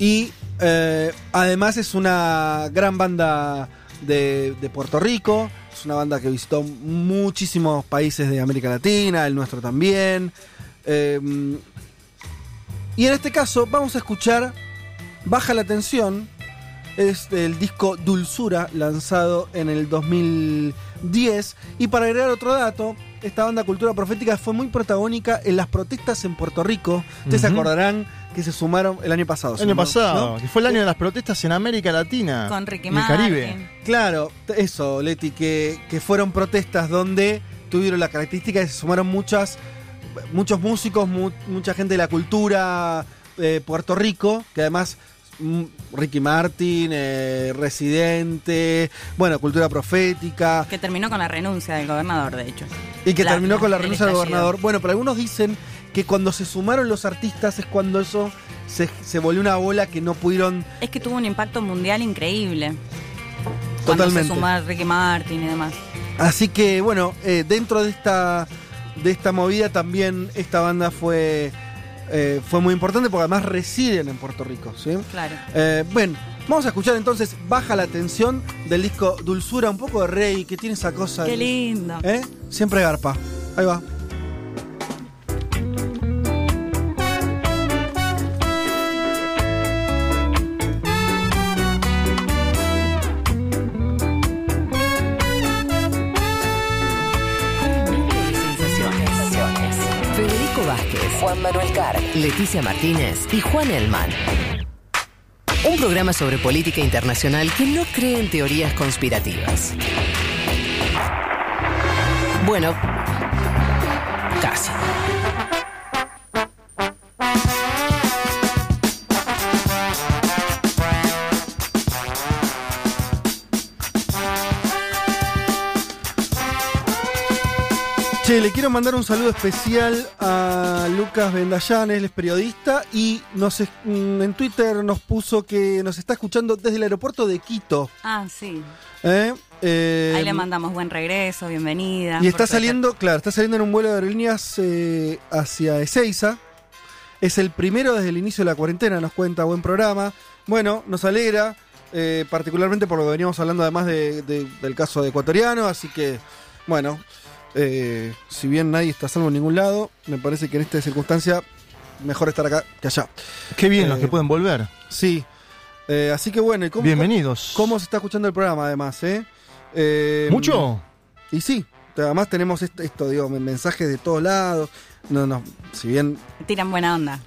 Y eh, además es una gran banda de, de Puerto Rico. Es una banda que visitó muchísimos países de América Latina, el nuestro también. Eh, y en este caso vamos a escuchar Baja la Tensión, es el disco Dulzura, lanzado en el 2010. Y para agregar otro dato, esta banda Cultura Profética fue muy protagónica en las protestas en Puerto Rico. Ustedes se Ujú. acordarán que se sumaron el año pasado. El año ¿no? pasado, ¿No? que fue el año de las protestas en América Latina. Con Ricky y el. Caribe. Claro, eso, Leti, que, que fueron protestas donde tuvieron la característica de que se sumaron muchas, muchos músicos, mu- mucha gente de la cultura, eh, Puerto Rico, que además mm, Ricky Martin, eh, Residente, bueno, Cultura Profética, Que terminó con la renuncia del gobernador, de hecho. y que La- terminó con la renuncia del gobernador. Bueno, pero algunos dicen que cuando se sumaron los artistas es cuando eso se, se volvió una bola que no pudieron Es que tuvo un impacto mundial increíble. Cuando Totalmente. se sumó Ricky Martin y demás. Así que bueno, eh, dentro de esta, de esta movida también esta banda fue, eh, fue muy importante porque además residen en Puerto Rico. ¿sí? Claro. Eh, bueno, vamos a escuchar entonces Baja la tensión del disco Dulzura, un poco de rey, que tiene esa cosa. Qué lindo. ¿Eh? Siempre garpa. Ahí va. Manuel Carr, Leticia Martínez y Juan Elman. Un programa sobre política internacional que no cree en teorías conspirativas. Bueno, casi. Che, le quiero mandar un saludo especial a Lucas Bendayán, él es periodista y nos, mm, en Twitter nos puso que nos está escuchando desde el aeropuerto de Quito. Ah, sí. ¿eh? Eh, Ahí le mandamos buen regreso, bienvenida. Y está saliendo, claro, está saliendo en un vuelo de aerolíneas eh, hacia Ezeiza. Es el primero desde el inicio de la cuarentena, nos cuenta, buen programa. Bueno, nos alegra, particularmente por lo que veníamos hablando además de- de- del caso de ecuatoriano, así que, bueno, eh, si bien nadie está salvo en ningún lado, me parece que en esta circunstancia mejor estar acá que allá. Qué bien los Eh, que pueden volver. Sí. Eh, así que bueno, ¿y cómo, Bienvenidos. ¿Cómo se está escuchando el programa además, eh? Eh, ¿Mucho? Y sí, además tenemos esto, esto, digo, mensajes de todos lados. No, no, si bien. Tiran buena onda.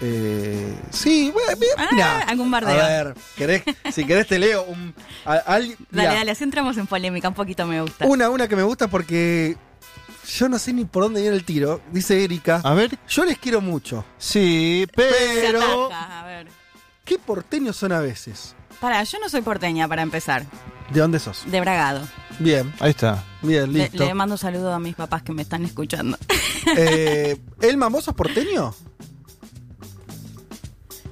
Eh, sí, Ah, mirá. algún bardeo. A ver, ¿querés, si querés te leo un. a- alguien- Dale, dale, así entramos en polémica, un poquito me gusta. Una, una que me gusta porque. Yo no sé ni por dónde viene el tiro. Dice Erika. A ver. Yo les quiero mucho. Sí, pero. a ver. ¿Qué porteños son a veces? Pará, yo no soy porteña para empezar. ¿De dónde sos? De Bragado. Bien, Ahí está. bien, Le, listo. le mando un saludo a mis papás que me están escuchando. Eh, ¿Elman, vos sos porteño?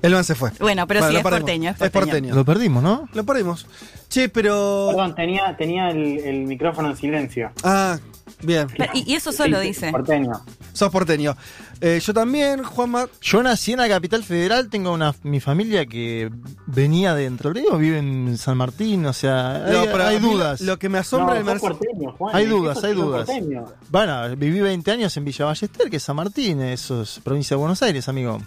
Elman se fue. Bueno, pero sí, es porteño, es Es porteño. Lo perdimos, ¿no? Lo perdimos. Che, pero. Perdón, tenía, tenía el, el micrófono en silencio. Ah, bien. Pero- y, y eso solo Sí, dice. Porteño. Sos porteño. Eh, yo también, Juanma. Yo nací en la capital federal, tengo una mi familia que venía de Entre Ríos, vive en San Martín, o sea, hay, No, pero hay mí dudas. Lo que me asombra No, Juan. Hay ¿qué dudas, hay dudas. porteño? Bueno, viví 20 años en Villa Ballester, que es San Martín, eso es provincia de Buenos Aires, amigo.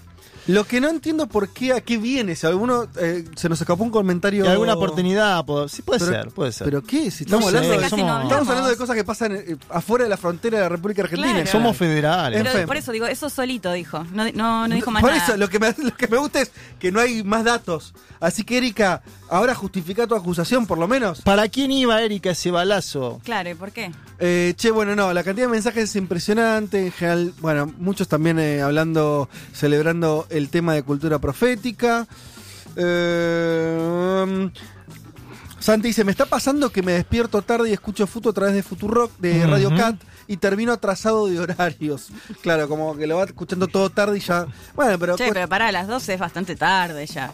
Lo que no entiendo por qué, a qué viene. Si alguno eh, se nos escapó un comentario. Y alguna oportunidad, po- sí puede Pero- ser, puede ser. ¿Pero qué? Si estamos, No sé, hablando, de, no estamos hablando de cosas que pasan eh, afuera de la frontera de la República Argentina. Claro. Somos federales. Pero por eso digo, eso solito dijo. No, no, no dijo más Por nada. eso, lo que, me, lo que me gusta es que no hay más datos. Así que, Erika, ahora justifica tu acusación, por lo menos. ¿Para quién iba Erika ese balazo? Claro, ¿y por qué? Eh, che, bueno, no, la cantidad de mensajes es impresionante. En general, bueno, muchos también eh, hablando, celebrando el tema de cultura profética. Eh, Santi dice, me está pasando que me despierto tarde y escucho Futu a través de Futurock, de. Radio Cat, y termino atrasado de horarios. Claro, como que lo va escuchando todo tarde y ya... Bueno, pero... Che, pero para las 12 es bastante tarde ya.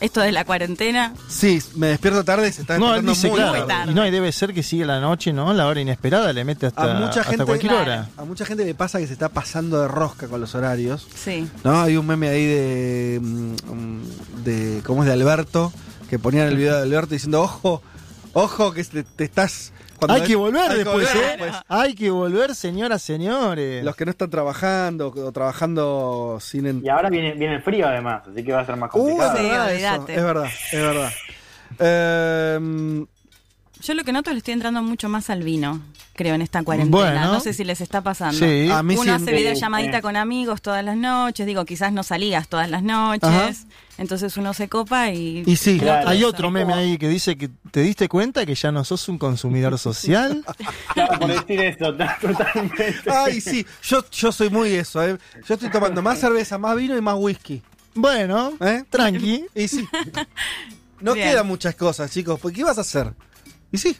Esto de la cuarentena. Sí, me despierto tarde y se está No, él despertando dice muy claro. tarde. tarde. Y no, y debe ser que sigue la noche, ¿no? La hora inesperada le mete hasta, A mucha hasta gente, cualquier Claro. hora. a mucha gente le pasa que se está pasando de rosca con los horarios. Sí. ¿No? Hay un meme ahí de. mm, de ¿Cómo es de Alberto? Que ponían el video de Alberto diciendo, ojo, ojo, que te, te estás. Cuando Hay es- que volver hay que después, volver ¿eh? después. Hay que volver, señoras, señores. Los que no están trabajando o trabajando sin. en- Y ahora viene, viene el frío además, así que va a ser más Uh, complicado. es Sí, verdad, eso, es verdad, es verdad. Eh, Yo lo que noto le estoy entrando mucho más al vino, creo, en esta cuarentena. Bueno. No sé si les está pasando. Sí. a mí Uno hace videollamadita con amigos todas las noches, digo, quizás no salías todas las noches, Ajá. entonces uno se copa y... Y sí. Claro. Hay eso. otro meme ahí que dice que te diste cuenta que ya no sos un consumidor social. Estaba por decir eso, totalmente. Ay, sí, yo, yo soy muy eso, ¿eh? Yo estoy tomando más cerveza, más vino y más whisky. Bueno, ¿Eh? tranqui. Y sí. No Bien. quedan muchas cosas, chicos. ¿Por qué vas a hacer? Y sí.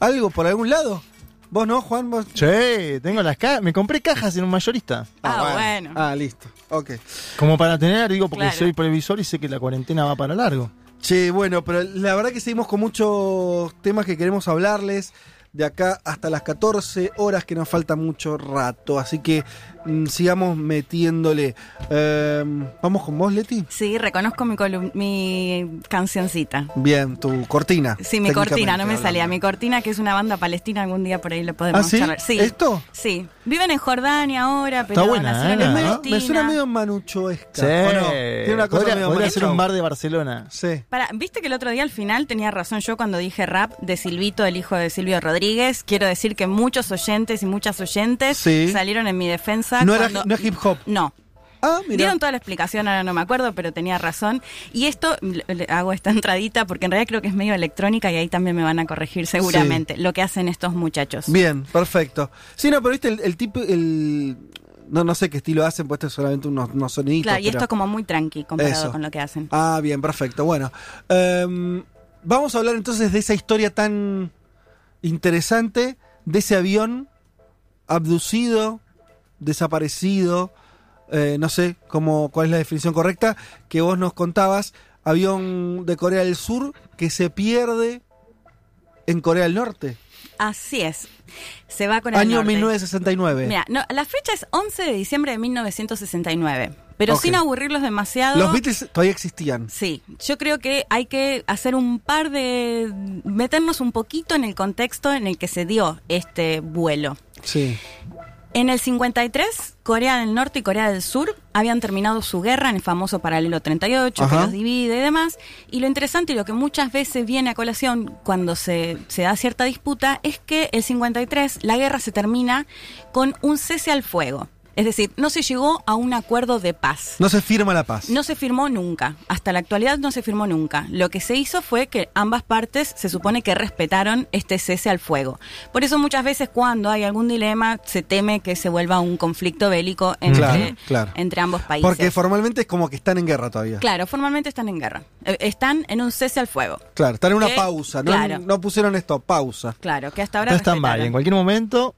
¿Algo por algún lado? ¿Vos no, Juan? ¿Vos? Che, tengo las cajas. Me compré cajas en un mayorista. Ah, bueno. Ah, listo. Ok. Como para tener, digo, porque Claro. soy previsor y sé que la cuarentena va para largo. Che, bueno, pero la verdad que seguimos con muchos temas que queremos hablarles. De acá hasta las 14 horas que nos falta mucho rato. Así que sigamos metiéndole. Em, ¿Vamos con vos, Leti? Sí, reconozco mi, colum- mi cancioncita. Bien, tu cortina. Sí, mi cortina, no me hablando. salía. Mi cortina, que es una banda palestina, algún día por ahí lo podemos ¿Ah, sí? charlar. Sí. ¿Esto? Sí. Viven en Jordania ahora, pero Está buena, ¿eh? en ¿no? Palestina. Me suena medio manuchoesca. Sí. ¿o no? Tiene una cosa podría medio podría ser un bar de Barcelona. Sí. Para, Viste que el otro día al final tenía razón yo cuando dije rap de Silvito, el hijo de Silvio Rodríguez. Quiero decir que muchos oyentes y muchas oyentes Sí. salieron en mi defensa. No, era, no es hip hop. No. Ah, mira. Dieron toda la explicación, ahora no me acuerdo, pero tenía razón. Y esto, le- hago esta entradita porque en realidad creo que es medio electrónica y ahí también me van a corregir seguramente lo que hacen estos muchachos. Bien, perfecto. Sí, no, pero viste el, el tipo, el... No, no sé qué estilo hacen, pues esto es solamente unos, unos soniditos. Claro, y pero- esto es como muy tranqui comparado Eso. con lo que hacen. Ah, bien, perfecto. Bueno, em, vamos a hablar entonces de esa historia tan interesante, de ese avión abducido, desaparecido, eh, no sé cómo, cuál es la definición correcta, que vos nos contabas, avión de Corea del Sur que se pierde en Corea del Norte. Así es. Se va con el Año norte. 1969. Mira, no, la fecha es 11 de diciembre de 1969. Pero sin aburrirlos demasiado. Los Beatles todavía existían. Sí, yo creo que hay que hacer un par de... meternos un poquito en el contexto en el que se dio este vuelo. Sí. En el 53, Corea del Norte y Corea del Sur habían terminado su guerra en el famoso paralelo 38, Ajá. que los divide y demás. Y lo interesante y lo que muchas veces viene a colación cuando se, se da cierta disputa es que el 53 la guerra se termina con un cese al fuego. Es decir, no se llegó a un acuerdo de paz. No se firma la paz. No se firmó nunca. Hasta la actualidad no se firmó nunca. Lo que se hizo fue que ambas partes se supone que respetaron este cese al fuego. Por eso muchas veces cuando hay algún dilema se teme que se vuelva un conflicto bélico entre, Claro, claro. entre ambos países. Porque formalmente es como que están en guerra todavía. Claro, formalmente están en guerra. Eh, Están en un cese al fuego. Claro, están en una pausa. No, claro. no pusieron esto, pausa. Claro, que hasta ahora No están mal. En cualquier momento,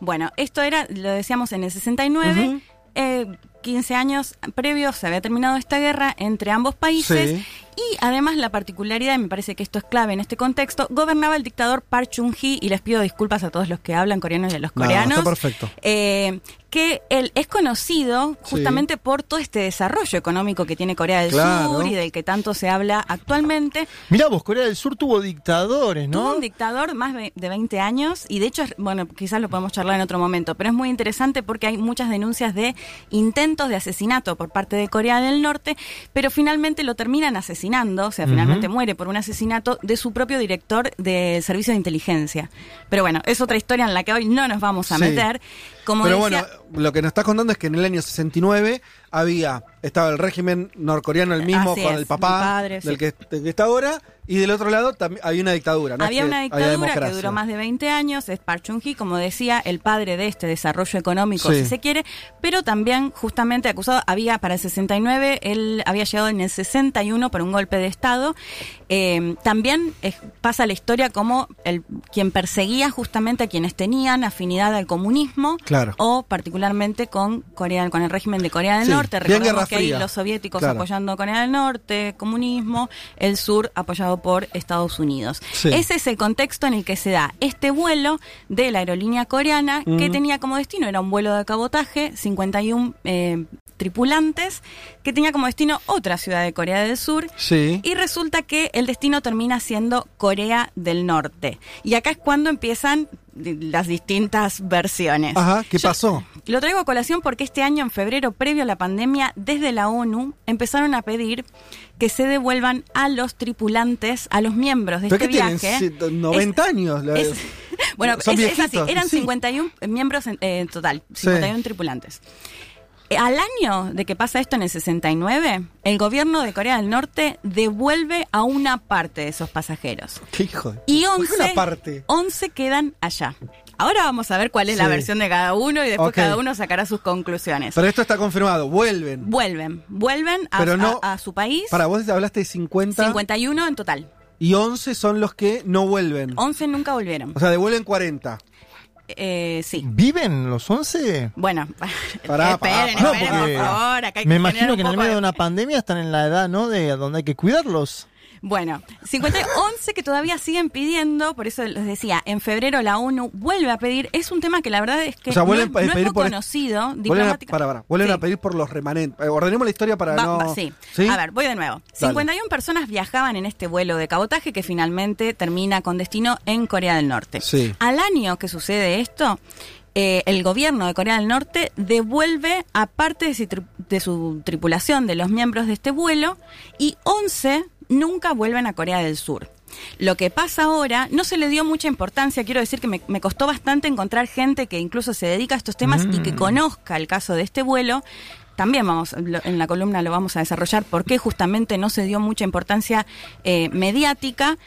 Bueno, esto era, lo decíamos en el 69, Ujú. eh, 15 años previos se había terminado esta guerra entre ambos países. Sí. Y además la particularidad, y me parece que esto es clave en este contexto, gobernaba el dictador Park Chung-hee, y les pido disculpas a todos los que hablan coreano y a los No, coreanos. está perfecto. eh, que él es conocido justamente por todo este desarrollo económico que tiene Corea del Claro. Sur y del que tanto se habla actualmente. mirá vos, Corea del Sur tuvo dictadores, ¿no? Tuvo un dictador más de, de 20 años y de hecho, bueno, quizás lo podemos charlar en otro momento, pero es muy interesante porque hay muchas denuncias de intentos de asesinato por parte de Corea del Norte, pero finalmente lo terminan asesinando, o sea, finalmente muere por un asesinato de su propio director del servicio de inteligencia. Pero bueno, es otra historia en la que hoy no nos vamos a Sí. meter. Como Pero decía, bueno, lo que nos estás contando es que en el año 69 había, estaba el régimen norcoreano el mismo Así con es, el papá padre, del, sí. que, del que está ahora, y del otro lado también había una dictadura. ¿no? Es Había que una había dictadura que duró más de 20 años, es Park Chung-hee, como decía, el padre de este desarrollo económico, Sí. si se quiere, pero también justamente acusado, había para el 69, él había llegado en el 61 por un golpe de Estado. Eh, también es- pasa la historia como el quien perseguía justamente a quienes tenían afinidad al comunismo Claro. O particularmente con Corea, con el régimen de Corea del Sí, Norte. Recordemos que Fría. los soviéticos Claro. apoyando a Corea del Norte, comunismo, el sur apoyado por Estados Unidos. Sí. Ese es el contexto en el que se da este vuelo de la aerolínea coreana que Mm. tenía como destino, era un vuelo de cabotaje, 51 eh, tripulantes, que tenía como destino otra ciudad de Corea del Sur. Sí. Y resulta que el destino termina siendo Corea del Norte. Y acá es cuando empiezan las distintas versiones. Ajá, ¿qué Yo- pasó? lo traigo a colación porque este año, en febrero, previo a la pandemia, desde la ONU empezaron a pedir que se devuelvan a los tripulantes, a los miembros de ¿Pero este qué tienen? viaje. Si- 90 años. la- es- bueno, Son es, así, eran sí. 51 miembros en, eh, en total, Sí. 51 tripulantes. Eh, Al año de que pasa esto en el 69, el gobierno de Corea del Norte devuelve a una parte de esos pasajeros. ¿Qué hijo de- Y ¿Por qué 11, una parte? 11 quedan allá. Ahora vamos a ver cuál es la versión de cada uno y después cada uno sacará sus conclusiones. Pero esto está confirmado, vuelven. Vuelven, vuelven a, Pero no- a- a su país. Para vos hablaste de 50 51 en total. y 11 son los que no vuelven. 11 nunca volvieron. O sea, devuelven 40. Eh, sí. ¿Viven los 11? Bueno, Pará, esperen, pará, esperen, por favor. Acá hay Me que imagino que en el medio de de- una pandemia están en la edad, ¿no? De donde hay que cuidarlos. Bueno, 50, 11 que todavía siguen pidiendo, por eso les decía, en febrero la ONU vuelve a pedir, es un tema que la verdad es que O sea, vuelven no, es- no es pedir muy por- conocido Vuelven a, diplomática- para, para, vuelven Sí. a pedir por los remanentes. Eh, ordenemos la historia para Va- no. va- sí. A ver, voy de nuevo. 51 personas viajaban en este vuelo de cabotaje que finalmente termina con destino en Corea del Norte. Sí. Al año que sucede esto, eh, el gobierno de Corea del Norte devuelve a parte de su, tri- de su tripulación, de los miembros de este vuelo, y 11 nunca vuelven a Corea del Sur. Lo que pasa ahora no se le dio mucha importancia, quiero decir que me, me costó bastante encontrar gente que incluso se dedica a estos temas y que Mm. conozca el caso de este vuelo. También vamos, lo- en la columna lo vamos a desarrollar por qué justamente no se dio mucha importancia eh, mediática.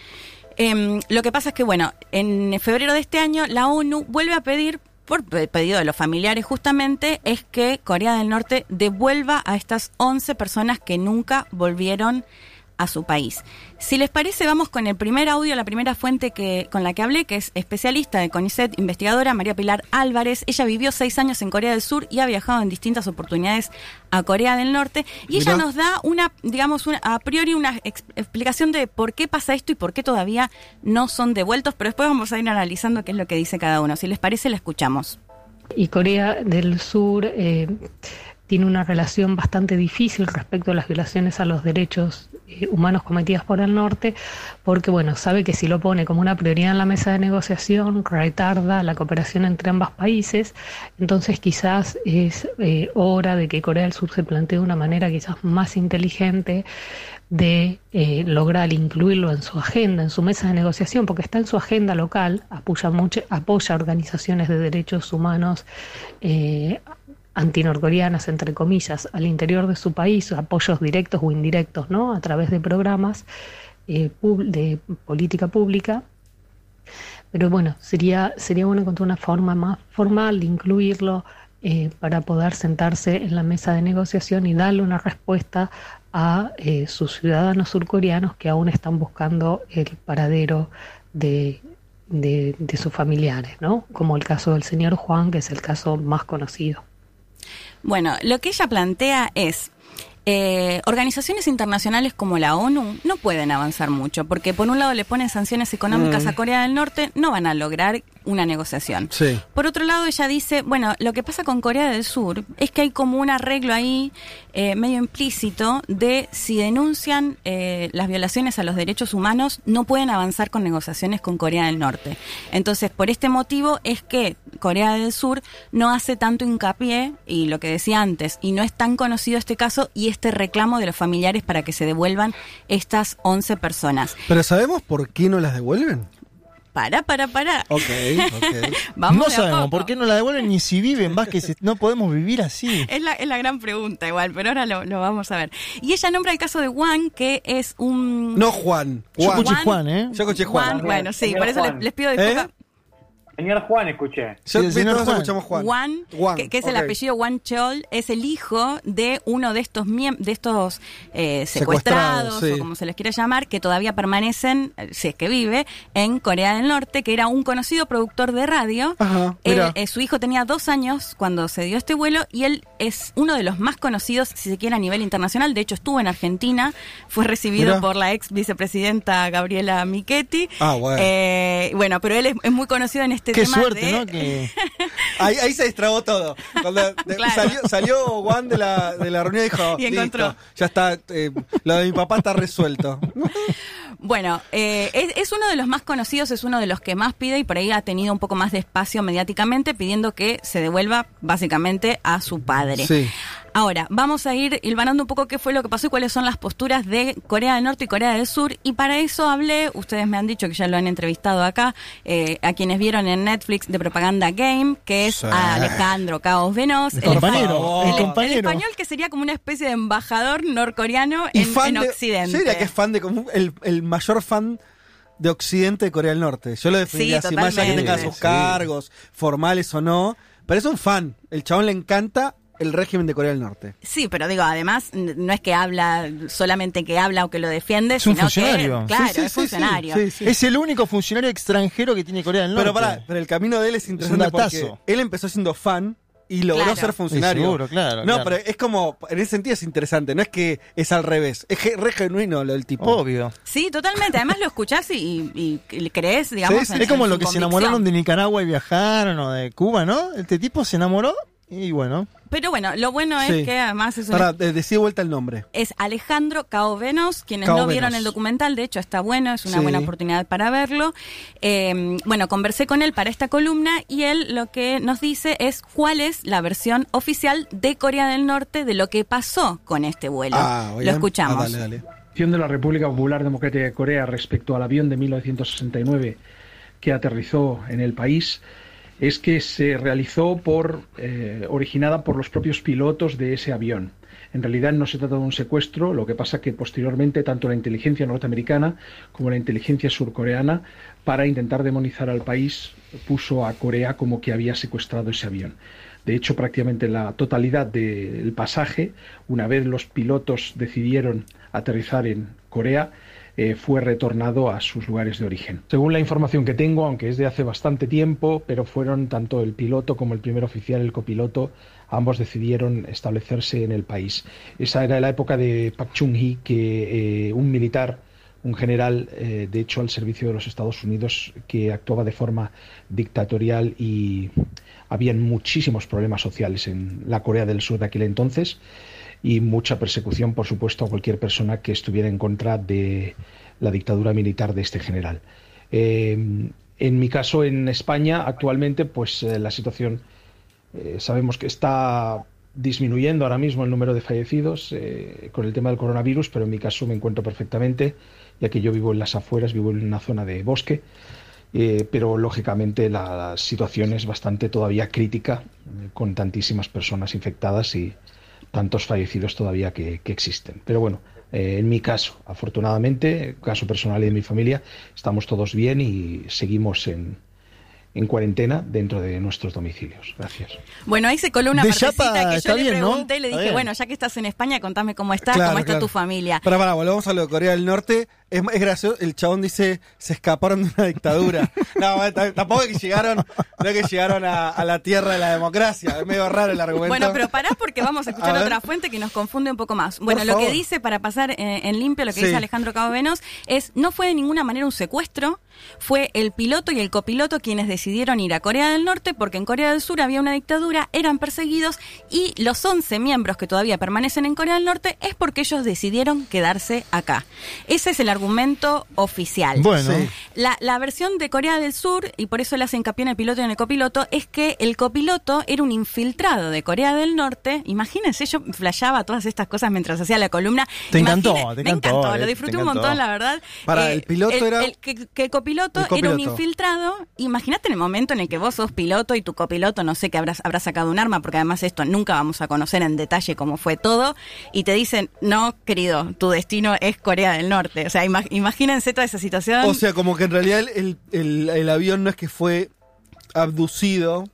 Em, lo que pasa es que, bueno, en febrero de este año la ONU vuelve a pedir, por pe- pedido de los familiares justamente, es que Corea del Norte devuelva a estas 11 personas que nunca volvieron a su país. Si les parece, vamos con el primer audio, la primera fuente que, con la que hablé, que es especialista de CONICET, investigadora María Pilar Álvarez. Ella vivió seis años en Corea del Sur y ha viajado en distintas oportunidades a Corea del Norte. Y ella nos da una, digamos, una, a priori una ex- explicación de por qué pasa esto y por qué todavía no son devueltos, pero después vamos a ir analizando qué es lo que dice cada uno. Si les parece, la escuchamos. Y Corea del Sur eh, tiene una relación bastante difícil respecto a las violaciones a los derechos humanos cometidas por el norte, porque bueno, sabe que si lo pone como una prioridad en la mesa de negociación, retarda la cooperación entre ambos países, entonces quizás es eh, hora de que Corea del Sur se plantee de una manera quizás más inteligente de eh, lograr incluirlo en su agenda, en su mesa de negociación, porque está en su agenda local, apoya, mucho, apoya organizaciones de derechos humanos eh, antinorcoreanas, entre comillas, al interior de su país, apoyos directos o indirectos, ¿no? A través de programas eh, de política pública. Pero bueno, sería, sería bueno encontrar una forma más formal de incluirlo eh, para poder sentarse en la mesa de negociación y darle una respuesta a eh, sus ciudadanos surcoreanos que aún están buscando el paradero de, de, de sus familiares, ¿no? Como el caso del señor Juan, que es el caso más conocido. Bueno, lo que ella plantea es, eh, organizaciones internacionales como la ONU no pueden avanzar mucho, porque por un lado le ponen sanciones económicas Mm. a Corea del Norte, no van a lograr una negociación. Sí. Por otro lado, ella dice, bueno, lo que pasa con Corea del Sur es que hay como un arreglo ahí eh, medio implícito de si denuncian eh, las violaciones a los derechos humanos, no pueden avanzar con negociaciones con Corea del Norte. Entonces, por este motivo es que Corea del Sur no hace tanto hincapié, y lo que decía antes, y no es tan conocido este caso y este reclamo de los familiares para que se devuelvan estas 11 personas. Pero ¿sabemos por qué no las devuelven? Para, para, para. Ok, ok. Vamos no sabemos poco. por qué no la devuelven ni si viven, Vázquez. No podemos vivir así. Es la, es la gran pregunta igual, pero ahora lo, lo vamos a ver. Y ella nombra el caso de Juan, que es un... No Juan. Yo Juan. escuché Juan, ¿eh? Yo escuché Juan. Juan, bueno, sí, Señor por eso les, pido disculpas. ¿Eh? Señor Juan, escuché. Sí, el señor Juan. escuchamos Juan. Juan, Juan, que, que es el apellido Juan Chol, es el hijo de uno de estos miem- de estos eh, Secuestrados, secuestrados, sí. o como se les quiera llamar, que todavía permanecen, eh, si es que vive, en Corea del Norte, que era un conocido productor de radio. Ajá, Él, eh, su hijo tenía dos años cuando se dio este vuelo y él es uno de los más conocidos, si se quiere, a nivel internacional. De hecho, estuvo en Argentina, fue recibido por la ex vicepresidenta Gabriela Michetti. Ah, bueno. Eh, bueno, pero él es, es muy conocido en este Qué tema suerte, de- ¿no? Que Ahí, ahí se destrabó todo. Cuando Claro. salió, salió Juan de la, de la reunión y dijo, Y encontró. "Listo, ya está, eh, lo de mi papá está resuelto. Bueno, eh, es, es uno de los más conocidos, es uno de los que más pide y por ahí ha tenido un poco más de espacio mediáticamente pidiendo que se devuelva básicamente a su padre. Sí. Ahora, vamos a ir hilvanando un poco qué fue lo que pasó y cuáles son las posturas de Corea del Norte y Corea del Sur. Y para eso hablé, ustedes me han dicho que ya lo han entrevistado acá, eh, a quienes vieron en Netflix de Propaganda Game, que es Sí. a Alejandro Caos Venos. El compañero, el- el compañero. el español que sería como una especie de embajador norcoreano Y en, fan en de, Occidente. diría que es fan de como el, el mayor fan de Occidente de Corea del Norte. Yo lo definiría Sí, así, más allá que tenga sus Sí. cargos formales o no. Pero es un fan. El chabón le encanta el régimen de Corea del Norte. Sí, pero digo, además, no es que habla solamente que habla o que lo defiende, Es un sino funcionario. que, claro, Sí, sí, es sí, funcionario. Sí, sí. Es el único funcionario extranjero que tiene Corea del Norte. Pero pará, pero el camino de él es interesante un porque él empezó siendo fan y logró Claro. ser funcionario. Sí, seguro, claro, No, claro. pero es como, en ese sentido es interesante, no es que es al revés, es re genuino lo del tipo. Obvio. Sí, totalmente. Además lo escuchás y, y- crees, digamos. Sí, sí. en- es como en lo que se enamoraron de Nicaragua y viajaron o de Cuba, ¿no? Este tipo se enamoró y bueno. Pero bueno, lo bueno es Sí. que además es un Para, de, decí de vuelta el nombre. es Alejandro Caovenos, quienes Cao no vieron el documental, de hecho está bueno, es una Sí. buena oportunidad para verlo. Eh, bueno, conversé con él para esta columna y él lo que nos dice es cuál es la versión oficial de Corea del Norte de lo que pasó con este vuelo. Ah, lo escuchamos. dale, dale. posición de la República Popular Democrática de Corea respecto al avión de 1969 que aterrizó en el país es que se realizó por eh, originada por los propios pilotos de ese avión. En realidad no se trata de un secuestro, lo que pasa que posteriormente tanto la inteligencia norteamericana como la inteligencia surcoreana, para intentar demonizar al país, puso a Corea como que había secuestrado ese avión. De hecho, prácticamente la totalidad del pasaje, una vez los pilotos decidieron aterrizar en Corea, eh, fue retornado a sus lugares de origen. Según la información que tengo, aunque es de hace bastante tiempo, pero fueron tanto el piloto como el primer oficial, el copiloto, ambos decidieron establecerse en el país. Esa era la época de Pak Chung-hee, que eh, un militar un general, eh, de hecho, al servicio de los Estados Unidos, que actuaba de forma dictatorial y habían muchísimos problemas sociales en la Corea del Sur de aquel entonces y mucha persecución, por supuesto, a cualquier persona que estuviera en contra de la dictadura militar de este general. Eh, en mi caso, en España, actualmente, pues eh, la situación eh, sabemos que está disminuyendo ahora mismo el número de fallecidos con el tema del coronavirus, pero en mi caso me encuentro perfectamente, ya que yo vivo en las afueras, vivo en una zona de bosque, pero lógicamente la, situación es bastante todavía crítica, con tantísimas personas infectadas y tantos fallecidos todavía que, que existen. Pero bueno, eh, en mi caso, afortunadamente, caso personal y de mi familia, estamos todos bien y seguimos en, en cuarentena dentro de nuestros domicilios. Gracias. Bueno, ahí se coló una De partecita Chapa que yo le bien, ¿no? pregunté y le dije, bien. bueno, ya que estás en España, contame cómo estás, Claro, cómo está claro. tu familia. Para, para, volvamos a lo de Corea del Norte. Es, es gracioso, el chabón dice, se escaparon de una dictadura. no, tampoco es que llegaron, no es que llegaron a, a la tierra de la democracia. Es medio raro el argumento. Bueno, pero pará porque vamos a escuchar A otra fuente que nos confunde un poco más. Bueno, Por lo que dice, para pasar eh, en limpio, lo que Sí. dice Alejandro Cabovenos, es no fue de ninguna manera un secuestro, fue el piloto y el copiloto quienes decidieron ir a Corea del Norte porque en Corea del Sur había una dictadura, eran perseguidos y los 11 miembros que todavía permanecen en Corea del Norte es porque ellos decidieron quedarse acá. Ese es el argumento oficial. Bueno. Sí. La, la versión de Corea del Sur, y por eso le hace hincapié en el piloto y en el copiloto, es que el copiloto era un infiltrado de Corea del Norte. Imagínense, yo flasheaba todas estas cosas mientras hacía la columna. Te encantó, Imagine- te me encantó, encantó, eh, lo te disfruté un encantó. montón, la verdad. Eh, Para, el piloto era- el- que, que el copiloto El era un infiltrado. Imagínate en el momento en el que vos sos piloto y tu copiloto, no sé, que habrás, habrá sacado un arma, porque además esto nunca vamos a conocer en detalle cómo fue todo, y te dicen, no, querido, tu destino es Corea del Norte. O sea, ima- imagínense toda esa situación. O sea, como que en realidad el, el- el- avión no es que fue abducido,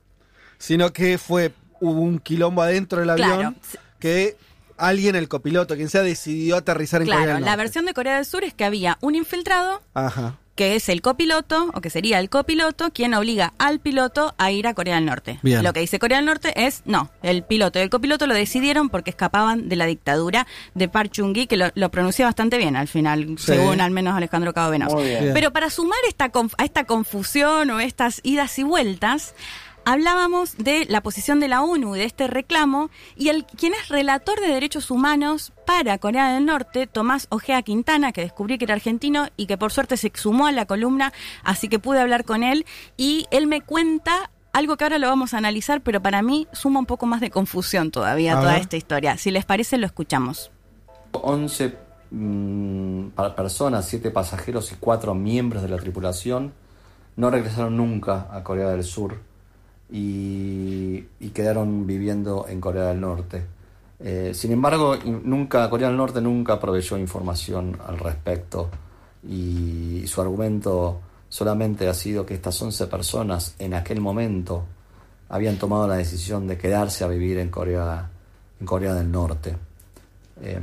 sino que fue hubo un quilombo adentro del Claro. avión que alguien, el copiloto, quien sea, decidió aterrizar en Corea Claro, del la Norte. versión de Corea del Sur es que había un infiltrado Ajá. Que es el copiloto, o que sería el copiloto, quien obliga al piloto a ir a Corea del Norte. Bien. Lo que dice Corea del Norte es, no, el piloto y el copiloto lo decidieron porque escapaban de la dictadura de Park Chung-hee, que lo, lo pronuncia bastante bien al final, Sí. según al menos Alejandro. Bien. Pero para sumar esta a esta confusión o estas idas y vueltas, hablábamos de la posición de la ONU, de este reclamo, y el quien es relator de derechos humanos para Corea del Norte, Tomás Ojea Quintana, que descubrí que era argentino y que por suerte se sumó a la columna, así que pude hablar con él, y él me cuenta algo que ahora lo vamos a analizar, pero para mí suma un poco más de confusión todavía A toda ver. esta historia. Si les parece, lo escuchamos. 11 mm, personas, 7 pasajeros y 4 miembros de la tripulación no regresaron nunca a Corea del Sur y, quedaron viviendo en Corea del Norte. Eh, sin embargo, nunca, Corea del Norte nunca proveyó información al respecto y su argumento solamente ha sido que estas 11 personas en aquel momento habían tomado la decisión de quedarse a vivir en Corea, en Corea del Norte. Eh,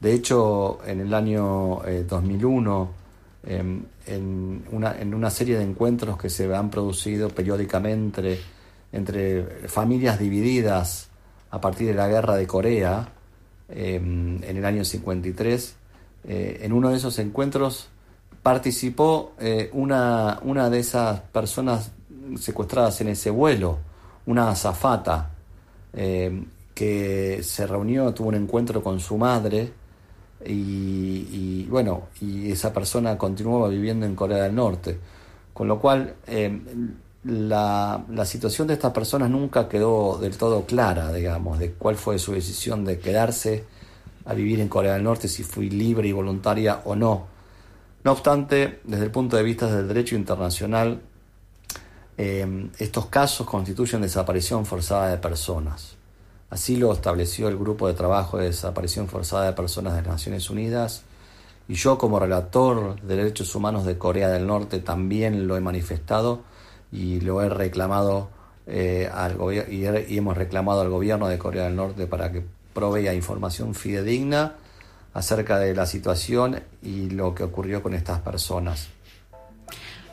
de hecho, en el año eh, 2001, eh, en, una, en una serie de encuentros que se han producido periódicamente entre familias divididas a partir de la guerra de Corea, eh, en el año 53, eh, en uno de esos encuentros participó eh, una, una de esas personas secuestradas en ese vuelo, una azafata, eh, que se reunió, tuvo un encuentro con su madre y, y, bueno, y esa persona continuaba viviendo en Corea del Norte. Con lo cual, eh, la, la situación de estas personas nunca quedó del todo clara, digamos, de cuál fue su decisión de quedarse a vivir en Corea del Norte, si fue libre y voluntaria o no. No obstante, desde el punto de vista del derecho internacional, eh, estos casos constituyen desaparición forzada de personas. Así lo estableció el Grupo de Trabajo de Desaparición Forzada de Personas de las Naciones Unidas y yo como relator de derechos humanos de Corea del Norte también lo he manifestado y lo he reclamado eh, al y hemos reclamado al gobierno de Corea del Norte para que provea información fidedigna acerca de la situación y lo que ocurrió con estas personas.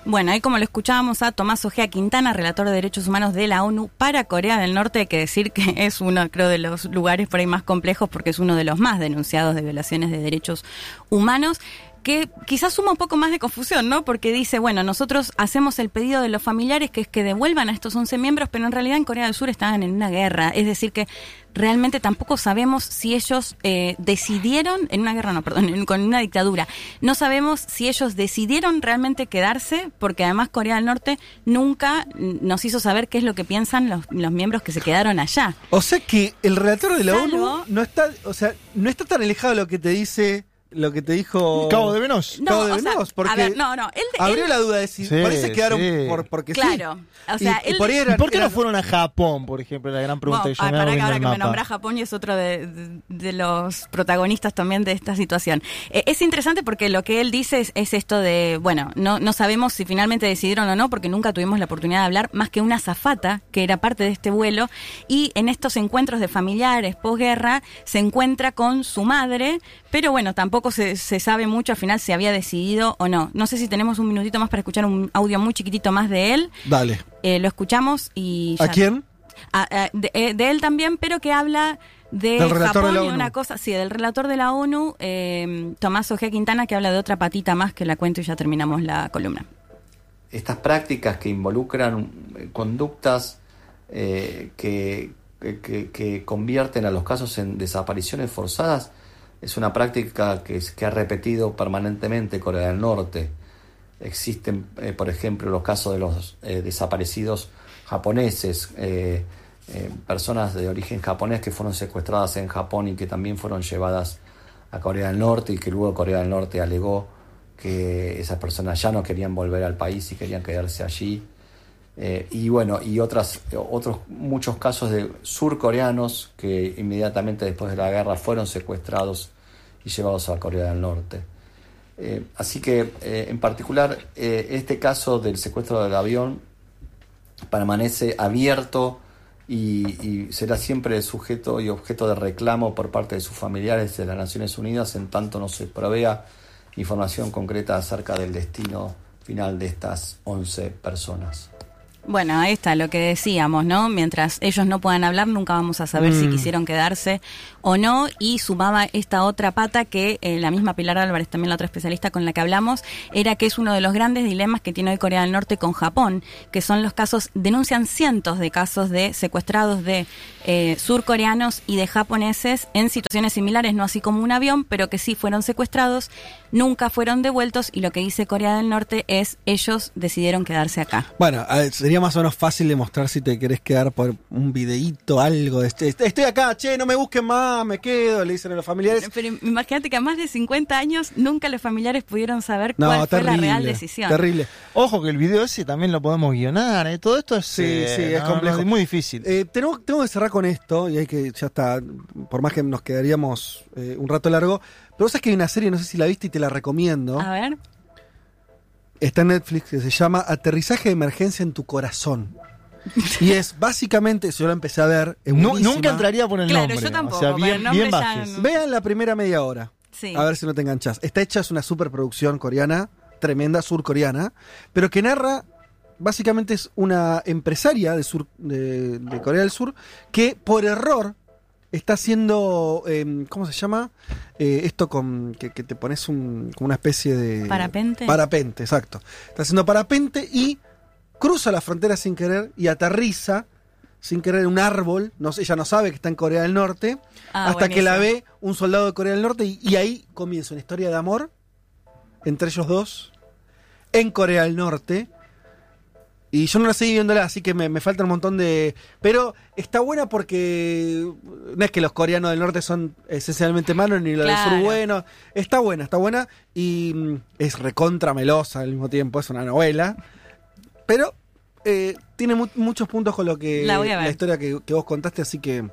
Bueno, ahí como lo escuchábamos a Tomás Ojea Quintana, relator de derechos humanos de la ONU para Corea del Norte, hay que decir que es uno, creo, de los lugares por ahí más complejos porque es uno de los más denunciados de violaciones de derechos humanos que quizás suma un poco más de confusión, ¿no? Porque dice, bueno, nosotros hacemos el pedido de los familiares que es que devuelvan a estos 11 miembros, pero en realidad en Corea del Sur estaban en una guerra. Es decir, que realmente tampoco sabemos si ellos eh, decidieron, en una guerra no, perdón, en- con una dictadura, no sabemos si ellos decidieron realmente quedarse, porque además Corea del Norte nunca nos hizo saber qué es lo que piensan los, los miembros que se quedaron allá. O sea que el relator de la Salvo- ONU no está, o sea, no está tan alejado de lo que te dice, lo que te dijo Cabo de Venos. No, Cabo de o sea, Venos, porque a ver, no, no, él- abrió él- la duda de si Sí, parece que quedaron sí. por porque Claro, sí. o sea, y, y él- por ahí ¿Y eran- por qué no fueron a Japón, por ejemplo? La gran pregunta Bueno, que yo ah, me para que ahora que me nombra Japón y es otro de, de- de los protagonistas también de esta situación. Eh, es interesante porque lo que él dice es, es esto de, bueno, no, no sabemos si finalmente decidieron o no, porque nunca tuvimos la oportunidad de hablar, más que una zafata que era parte de este vuelo, y en estos encuentros de familiares posguerra se encuentra con su madre, pero bueno, tampoco se, se sabe mucho al final si había decidido o no. No sé si tenemos un minutito más para escuchar un audio muy chiquitito más de él. Dale. Eh, lo escuchamos y... ¿A quién? a- a- de, eh, de él también, pero que habla de Del relator Japón de la y ONU. una cosa, sí, del relator de la ONU, eh, Tomás Ojea Quintana, que habla de otra patita más que la cuento y ya terminamos la columna. estas prácticas que involucran conductas eh, que, que- que convierten a los casos en desapariciones forzadas es una práctica que, que ha repetido permanentemente Corea del Norte. Existen, eh, por ejemplo, los casos de los eh, desaparecidos japoneses, eh, personas de origen japonés que fueron secuestradas en Japón y que también fueron llevadas a Corea del Norte y que luego Corea del Norte alegó que esas personas ya no querían volver al país y querían quedarse allí. Eh, y bueno, y otras, otros muchos casos de surcoreanos que inmediatamente después de la guerra fueron secuestrados y llevados a Corea del Norte. Eh, así que, eh, en particular, este caso del secuestro del avión permanece abierto y, y será siempre sujeto y objeto de reclamo por parte de sus familiares de las Naciones Unidas en tanto no se provea información concreta acerca del destino final de estas 11 personas. Bueno, ahí está lo que decíamos, ¿no? Mientras ellos no puedan hablar, nunca vamos a saber si Mm. quisieron quedarse o no. Y sumaba esta otra pata que eh, la misma Pilar Álvarez, también la otra especialista con la que hablamos, era que es uno de los grandes dilemas que tiene hoy Corea del Norte con Japón, que son los casos, denuncian cientos de casos de secuestrados de eh, surcoreanos y de japoneses en situaciones similares, no así como un avión, pero que sí fueron secuestrados, nunca fueron devueltos y lo que dice Corea del Norte es ellos decidieron quedarse acá. Bueno, sería más o menos fácil demostrar si te querés quedar por un videíto, algo. de este- este- Estoy acá, che, no me busquen más, me quedo, le dicen a los familiares. Pero imagínate que a más de 50 años nunca los familiares pudieron saber No, cuál terrible. fue la real decisión. Terrible. Ojo que el video ese también lo podemos guionar, ¿eh? todo esto es, Sí, eh, sí, es no, complejo. no, es muy difícil. Eh, tengo, tengo que cerrar con esto, y hay que, ya está, por más que nos quedaríamos eh, un rato largo, pero vos sabés que hay una serie, no sé si la viste y te la recomiendo. A ver. Está en Netflix, que se llama Aterrizaje de emergencia en tu corazón. Y es básicamente, yo la empecé a ver, es buenísima. nunca entraría por el Claro, nombre. yo tampoco, o sea, bien, bien no- Vean la primera media hora. Sí. A ver si no te enganchas. Está hecha, es una superproducción coreana, tremenda, surcoreana, pero que narra, básicamente es una empresaria de, sur, de, de Corea del Sur que por error está haciendo, eh, ¿cómo se llama? Eh, esto con que, que te pones un, como una especie de... ¿Parapente? Parapente, exacto. Está haciendo parapente y cruza la frontera sin querer y aterriza sin querer en un árbol. No, ella no sabe que está en Corea del Norte. Ah, hasta que la ve un soldado de Corea del Norte y, y ahí comienza una historia de amor entre ellos dos en Corea del Norte. Y yo no la seguí viéndola, así que me, me falta un montón de... Pero está buena porque no es que los coreanos del norte son esencialmente malos ni los del sur buenos. Está buena, está buena y mm, es recontra melosa al mismo tiempo, es una novela. Pero eh, tiene mu- muchos puntos con lo que La voy a ver. historia que, que vos contaste, así que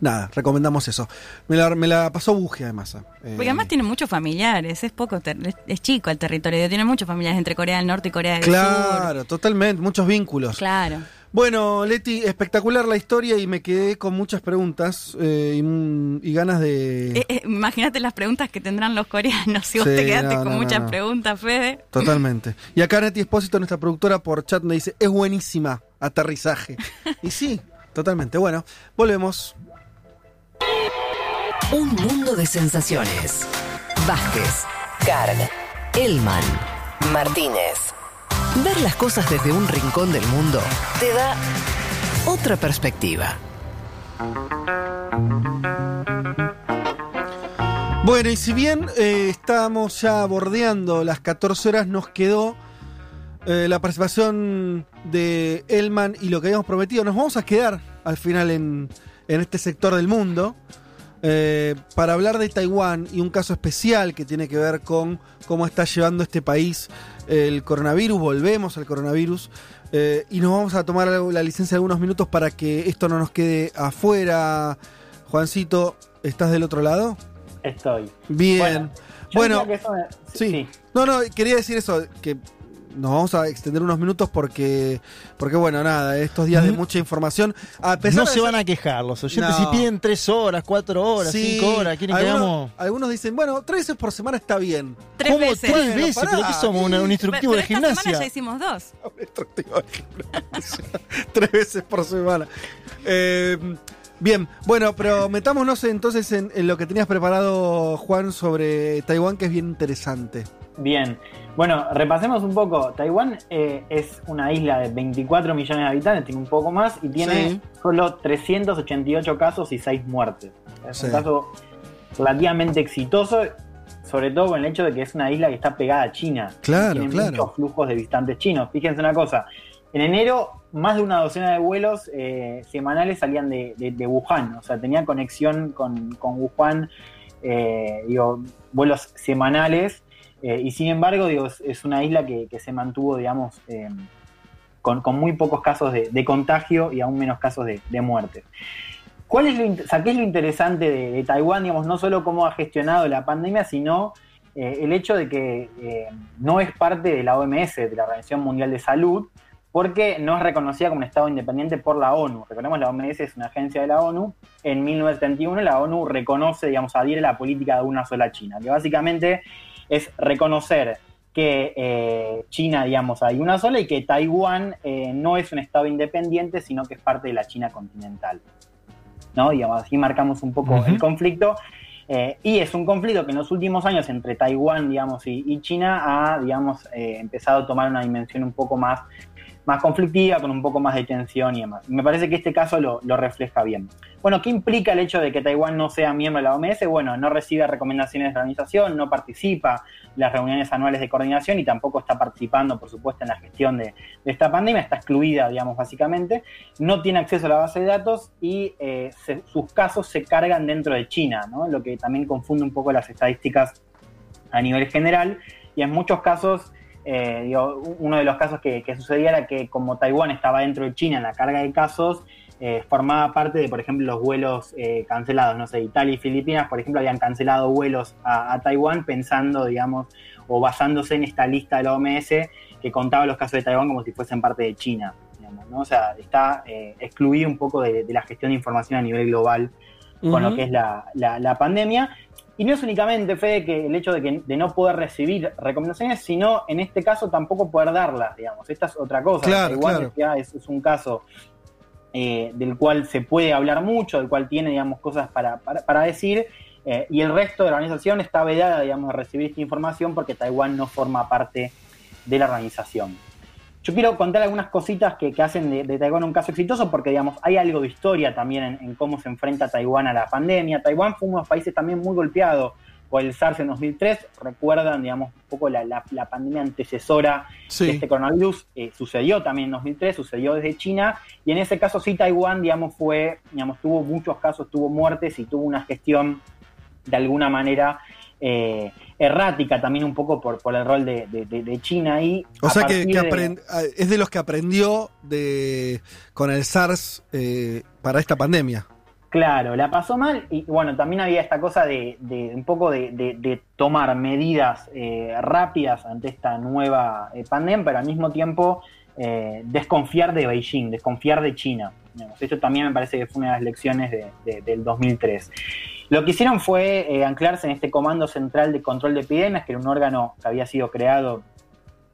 nada, recomendamos eso. Me la, me la pasó Buge además. eh. Porque además tiene muchos familiares, es poco, es, chico el territorio, tiene muchos familiares entre Corea del Norte y Corea del Sur. Claro, totalmente, muchos vínculos. Claro. Bueno, Leti, espectacular la historia y me quedé con muchas preguntas eh, y, y ganas de... Eh, eh, imagínate las preguntas que tendrán los coreanos si vos Sí, te quedaste no, con no, muchas no. preguntas, Fede. Totalmente. Y acá Neti Espósito, nuestra productora por chat, me dice, es buenísima, aterrizaje. y sí, totalmente. Bueno, volvemos. Un mundo de sensaciones. Vázquez, Carg, Elman, Martínez. Ver las cosas desde un rincón del mundo te da otra perspectiva. Bueno, y si bien eh, estamos ya bordeando las 14 horas, nos quedó eh, la participación de Elman y lo que habíamos prometido. Nos vamos a quedar al final en, en este sector del mundo eh, para hablar de Taiwán y un caso especial que tiene que ver con cómo está llevando este país el coronavirus. Volvemos al coronavirus. eh, y nos vamos a tomar la licencia de algunos minutos para que esto no nos quede afuera. Juancito, ¿estás del otro lado? Estoy. Bien. Bueno, diría que eso me- sí. No, no, quería decir eso, que nos vamos a extender unos minutos porque, porque bueno, nada, estos días de mucha información. A pesar No de se ser- van a quejar los oyentes No. si piden tres horas, cuatro horas, Sí, cinco horas, quieren que algunos, hagamos. algunos dicen, bueno, tres veces por semana está bien. Tres ¿Cómo veces. tres veces? ¿Pero qué somos? ¿Un, un instructivo Pero de esta semana gimnasia? ya hicimos dos. tres veces por semana. Eh, bien, bueno, pero metámonos entonces en, en lo que tenías preparado, Juan, sobre Taiwán, que es bien interesante. Bien. Bueno, repasemos un poco. Taiwán eh, es una isla de 24 millones de habitantes, tiene un poco más y tiene Sí. solo 388 casos y 6 muertes. Es Sí. un caso relativamente exitoso, sobre todo con el hecho de que es una isla que está pegada a China. Claro, tiene claro. muchos flujos de visitantes chinos. Fíjense una cosa. En enero, más de una docena de vuelos eh, semanales salían de, de- de Wuhan. O sea, tenía conexión con, con Wuhan, eh, digo, vuelos semanales. Eh, y sin embargo, digo, es, una isla que, que se mantuvo, digamos, eh, con, con muy pocos casos de, contagio y aún menos casos de, muerte. ¿Cuál es lo, qué es lo interesante de, Taiwán? Digamos, no solo cómo ha gestionado la pandemia, sino eh, el hecho de que no es parte de la OMS, de la Organización Mundial de Salud, porque no es reconocida como un Estado independiente por la ONU. Recordemos, la OMS es una agencia de la ONU. En 1971 la ONU reconoce, digamos, adhiere la política de una sola China, que básicamente es reconocer que eh, China, digamos, hay una sola y que Taiwán eh, no es un Estado independiente, sino que es parte de la China continental. ¿no? Digamos, así marcamos un poco el conflicto. eh, y es un conflicto que en los últimos años entre Taiwán, digamos, y, y China ha, digamos, eh, empezado a tomar una dimensión un poco más más conflictiva, con un poco más de tensión y demás. Me parece que este caso lo, lo, refleja bien. Bueno, ¿qué implica el hecho de que Taiwán no sea miembro de la OMS? Bueno, no recibe recomendaciones de la organización, no participa en las reuniones anuales de coordinación y tampoco está participando, por supuesto, en la gestión de, esta pandemia, está excluida, digamos, básicamente, no tiene acceso a la base de datos y eh, sus casos se cargan dentro de China, ¿no? lo que también confunde un poco las estadísticas a nivel general y en muchos casos eh, digo, uno de los casos que, que, sucedía era que como Taiwán estaba dentro de China en la carga de casos, eh, formaba parte de, por ejemplo, los vuelos eh, cancelados. No sé, Italia y Filipinas, por ejemplo, habían cancelado vuelos a, a, Taiwán pensando, digamos, o basándose en esta lista de la OMS que contaba los casos de Taiwán como si fuesen parte de China. Digamos, ¿no? O sea, está eh, excluido un poco de, de, la gestión de información a nivel global con uh -huh. lo que es la, la, la pandemia. Y no es únicamente, Fede, que el hecho de, que, de no poder recibir recomendaciones, sino en este caso tampoco poder darlas, digamos. Esta es otra cosa. Claro, Igual claro. Es, es, un caso eh, del cual se puede hablar mucho, del cual tiene, digamos, cosas para, para, para decir, eh, y el resto de la organización está vedada, digamos, de recibir esta información porque Taiwán no forma parte de la organización. Yo quiero contar algunas cositas que, que hacen de, de, Taiwán un caso exitoso porque, digamos, hay algo de historia también en, en, cómo se enfrenta Taiwán a la pandemia. Taiwán fue uno de los países también muy golpeado por el SARS en 2003. Recuerdan, digamos, un poco la, la, la pandemia antecesora sí. de este coronavirus. Eh, sucedió también en 2003, sucedió desde China. Y en ese caso sí Taiwán, digamos, fue, digamos, tuvo muchos casos, tuvo muertes y tuvo una gestión de alguna manera eh, errática también un poco por, por el rol de, de, de China ahí. O sea que, que aprend, de, es de los que aprendió de con el SARS eh, para esta pandemia. Claro, la pasó mal y bueno, también había esta cosa de, de un poco de, de tomar medidas eh, rápidas ante esta nueva eh, pandemia, pero al mismo tiempo eh, desconfiar de Beijing, desconfiar de China. Esto también me parece que fue una de las lecciones del 2003. Lo que hicieron fue eh, anclarse en este Comando Central de Control de Epidemias, que era un órgano que había sido creado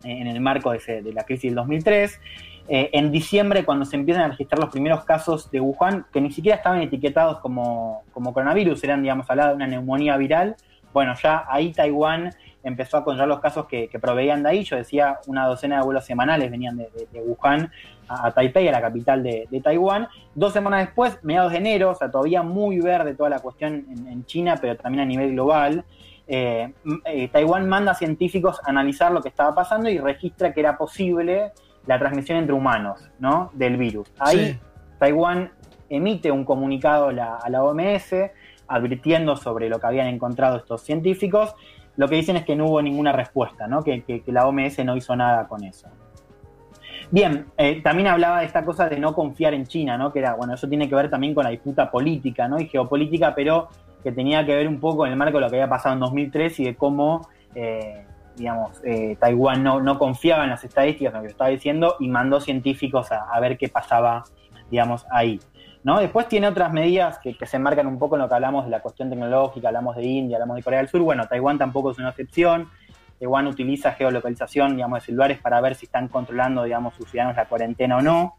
eh, en el marco de, ese, de, la crisis del 2003. Eh, en diciembre, cuando se empiezan a registrar los primeros casos de Wuhan, que ni siquiera estaban etiquetados como, coronavirus, eran, digamos, hablaba de una neumonía viral, bueno, ya ahí Taiwán empezó a controlar los casos que, que, proveían de ahí. Yo decía, una docena de vuelos semanales venían de Wuhan a, a, Taipei, a la capital de, de, Taiwán. Dos semanas después, mediados de enero, o sea, todavía muy verde toda la cuestión en, en China, pero también a nivel global. Eh, eh, Taiwán manda a científicos a analizar lo que estaba pasando y registra que era posible la transmisión entre humanos, ¿no? Del virus. Ahí sí. Taiwán emite un comunicado a la, a la OMS advirtiendo sobre lo que habían encontrado estos científicos lo que dicen es que no hubo ninguna respuesta, ¿no? Que, que, que la OMS no hizo nada con eso. Bien, eh, también hablaba de esta cosa de no confiar en China, ¿no? Que era, bueno, eso tiene que ver también con la disputa política, ¿no? Y geopolítica, pero que tenía que ver un poco en el marco de lo que había pasado en 2003 y de cómo, eh, digamos, eh, Taiwán no, no, confiaba en las estadísticas, en lo que estaba diciendo, y mandó científicos a, a ver qué pasaba, digamos, ahí. ¿No? Después tiene otras medidas que, que, se enmarcan un poco en lo que hablamos de la cuestión tecnológica, hablamos de India, hablamos de Corea del Sur. Bueno, Taiwán tampoco es una excepción. Taiwán utiliza geolocalización, digamos, de celulares para ver si están controlando, digamos, sus ciudadanos la cuarentena o no.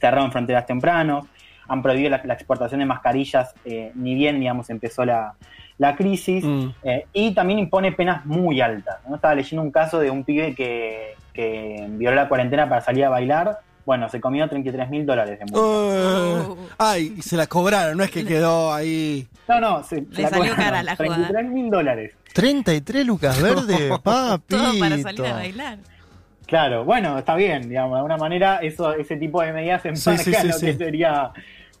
Cerraron fronteras tempranos. Han prohibido la, la exportación de mascarillas, eh, ni bien, digamos, empezó la, la crisis. Mm. Eh, y también impone penas muy altas. ¿no? Estaba leyendo un caso de un pibe que, que violó la cuarentena para salir a bailar bueno, se comió 33 mil dólares de multa. Uh, ay, y se la cobraron, no es que quedó ahí. No, no, se, se la salió cara la 33 mil dólares. 33 lucas verdes, papi. Todo para salir a bailar. Claro, bueno, está bien, digamos, de alguna manera eso, ese tipo de medidas enmarcan sí, sí, sí, lo que sería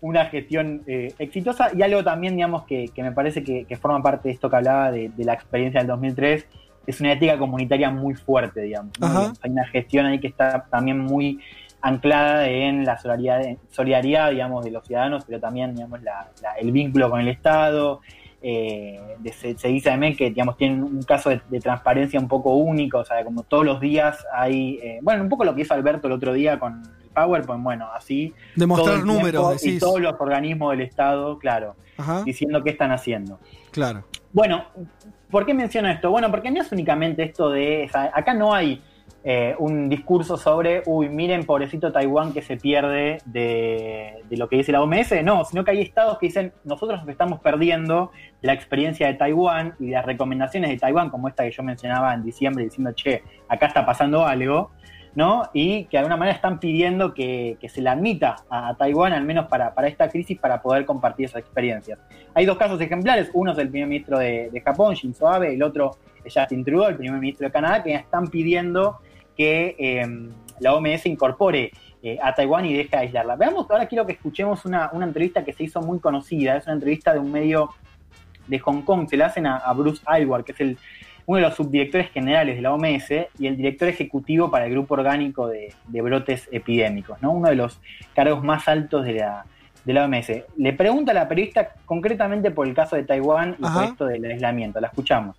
una gestión eh, exitosa y algo también, digamos, que, que me parece que, que, forma parte de esto que hablaba de, de, la experiencia del 2003, es una ética comunitaria muy fuerte, digamos. ¿no? Hay una gestión ahí que está también muy anclada en la solidaridad, solidaridad, digamos, de los ciudadanos, pero también, digamos, la, la, el vínculo con el Estado. Eh, de, se, se, dice también que, digamos, tienen un caso de, de, transparencia un poco único, o sea, como todos los días hay, eh, bueno, un poco lo que hizo Alberto el otro día con el PowerPoint, bueno, así. Demostrar números, Y todos los organismos del Estado, claro, Ajá. diciendo qué están haciendo. Claro. Bueno, ¿por qué menciono esto? Bueno, porque no es únicamente esto de, o sea, acá no hay eh, un discurso sobre, uy, miren, pobrecito Taiwán que se pierde de, lo que dice la OMS. No, sino que hay estados que dicen, nosotros nos estamos perdiendo la experiencia de Taiwán y las recomendaciones de Taiwán, como esta que yo mencionaba en diciembre, diciendo, che, acá está pasando algo. ¿no? Y que de alguna manera están pidiendo que, que se la admita a, Taiwán, al menos para, para esta crisis, para poder compartir esas experiencias. Hay dos casos ejemplares, uno es el primer ministro de, de Japón, Shinzo Abe, el otro es Justin Trudeau, el primer ministro de Canadá, que están pidiendo que eh, la OMS incorpore eh, a Taiwán y deje de aislarla. Veamos, ahora quiero que escuchemos una, una entrevista que se hizo muy conocida, es una entrevista de un medio de Hong Kong, se la hacen a, a Bruce Aylward, que es el, uno de los subdirectores generales de la OMS y el director ejecutivo para el Grupo Orgánico de, de Brotes Epidémicos, ¿no? uno de los cargos más altos de la, de la OMS. Le pregunta a la periodista concretamente por el caso de Taiwán y por Ajá. esto del aislamiento. La escuchamos.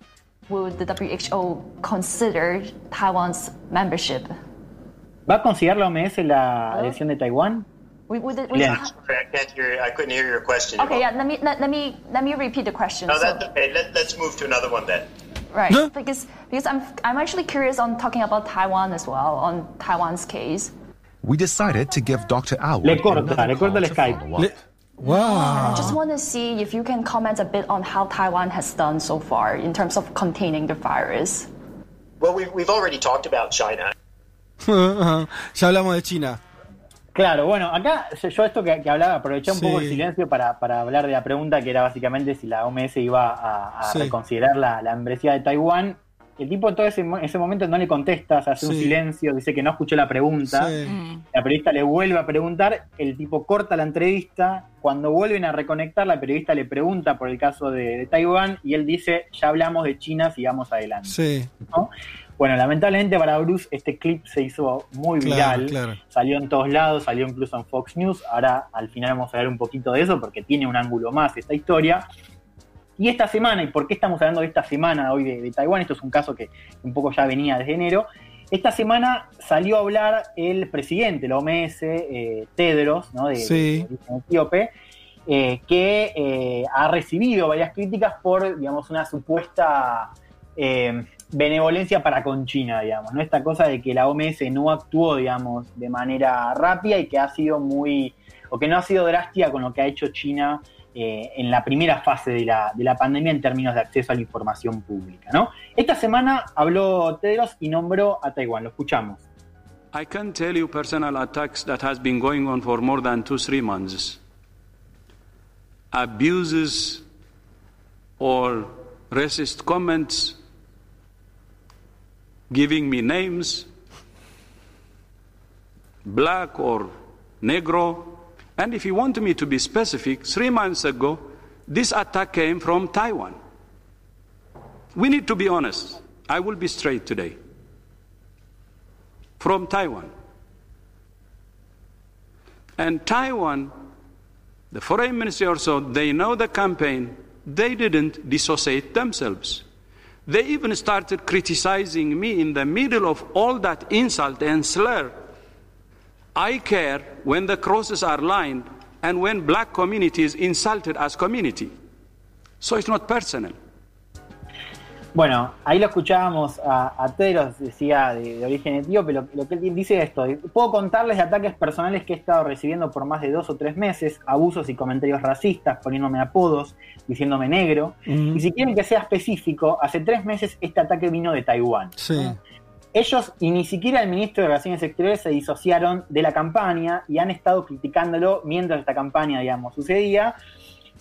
Would the WHO consider Taiwan's membership? ¿Va a considerar la OMS la adhesión de Taiwán? We, would we- Bien. Sorry, I can't hear. I couldn't hear your question. okay, yeah. Let me let, let me let me repeat the question. No, So- that's okay. Let, let's move to another one then. Right, because because I'm I'm actually curious on talking about Taiwan as well on Taiwan's case. We decided to give Dr. Aoud Le corta, le corta el Skype. I just want to see if you can comment a bit on how Taiwan has done so far in terms of containing the virus. Well, we've, we've already talked about China. ya hablamos de China. Claro, bueno, acá yo esto que, que hablaba, aproveché un Sí. poco el silencio para, para hablar de la pregunta que era básicamente si la OMS iba a, a Sí. reconsiderar la, la membresía de Taiwán. El tipo en todo ese, ese momento no le contesta, se hace un silencio, dice que no escuchó la pregunta. Sí. La periodista le vuelve a preguntar, el tipo corta la entrevista. Cuando vuelven a reconectar, la periodista le pregunta por el caso de, de Taiwán y él dice, ya hablamos de China, sigamos adelante. Sí. ¿no? Bueno, lamentablemente para Bruce este clip se hizo muy Claro, viral, claro. salió en todos lados, salió incluso en Fox News, ahora al final vamos a ver un poquito de eso porque tiene un ángulo más esta historia. Y esta semana, ¿y por qué estamos hablando de esta semana hoy de, de Taiwán? Esto es un caso que un poco ya venía desde enero. Esta semana salió a hablar el presidente de la OMS, eh, Tedros, ¿no? de, Sí. de origen etíope, eh, que eh, ha recibido varias críticas por, digamos, una supuesta benevolencia para con China, digamos, ¿no? Esta cosa de que la OMS no actuó, digamos, de manera rápida y que ha sido muy, o que no ha sido drástica con lo que ha hecho China eh, en la primera fase de la, de la pandemia en términos de acceso a la información pública, ¿no? Esta semana habló Tedros y nombró a Taiwán, lo escuchamos. I can tell you personal attacks that has been going on for more than two, three months. Abuses or racist comments, giving me names, black or negro. And if you want me to be specific, three months ago, this attack came from Taiwan. We need to be honest. I will be straight today. From Taiwan. And Taiwan, the foreign ministry also, they know the campaign. They didn't dissociate themselves. They even started criticizing me in the middle of all that insult and slur. I care when the crosses are lined and when black community is insulted as community. So it's not personal. Bueno, ahí lo escuchábamos a, a Tedros, decía de, de origen etíope, lo, lo que él dice es esto, puedo contarles de ataques personales que he estado recibiendo por más de dos o tres meses, abusos y comentarios racistas, poniéndome apodos, diciéndome negro, y si quieren que sea específico, hace tres meses este ataque vino de Taiwán. Sí. Ellos y ni siquiera el ministro de Relaciones Exteriores se disociaron de la campaña y han estado criticándolo mientras esta campaña, digamos, sucedía.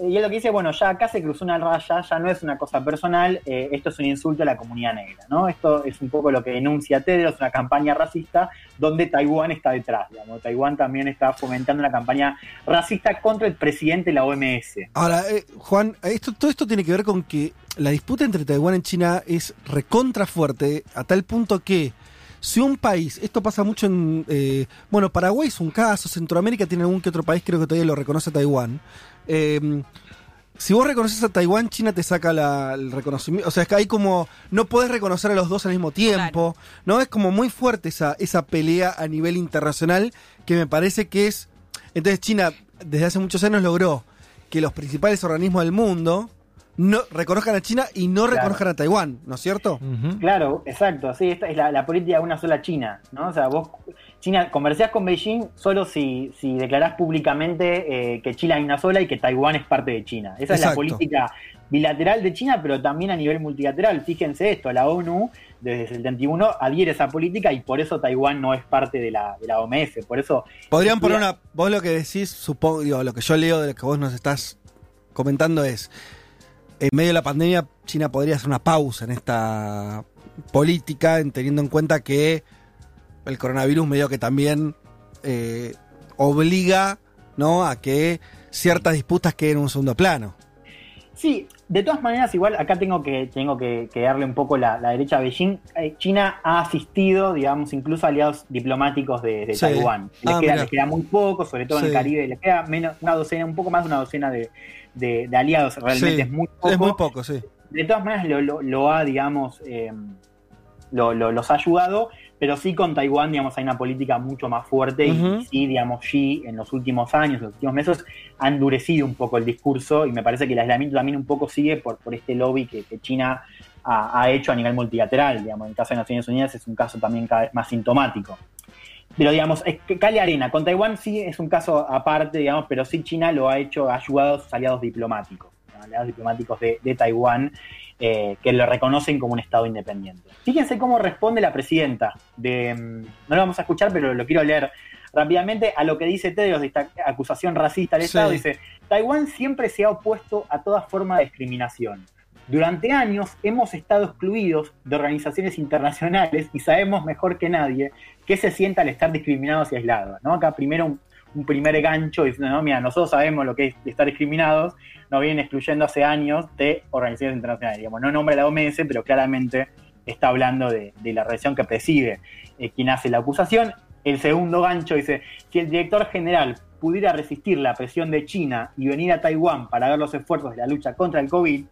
Y él lo que dice, bueno, ya acá se cruzó una raya, ya no es una cosa personal, eh, esto es un insulto a la comunidad negra, ¿no? Esto es un poco lo que denuncia Tedros, una campaña racista donde Taiwán está detrás, digamos. Taiwán también está fomentando una campaña racista contra el presidente de la OMS. Ahora, eh, Juan, esto, todo esto tiene que ver con que la disputa entre Taiwán y China es recontra fuerte, a tal punto que si un país, esto pasa mucho en, eh, bueno, Paraguay es un caso, Centroamérica tiene algún que otro país, creo que todavía lo reconoce Taiwán. Eh, si vos reconoces a Taiwán, China te saca la- el reconocimiento. O sea, es que hay como. No podés reconocer a los dos al mismo tiempo. ¿No? Es como muy fuerte esa, esa pelea a nivel internacional que me parece que es. Entonces, China, desde hace muchos años, logró que los principales organismos del mundo no reconozcan a China y no Claro. reconozcan a Taiwán, ¿no es cierto? Claro, exacto, sí, esta es la, la política de una sola China, ¿no? O sea, vos, China, conversás con Beijing solo si, si declarás públicamente eh, que China hay una sola y que Taiwán es parte de China. Esa es la política bilateral de China, pero también a nivel multilateral. Fíjense esto, la ONU desde el 71 adhiere esa política y por eso Taiwán no es parte de la, de la OMS. Por eso... Podrían poner una. Vos lo que decís, supongo, digo, lo que yo leo de lo que vos nos estás comentando es. En medio de la pandemia, China podría hacer una pausa en esta política, en- teniendo en cuenta que el coronavirus medio que también eh, obliga ¿no? a que ciertas disputas queden en un segundo plano. Sí, de todas maneras, igual acá tengo que, tengo que, que darle un poco la, la derecha a Beijing. Eh, China ha asistido, digamos, incluso a aliados diplomáticos de, de Sí. Taiwán. Les, Ah, queda, les queda muy poco, sobre todo en el. Caribe, les queda menos, una docena, un poco más de una docena de, de- de aliados. Realmente Sí, es muy poco. Es muy poco, sí. De todas maneras, lo, lo- lo ha, digamos, eh, lo- lo- los ha ayudado, pero sí con Taiwán, digamos, hay una política mucho más fuerte y- sí, digamos, Xi en los últimos años, en los últimos meses, ha endurecido un poco el discurso y me parece que el aislamiento también un poco sigue por, por este lobby que, que China ha, ha hecho a nivel multilateral, digamos, en el caso de Naciones Unidas es un caso también cada vez más sintomático. Pero digamos, es que cale arena. Con Taiwán sí es un caso aparte, digamos, pero sí China lo ha hecho, ha ayudado a sus aliados diplomáticos, ¿no? aliados diplomáticos de, de Taiwán, eh, que lo reconocen como un Estado independiente. Fíjense cómo responde la presidenta de. mm, No lo vamos a escuchar, pero lo quiero leer rápidamente a lo que dice Tedros de esta acusación racista al Sí. Estado. Dice: Taiwán siempre se ha opuesto a toda forma de discriminación. Durante años hemos estado excluidos de organizaciones internacionales y sabemos mejor que nadie qué se siente al estar discriminados y aislados. ¿no? Acá primero un, primer gancho diciendo, no, mira, nosotros sabemos lo que es estar discriminados, nos vienen excluyendo hace años de organizaciones internacionales. Digamos, no nombra la OMS, pero claramente está hablando de, de la relación que preside eh, quien hace la acusación. El segundo gancho dice, si el director general pudiera resistir la presión de China y venir a Taiwán para ver los esfuerzos de la lucha contra el COVID,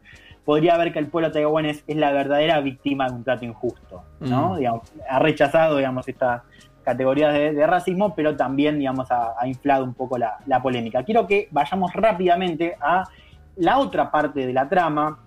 podría ver que el pueblo taiwanés es la verdadera víctima de un trato injusto. ¿no? Mm. Digamos, ha rechazado digamos, estas categorías de, de racismo, pero también digamos, ha, ha inflado un poco la, la polémica. Quiero que vayamos rápidamente a la otra parte de la trama,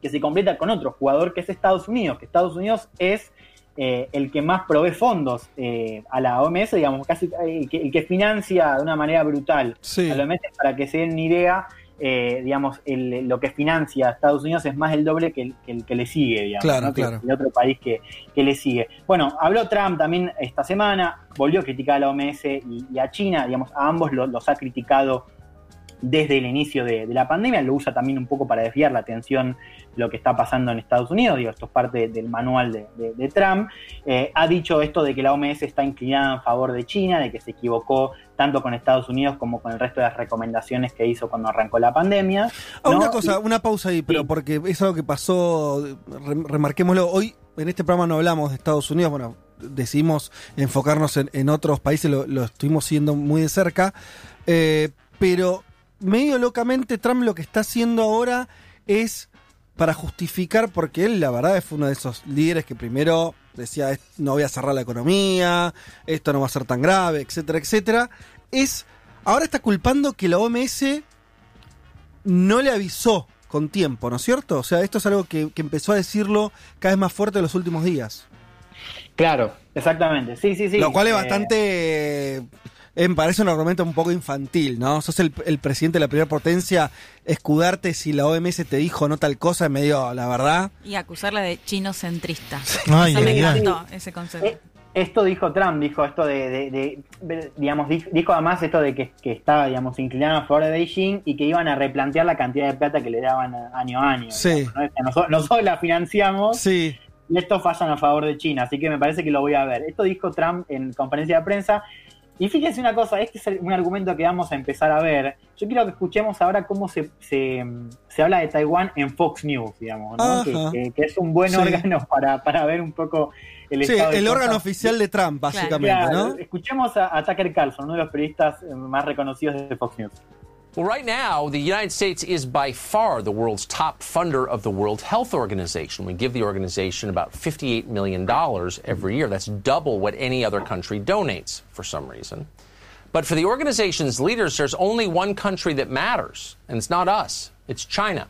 que se completa con otro jugador que es Estados Unidos, que Estados Unidos es eh, el que más provee fondos eh, a la OMS, digamos, casi eh, el que, el que financia de una manera brutal Sí. a la OMS, para que se den una idea, eh, digamos, el- lo que financia a Estados Unidos es más del doble que el que, el que le sigue, digamos, Claro, ¿no? que claro. el otro país que, que le sigue. Bueno, habló Trump también esta semana, volvió a criticar a la OMS y, y a China, digamos, a ambos lo- los ha criticado desde el inicio de, de la pandemia, lo usa también un poco para desviar la atención de lo que está pasando en Estados Unidos, digo, esto es parte del manual de, de- de Trump, Eh, ha dicho esto de que la OMS está inclinada en favor de China, de que se equivocó tanto con Estados Unidos como con el resto de las recomendaciones que hizo cuando arrancó la pandemia. Ah, ¿no? una cosa, una pausa ahí, pero porque es algo que pasó, re- remarquémoslo, hoy en este programa no hablamos de Estados Unidos, bueno, decidimos enfocarnos en, en otros países, lo, lo estuvimos siguiendo muy de cerca, eh, pero medio locamente Trump lo que está haciendo ahora es para justificar, porque él la verdad fue uno de esos líderes que primero decía, "Es- no voy a cerrar la economía, esto no va a ser tan grave, etcétera, etcétera, es, ahora está culpando que la OMS no le avisó con tiempo, ¿no es cierto? O sea, esto es algo que, que empezó a decirlo cada vez más fuerte en los últimos días. Claro, exactamente, sí, sí, sí. Lo cual es Eh, bastante... eh, me parece un argumento un poco infantil, ¿no? Sos el, el presidente de la primera potencia, escudarte si la OMS te dijo no tal cosa, es medio, la verdad. Y acusarla de chino-centrista. Ay, Eso me encantó, ese concepto. Eh, Esto dijo Trump, dijo esto de, de- de- de- digamos, di- dijo además esto de que, que estaba, digamos, inclinado a favor de Beijing y que iban a replantear la cantidad de plata que le daban a- año a año. Sí. digamos, ¿no? Es que nosotros, nosotros la financiamos Sí. y estos fallan a favor de China, así que me parece que lo voy a ver. Esto dijo Trump en conferencia de prensa. Y fíjense una cosa, este es un argumento que vamos a empezar a ver. Yo quiero que escuchemos ahora cómo se, se, se habla de Taiwán en Fox News, digamos, ¿no? que, Ajá. que- que es un buen Sí. órgano para, para ver un poco el Sí, estado de el órgano oficial de Trump, básicamente, Claro, ¿no? Escuchemos a, a Tucker Carlson, uno de los periodistas más reconocidos de Fox News. Well, right now, the United States is by far the world's top funder of the World Health Organization. We give the organization about $58 million every year. That's double what any other country donates for some reason. But for the organization's leaders, there's only one country that matters, and it's not us, it's China.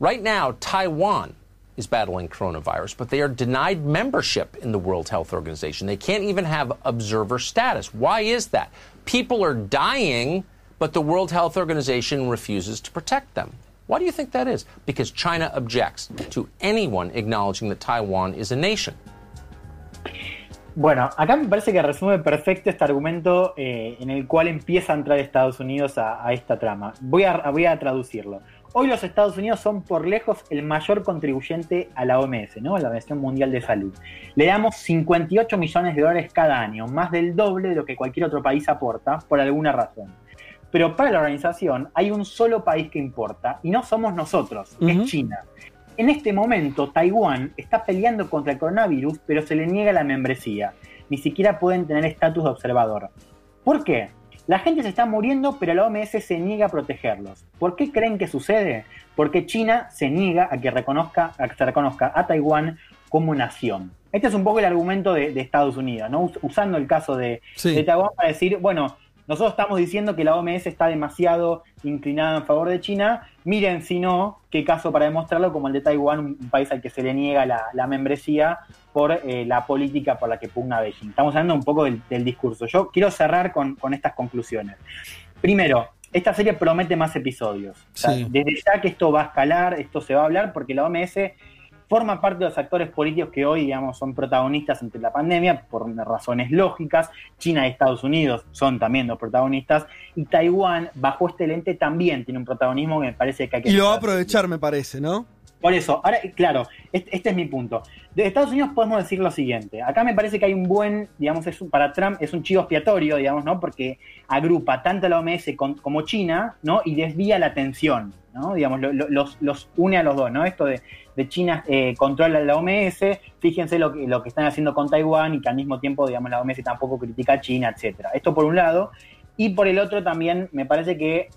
Right now, Taiwan is battling coronavirus, but they are denied membership in the World Health Organization. They can't even have observer status. Why is that? People are dying, but the World Health Organization refuses to protect them. Why do you think that is? Because China objects to anyone acknowledging that Taiwan is a nation. Bueno, acá me parece que resume perfecto este argumento eh, en el cual empieza a entrar Estados Unidos a, a esta trama. Voy a, voy a traducirlo. Hoy los Estados Unidos son por lejos el mayor contribuyente a la OMS, ¿no? a la Organización Mundial de Salud. Le damos 58 millones de dólares cada año, más del doble de lo que cualquier otro país aporta, por alguna razón. Pero para la organización hay un solo país que importa, y no somos nosotros, Ujú. es China. En este momento, Taiwán está peleando contra el coronavirus, pero se le niega la membresía. Ni siquiera pueden tener estatus de observador. ¿Por qué? La gente se está muriendo, pero la OMS se niega a protegerlos. ¿Por qué creen que sucede? Porque China se niega a que, reconozca, a que se reconozca a Taiwán como nación. Este es un poco el argumento de, de Estados Unidos, ¿no? Us- usando el caso de, Sí. de Taiwán para decir, bueno, nosotros estamos diciendo que la OMS está demasiado inclinada en favor de China. Miren, si no, qué caso para demostrarlo, como el de Taiwán, un país al que se le niega la, la membresía por eh, la política por la que pugna Beijing. Estamos hablando un poco del, del discurso. Yo quiero cerrar con, con estas conclusiones. Primero, esta serie promete más episodios. O sea, Sí. Desde ya que esto va a escalar, esto se va a hablar, porque la OMS forma parte de los actores políticos que hoy, digamos, son protagonistas ante la pandemia por razones lógicas. China y Estados Unidos son también los protagonistas. Y Taiwán, bajo este lente, también tiene un protagonismo que me parece que hay que... Y lo va a aprovechar, me parece, ¿no? Por eso, ahora, claro, este, es mi punto. De Estados Unidos podemos decir lo siguiente. Acá me parece que hay un buen, digamos, es un- para Trump es un chivo expiatorio, digamos, ¿no? Porque agrupa tanto la OMS como China, ¿no? Y desvía la atención, ¿no? Digamos, lo- los, los une a los dos, ¿no? Esto de, de China eh, controla la OMS, fíjense lo que, lo que están haciendo con Taiwán y que al mismo tiempo, digamos, la OMS tampoco critica a China, etcétera. Esto por un lado. Y por el otro también me parece que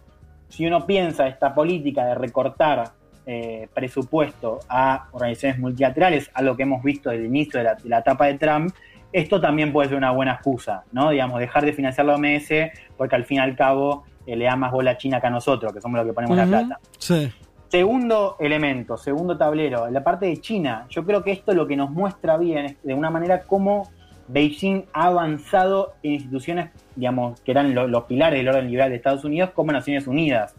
si uno piensa esta política de recortar eh, presupuesto a organizaciones multilaterales, algo que hemos visto desde el inicio de la, de la etapa de Trump, esto también puede ser una buena excusa, ¿no? Digamos, dejar de financiar la OMS porque al fin y al cabo eh, le da más bola a China que a nosotros, que somos los que ponemos la plata. Sí. Segundo elemento, segundo tablero, la parte de China. Yo creo que esto lo que nos muestra bien es de una manera cómo Beijing ha avanzado en instituciones, digamos, que eran lo- los pilares del orden liberal de Estados Unidos, como Naciones Unidas.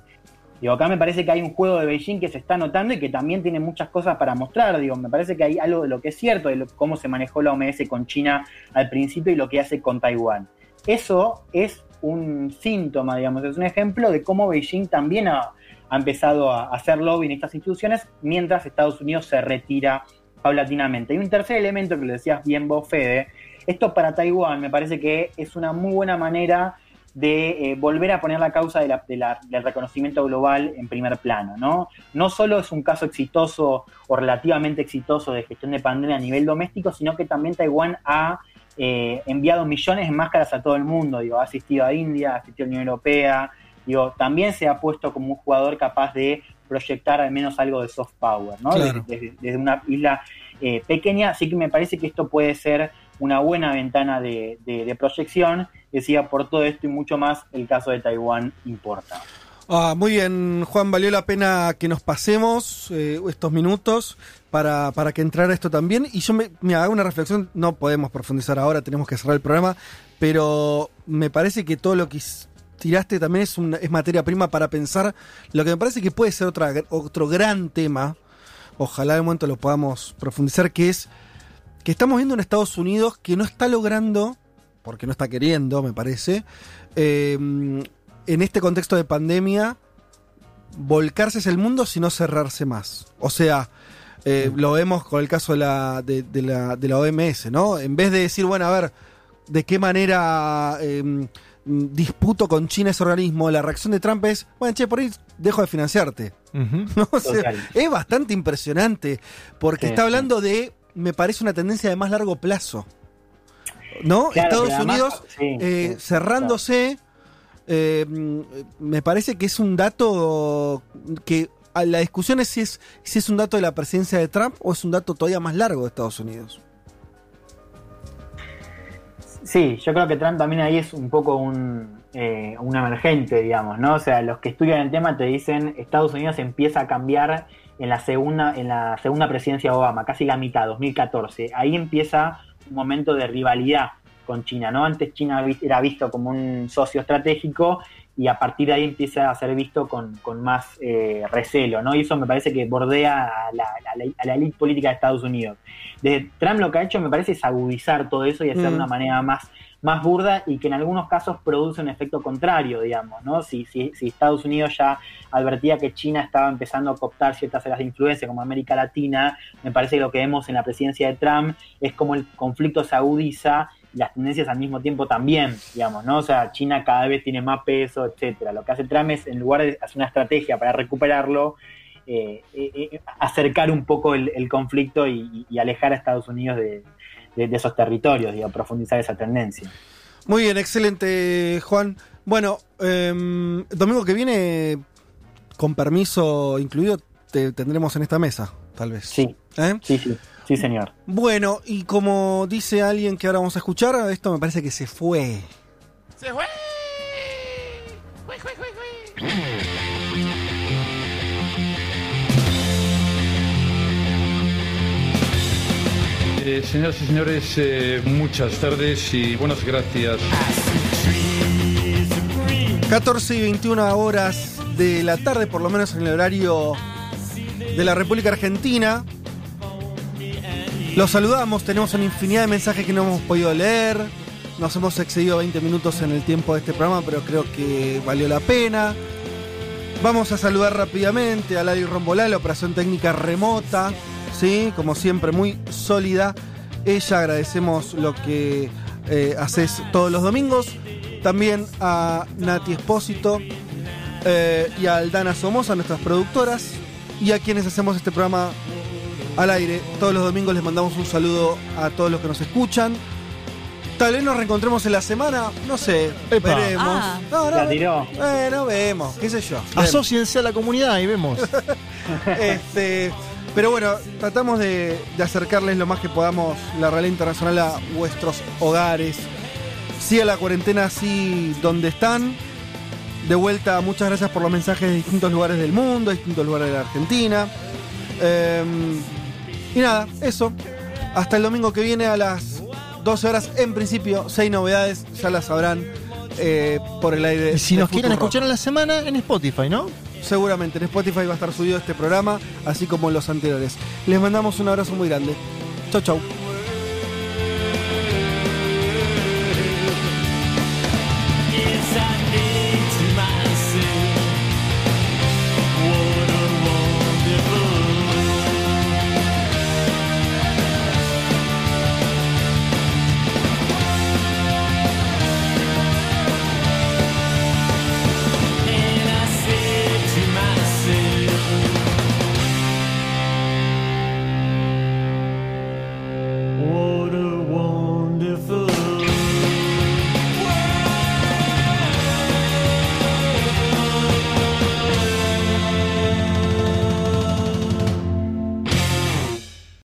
Digo, acá me parece que hay un juego de Beijing que se está notando y que también tiene muchas cosas para mostrar. Digo, me parece que hay algo de lo que es cierto, de lo- cómo se manejó la OMS con China al principio y lo que hace con Taiwán. Eso es un síntoma, digamos, es un ejemplo de cómo Beijing también ha, ha empezado a hacer lobby en estas instituciones mientras Estados Unidos se retira paulatinamente. Y un tercer elemento que lo decías bien vos, Fede, esto para Taiwán me parece que es una muy buena manera de eh, volver a poner la causa de la- de la- del reconocimiento global en primer plano, ¿no? No solo es un caso exitoso o relativamente exitoso de gestión de pandemia a nivel doméstico, sino que también Taiwán ha eh, enviado millones de máscaras a todo el mundo, digo, ha asistido a India, ha asistido a la Unión Europea, digo, también se ha puesto como un jugador capaz de proyectar al menos algo de soft power, ¿no? Claro. Desde, una isla eh, pequeña, así que me parece que esto puede ser una buena ventana de, de- de proyección. Decía, por todo esto y mucho más, el caso de Taiwán importa. Ah, muy bien, Juan, valió la pena que nos pasemos eh, estos minutos para, para que entrara esto también. Y yo me, me hago una reflexión, no podemos profundizar ahora, tenemos que cerrar el programa, pero me parece que todo lo que tiraste también es, una- es materia prima para pensar lo que me parece que puede ser otro gran tema, ojalá de momento lo podamos profundizar, que es que estamos viendo en Estados Unidos que no está logrando, porque no está queriendo, me parece, eh, en este contexto de pandemia, volcarse hacia el mundo, sino cerrarse más. O sea, eh, lo vemos con el caso de la, de, de la, de la OMS, ¿no? En vez de decir, bueno, a ver, ¿de qué manera eh, mm, disputo con China ese organismo? La reacción de Trump es, bueno, che, por ahí dejo de financiarte. ¿No? O sea, Total. es bastante impresionante, porque Sí, está sí. hablando de, me parece una tendencia de más largo plazo. ¿No? Claro, Estados además- Unidos sí, eh, sí, cerrándose, eh, me parece que es un dato que a la discusión es si, es si es un dato de la presidencia de Trump o es un dato todavía más largo de Estados Unidos. Sí, yo creo que Trump también ahí es un poco un, eh, un emergente, digamos, ¿no? O sea, los que estudian el tema te dicen Estados Unidos empieza a cambiar en la segunda, en la segunda presidencia de Obama, casi la mitad, 2014. Ahí empieza un momento de rivalidad con China, ¿no? Antes China era visto como un socio estratégico y a partir de ahí empieza a ser visto con, con más eh, recelo, ¿no? Y eso me parece que bordea a la, a la- a la elite política de Estados Unidos. Desde Trump lo que ha hecho me parece es agudizar todo eso y hacer de Mm. una manera más, más burda y que en algunos casos produce un efecto contrario, digamos, ¿no? Si, si, si Estados Unidos ya advertía que China estaba empezando a cooptar ciertas áreas de influencia como América Latina, me parece que lo que vemos en la presidencia de Trump es como el conflicto se agudiza y las tendencias al mismo tiempo también, digamos, ¿no? O sea, China cada vez tiene más peso, etcétera. Lo que hace Trump es, en lugar de hacer una estrategia para recuperarlo, eh, eh, eh, acercar un poco el, conflicto y alejar a Estados Unidos de, de- de esos territorios, digamos, profundizar esa tendencia. Muy bien, excelente, Juan. Bueno, em, domingo que viene, con permiso incluido, te tendremos en esta mesa, tal vez. Sí. ¿Eh? Sí, sí, sí, señor. Bueno, y como dice alguien que ahora vamos a escuchar, esto me parece que se fue. Se fue. Eh, señoras y señores, eh, muchas tardes y buenas gracias. 14 y 21 horas de la tarde, por lo menos en el horario de la República Argentina. Los saludamos, tenemos una infinidad de mensajes que no hemos podido leer. Nos hemos excedido 20 minutos en el tiempo de este programa, pero creo que valió la pena. Vamos a saludar rápidamente a Lali Rombolá, la operación técnica remota, ¿sí? Como siempre, muy sólida. Ella agradecemos lo que eh, haces todos los domingos. También a Nati Espósito eh, y a Aldana Somoza, nuestras productoras, y a quienes hacemos este programa al aire. Todos los domingos les mandamos un saludo a todos los que nos escuchan. Tal vez nos reencontremos en la semana, no sé, Epa. veremos. Ah. no, no, La tiró. Bueno, vemos, qué sé yo. Asociense a la comunidad y vemos. Este, pero bueno, tratamos de, de acercarles lo más que podamos la realidad internacional a vuestros hogares. Siga la cuarentena así donde están. De vuelta, muchas gracias por los mensajes de distintos lugares del mundo, de distintos lugares de la Argentina. Em, y nada, eso. Hasta el domingo que viene a las 12 horas, en principio, seis novedades, ya las sabrán eh, por el aire. Y si nos quieren escuchar en la semana, en Spotify, ¿no? Seguramente en Spotify va a estar subido este programa, así como los anteriores. Les mandamos un abrazo muy grande. Chau, chau.